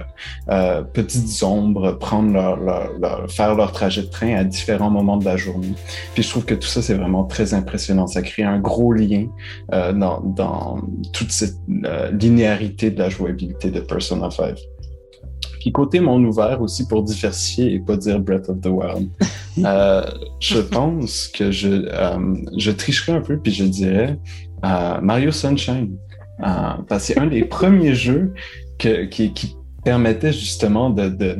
euh, petites ombres prendre leur, faire leur trajet de train à différents moments de la journée. Puis je trouve que tout ça, c'est vraiment très impressionnant. Ça crée un gros lien euh, dans, dans, toute cette euh, linéarité de la jouabilité de Persona 5. Puis côté monde ouvert aussi pour diversifier et pas dire Breath of the Wild, euh, je pense que je, euh, je tricherai un peu puis je dirais Mario Sunshine. parce que c'est un des premiers jeux que, qui, qui permettait justement de, de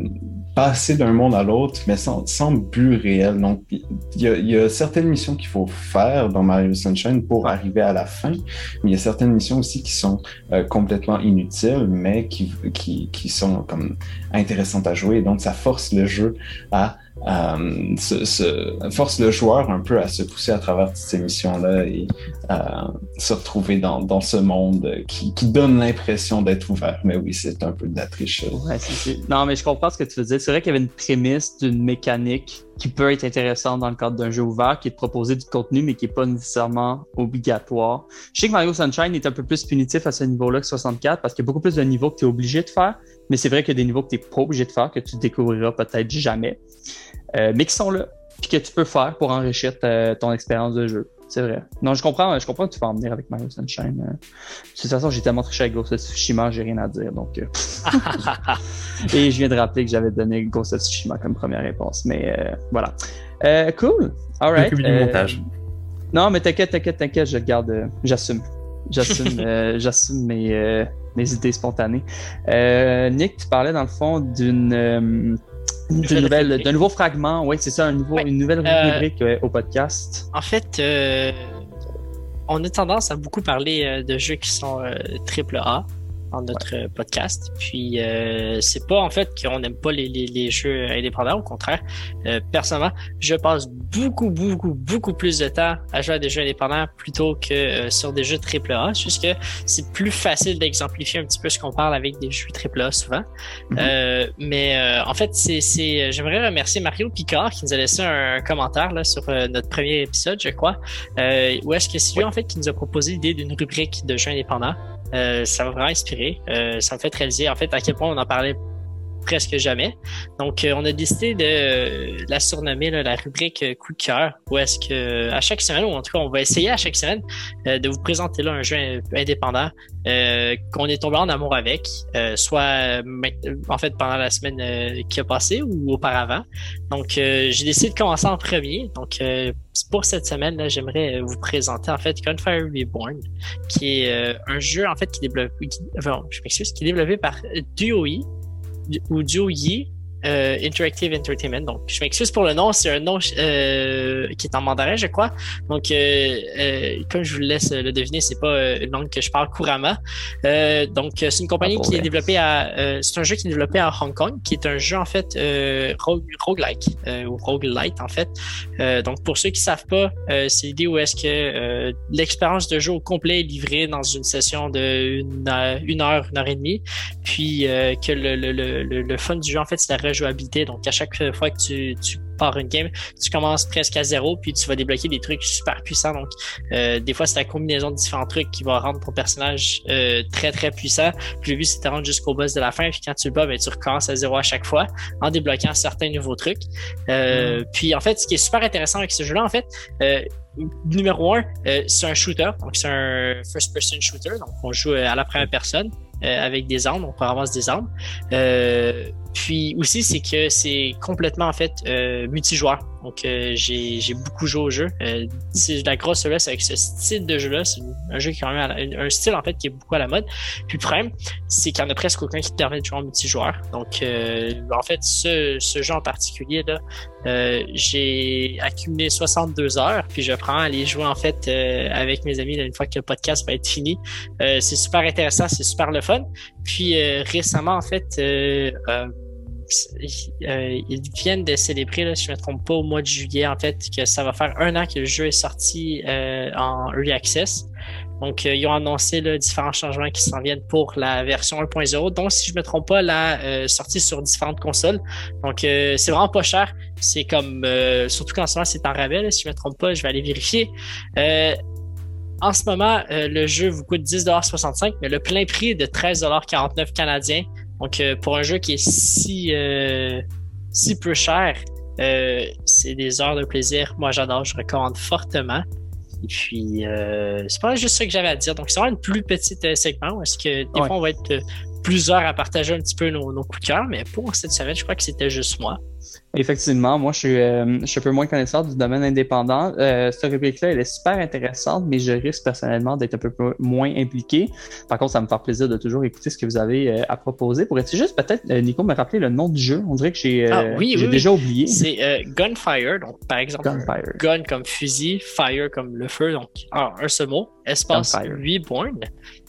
passer d'un monde à l'autre, mais sans, sans, but réel. Donc, il y, y, a certaines missions qu'il faut faire dans Mario Sunshine pour arriver à la fin, mais il y a certaines missions aussi qui sont euh, complètement inutiles, mais qui, qui, qui sont comme intéressantes à jouer. Donc, ça force le jeu à euh, force le joueur un peu à se pousser à travers toutes ces missions-là et euh, se retrouver dans, ce monde qui, donne l'impression d'être ouvert. Mais oui, c'est un peu de la triche. Non, mais je comprends ce que tu veux dire. C'est vrai qu'il y avait une prémisse d'une mécanique qui peut être intéressante dans le cadre d'un jeu ouvert, qui est de proposer du contenu, mais qui n'est pas nécessairement obligatoire. Je sais que Mario Sunshine est un peu plus punitif à ce niveau-là que 64 parce qu'il y a beaucoup plus de niveaux que tu es obligé de faire, mais c'est vrai qu'il y a des niveaux que tu n'es pas obligé de faire, que tu découvriras peut-être jamais. Euh, mais qui sont là, puis que tu peux faire pour enrichir ton expérience de jeu. C'est vrai. Non, je comprends, je comprends que tu vas en venir avec Mario Sunshine. Euh. De toute façon, j'ai tellement triché avec Ghost of Tsushima, j'ai rien à dire. Donc, euh. Et je viens de rappeler que j'avais donné Ghost of Tsushima comme première réponse. Mais voilà. cool. All right. montage. Non, mais t'inquiète, t'inquiète, t'inquiète, je garde, j'assume. J'assume, j'assume mes, mes idées spontanées. Nick, tu parlais dans le fond d'une d'un nouveau fragment, oui, c'est ça, un nouveau, une nouvelle rubrique au podcast. En fait, on a tendance à beaucoup parler de jeux qui sont triple A dans notre podcast. Puis euh, c'est pas en fait qu'on n'aime pas les, les, les, jeux indépendants, au contraire. Euh, personnellement, je passe beaucoup, beaucoup, beaucoup plus de temps à jouer à des jeux indépendants plutôt que euh, sur des jeux AAA, juste que c'est plus facile d'exemplifier un petit peu ce qu'on parle avec des jeux AAA souvent. Mm-hmm. euh, mais euh, en fait, c'est, c'est j'aimerais remercier Mario Picard qui nous a laissé un, commentaire là, sur notre premier épisode, je crois. où est-ce que c'est lui en fait qui nous a proposé l'idée d'une rubrique de jeux indépendants? Euh, ça m'a vraiment inspiré. Euh, ça me fait réaliser en fait à quel point on en parlait presque jamais. Donc, euh, on a décidé de la surnommer la rubrique coup de cœur, où est-ce que à chaque semaine, ou en tout cas, on va essayer à chaque semaine de vous présenter là un jeu indépendant euh, qu'on est tombé en amour avec, euh, soit en fait pendant la semaine euh, qui a passé ou auparavant. Donc j'ai décidé de commencer en premier. Donc pour cette semaine j'aimerais vous présenter en fait Gunfire Reborn, qui est un jeu en fait qui est développé, enfin, je qui est développé par DOE ou DOE euh, Interactive Entertainment. Donc, je m'excuse pour le nom, c'est un nom euh, qui est en mandarin, je crois. Donc, euh, comme je vous laisse le deviner, c'est pas une langue que je parle couramment. donc, c'est une compagnie qui est développée à, c'est un jeu qui est développé à Hong Kong, qui est un jeu en fait rogue, roguelike ou roguelite en fait. donc, pour ceux qui savent pas, c'est l'idée où est-ce que l'expérience de jeu au complet est livrée dans une session de une, une heure, une heure et demie, puis que le, le, le, le, fun du jeu en fait, c'est la jouabilité. Donc, à chaque fois que tu, tu une game, tu commences presque à zéro, puis tu vas débloquer des trucs super puissants. Donc, euh, des fois, c'est la combinaison de différents trucs qui va rendre ton personnage euh, très, très puissant. Puis le but, c'est de rendre jusqu'au boss de la fin. Puis quand tu le bats, ben, tu recommences à zéro à chaque fois en débloquant certains nouveaux trucs. Euh, mm. Puis, en fait, ce qui est super intéressant avec ce jeu-là, en fait, numéro un, c'est un shooter. Donc, c'est un first-person shooter. Donc, on joue à la première personne. avec des armes, on peut avancer des armes. Euh, puis aussi, c'est que c'est complètement en fait euh, multijoueur. Donc euh, j'ai, beaucoup joué au jeu. Euh, c'est la grosse faiblesse avec ce style de jeu-là. C'est un jeu qui est quand même un style en fait qui est beaucoup à la mode. Puis le problème, c'est qu'il n'y en a presque aucun qui te permet de jouer en multijoueur. Donc euh, en fait, ce, ce jeu en particulier là, euh, j'ai accumulé 62 heures. Puis je prends à aller jouer en fait avec mes amis là, une fois que le podcast va être fini. c'est super intéressant, c'est super le fun. Puis récemment en fait euh, ils viennent de célébrer, si je ne me trompe pas, au mois de juillet, en fait, que ça va faire un an que le jeu est sorti euh, en Early Access. Donc, euh, ils ont annoncé là, différents changements qui s'en viennent pour la version 1.0, donc si je me trompe pas, la sortie sur différentes consoles. Donc, c'est vraiment pas cher. C'est comme, surtout qu'en ce moment, c'est en rabais, si je me trompe pas, je vais aller vérifier. en ce moment, le jeu vous coûte 10,65$, mais le plein prix est de 13,49$ canadiens. Donc, euh, pour un jeu qui est si, euh, si peu cher, euh, c'est des heures de plaisir. Moi, j'adore, je recommande fortement. Et puis, c'est pas juste ça que j'avais à dire. Donc, c'est vraiment une plus petite segment. Est-ce que des fois, on va être plusieurs à partager un petit peu nos, nos coups de cœur, mais pour cette semaine, je crois que c'était juste moi. Effectivement, moi, je suis, euh, je suis un peu moins connaisseur du domaine indépendant. Euh, cette rubrique-là, elle est super intéressante, mais je risque personnellement d'être un peu moins impliqué. Par contre, ça me fait plaisir de toujours écouter ce que vous avez euh, à proposer. Pourrais-tu juste peut-être, euh, Nico, me rappeler le nom du jeu? On dirait que j'ai ah, oui, oui, déjà oublié. C'est Gunfire, donc par exemple, Gunfire. gun comme fusil, fire comme le feu, donc ah, un seul mot, espace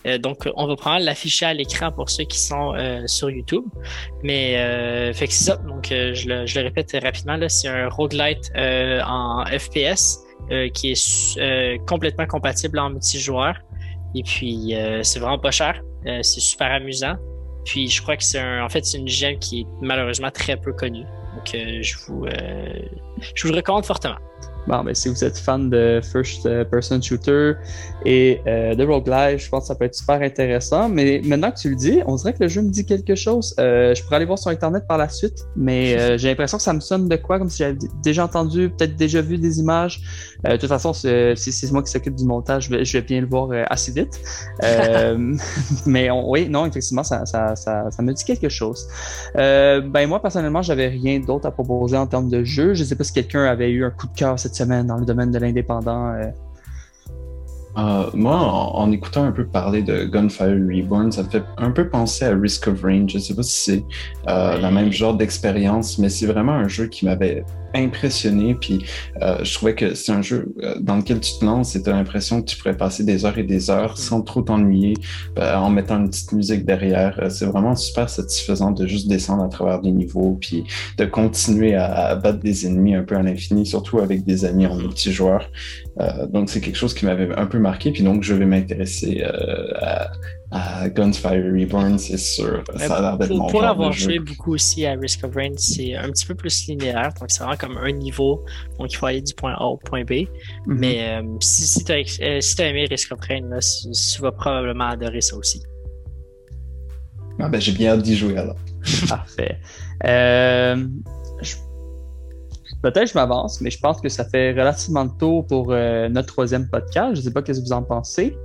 Reborn. donc, on va prendre l'afficher à l'écran pour ceux qui sont sur YouTube. Mais, fait que c'est ça. Donc, je le, je le répète rapidement, là, c'est un roguelite euh, en FPS euh, qui est euh, complètement compatible en multijoueur. Et puis, c'est vraiment pas cher. c'est super amusant. Puis, je crois que c'est en fait, c'est une gemme qui est malheureusement très peu connue. Donc, je vous, je vous le recommande fortement. Bon, ben, si vous êtes fan de first euh, person shooter et euh, de roguelike, je pense que ça peut être super intéressant. Mais maintenant que tu le dis, on dirait que le jeu me dit quelque chose. Euh, je pourrais aller voir sur Internet par la suite, mais euh, j'ai l'impression que ça me sonne de quoi, comme si j'avais déjà entendu, peut-être déjà vu des images. de toute façon, c'est moi qui s'occupe du montage, je vais, je vais, bien le voir assez vite. mais oui, non, effectivement, ça, ça, ça, ça, me dit quelque chose. ben moi, personnellement, j'avais rien d'autre à proposer en termes de jeu. Je sais pas si quelqu'un avait eu un coup de cœur cette semaine dans le domaine de l'indépendant. Euh. Moi, en, écoutant un peu parler de Gunfire Reborn, ça me fait un peu penser à Risk of Rain. Je sais pas si c'est euh, la même genre d'expérience, mais c'est vraiment un jeu qui m'avait impressionné. Puis euh, je trouvais que c'est un jeu euh, dans lequel tu te lances et tu as l'impression que tu pourrais passer des heures et des heures sans trop t'ennuyer en mettant une petite musique derrière. C'est vraiment super satisfaisant de juste descendre à travers des niveaux puis de continuer à, battre des ennemis un peu à l'infini, surtout avec des amis en multijoueur. Donc c'est quelque chose qui m'avait un peu marqué. Puis donc je vais m'intéresser à, à Gunfire Reborn, c'est sûr. Ça a l'air d'être mon Pour avoir joué beaucoup aussi à Risk of Rain, c'est un petit peu plus linéaire. Donc, c'est vraiment comme un niveau. Donc, il faut aller du point A au point B. Mm-hmm. Mais euh, si, si tu as, euh, si aimé Risk of Rain, là, tu vas probablement adorer ça aussi. Ah ben, j'ai bien hâte d'y jouer alors. Parfait. Euh, peut-être je m'avance, mais je pense que ça fait relativement tôt pour notre troisième podcast. Je ne sais pas ce que vous en pensez.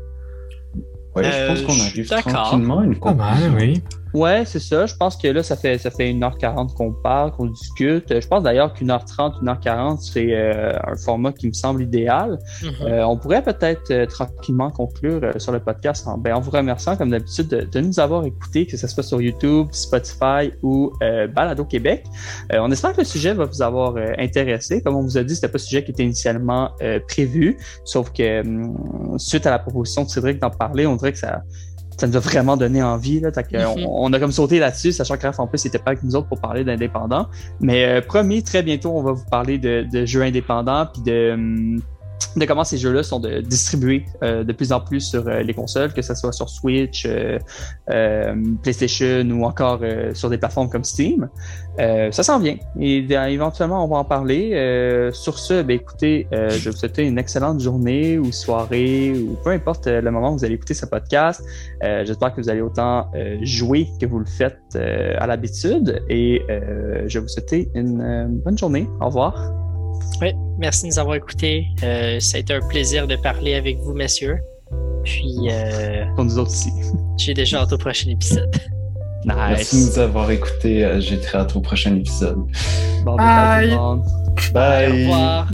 Ouais, je pense qu'on arrive tranquillement à une conclusion. oui. Ouais, c'est ça. Je pense que là, ça fait ça fait 1h40 qu'on parle, qu'on discute. Je pense d'ailleurs qu'une heure 30, une heure 40, c'est euh, un format qui me semble idéal. Mhm. euh, on pourrait peut-être euh, tranquillement conclure euh, sur le podcast en, ben, en vous remerciant, comme d'habitude, de, de, nous avoir écoutés, que ce soit sur YouTube, Spotify ou Balado Québec. on espère que le sujet va vous avoir intéressé. Comme on vous a dit, c'était pas un sujet qui était initialement prévu, sauf que hum, suite à la proposition de Cédric d'en parler, on dirait que ça ça nous a vraiment donné envie. Là, mm-hmm. on, a comme sauté là-dessus, sachant que en plus n'était pas avec nous autres pour parler d'indépendants. Mais euh, promis, très bientôt, on va vous parler de, de jeux indépendants puis de. De comment ces jeux-là sont distribués euh, de plus en plus sur euh, les consoles, que ce soit sur Switch, euh, PlayStation ou encore sur des plateformes comme Steam. ça s'en vient. Et éventuellement, on va en parler. sur ce, ben, écoutez, je vous souhaiter une excellente journée ou soirée ou peu importe le moment où vous allez écouter ce podcast. J'espère que vous allez autant jouer que vous le faites à l'habitude. Et je vous souhaiter une bonne journée. Au revoir. Oui, merci de nous avoir écoutés. Euh, ça a été un plaisir de parler avec vous, messieurs. Puis. Euh, Pour nous autres aussi. J'ai déjà hâte au prochain épisode. Nice. Merci de nous avoir écoutés. Euh, j'ai très hâte au prochain épisode. bye. Bye. Au revoir.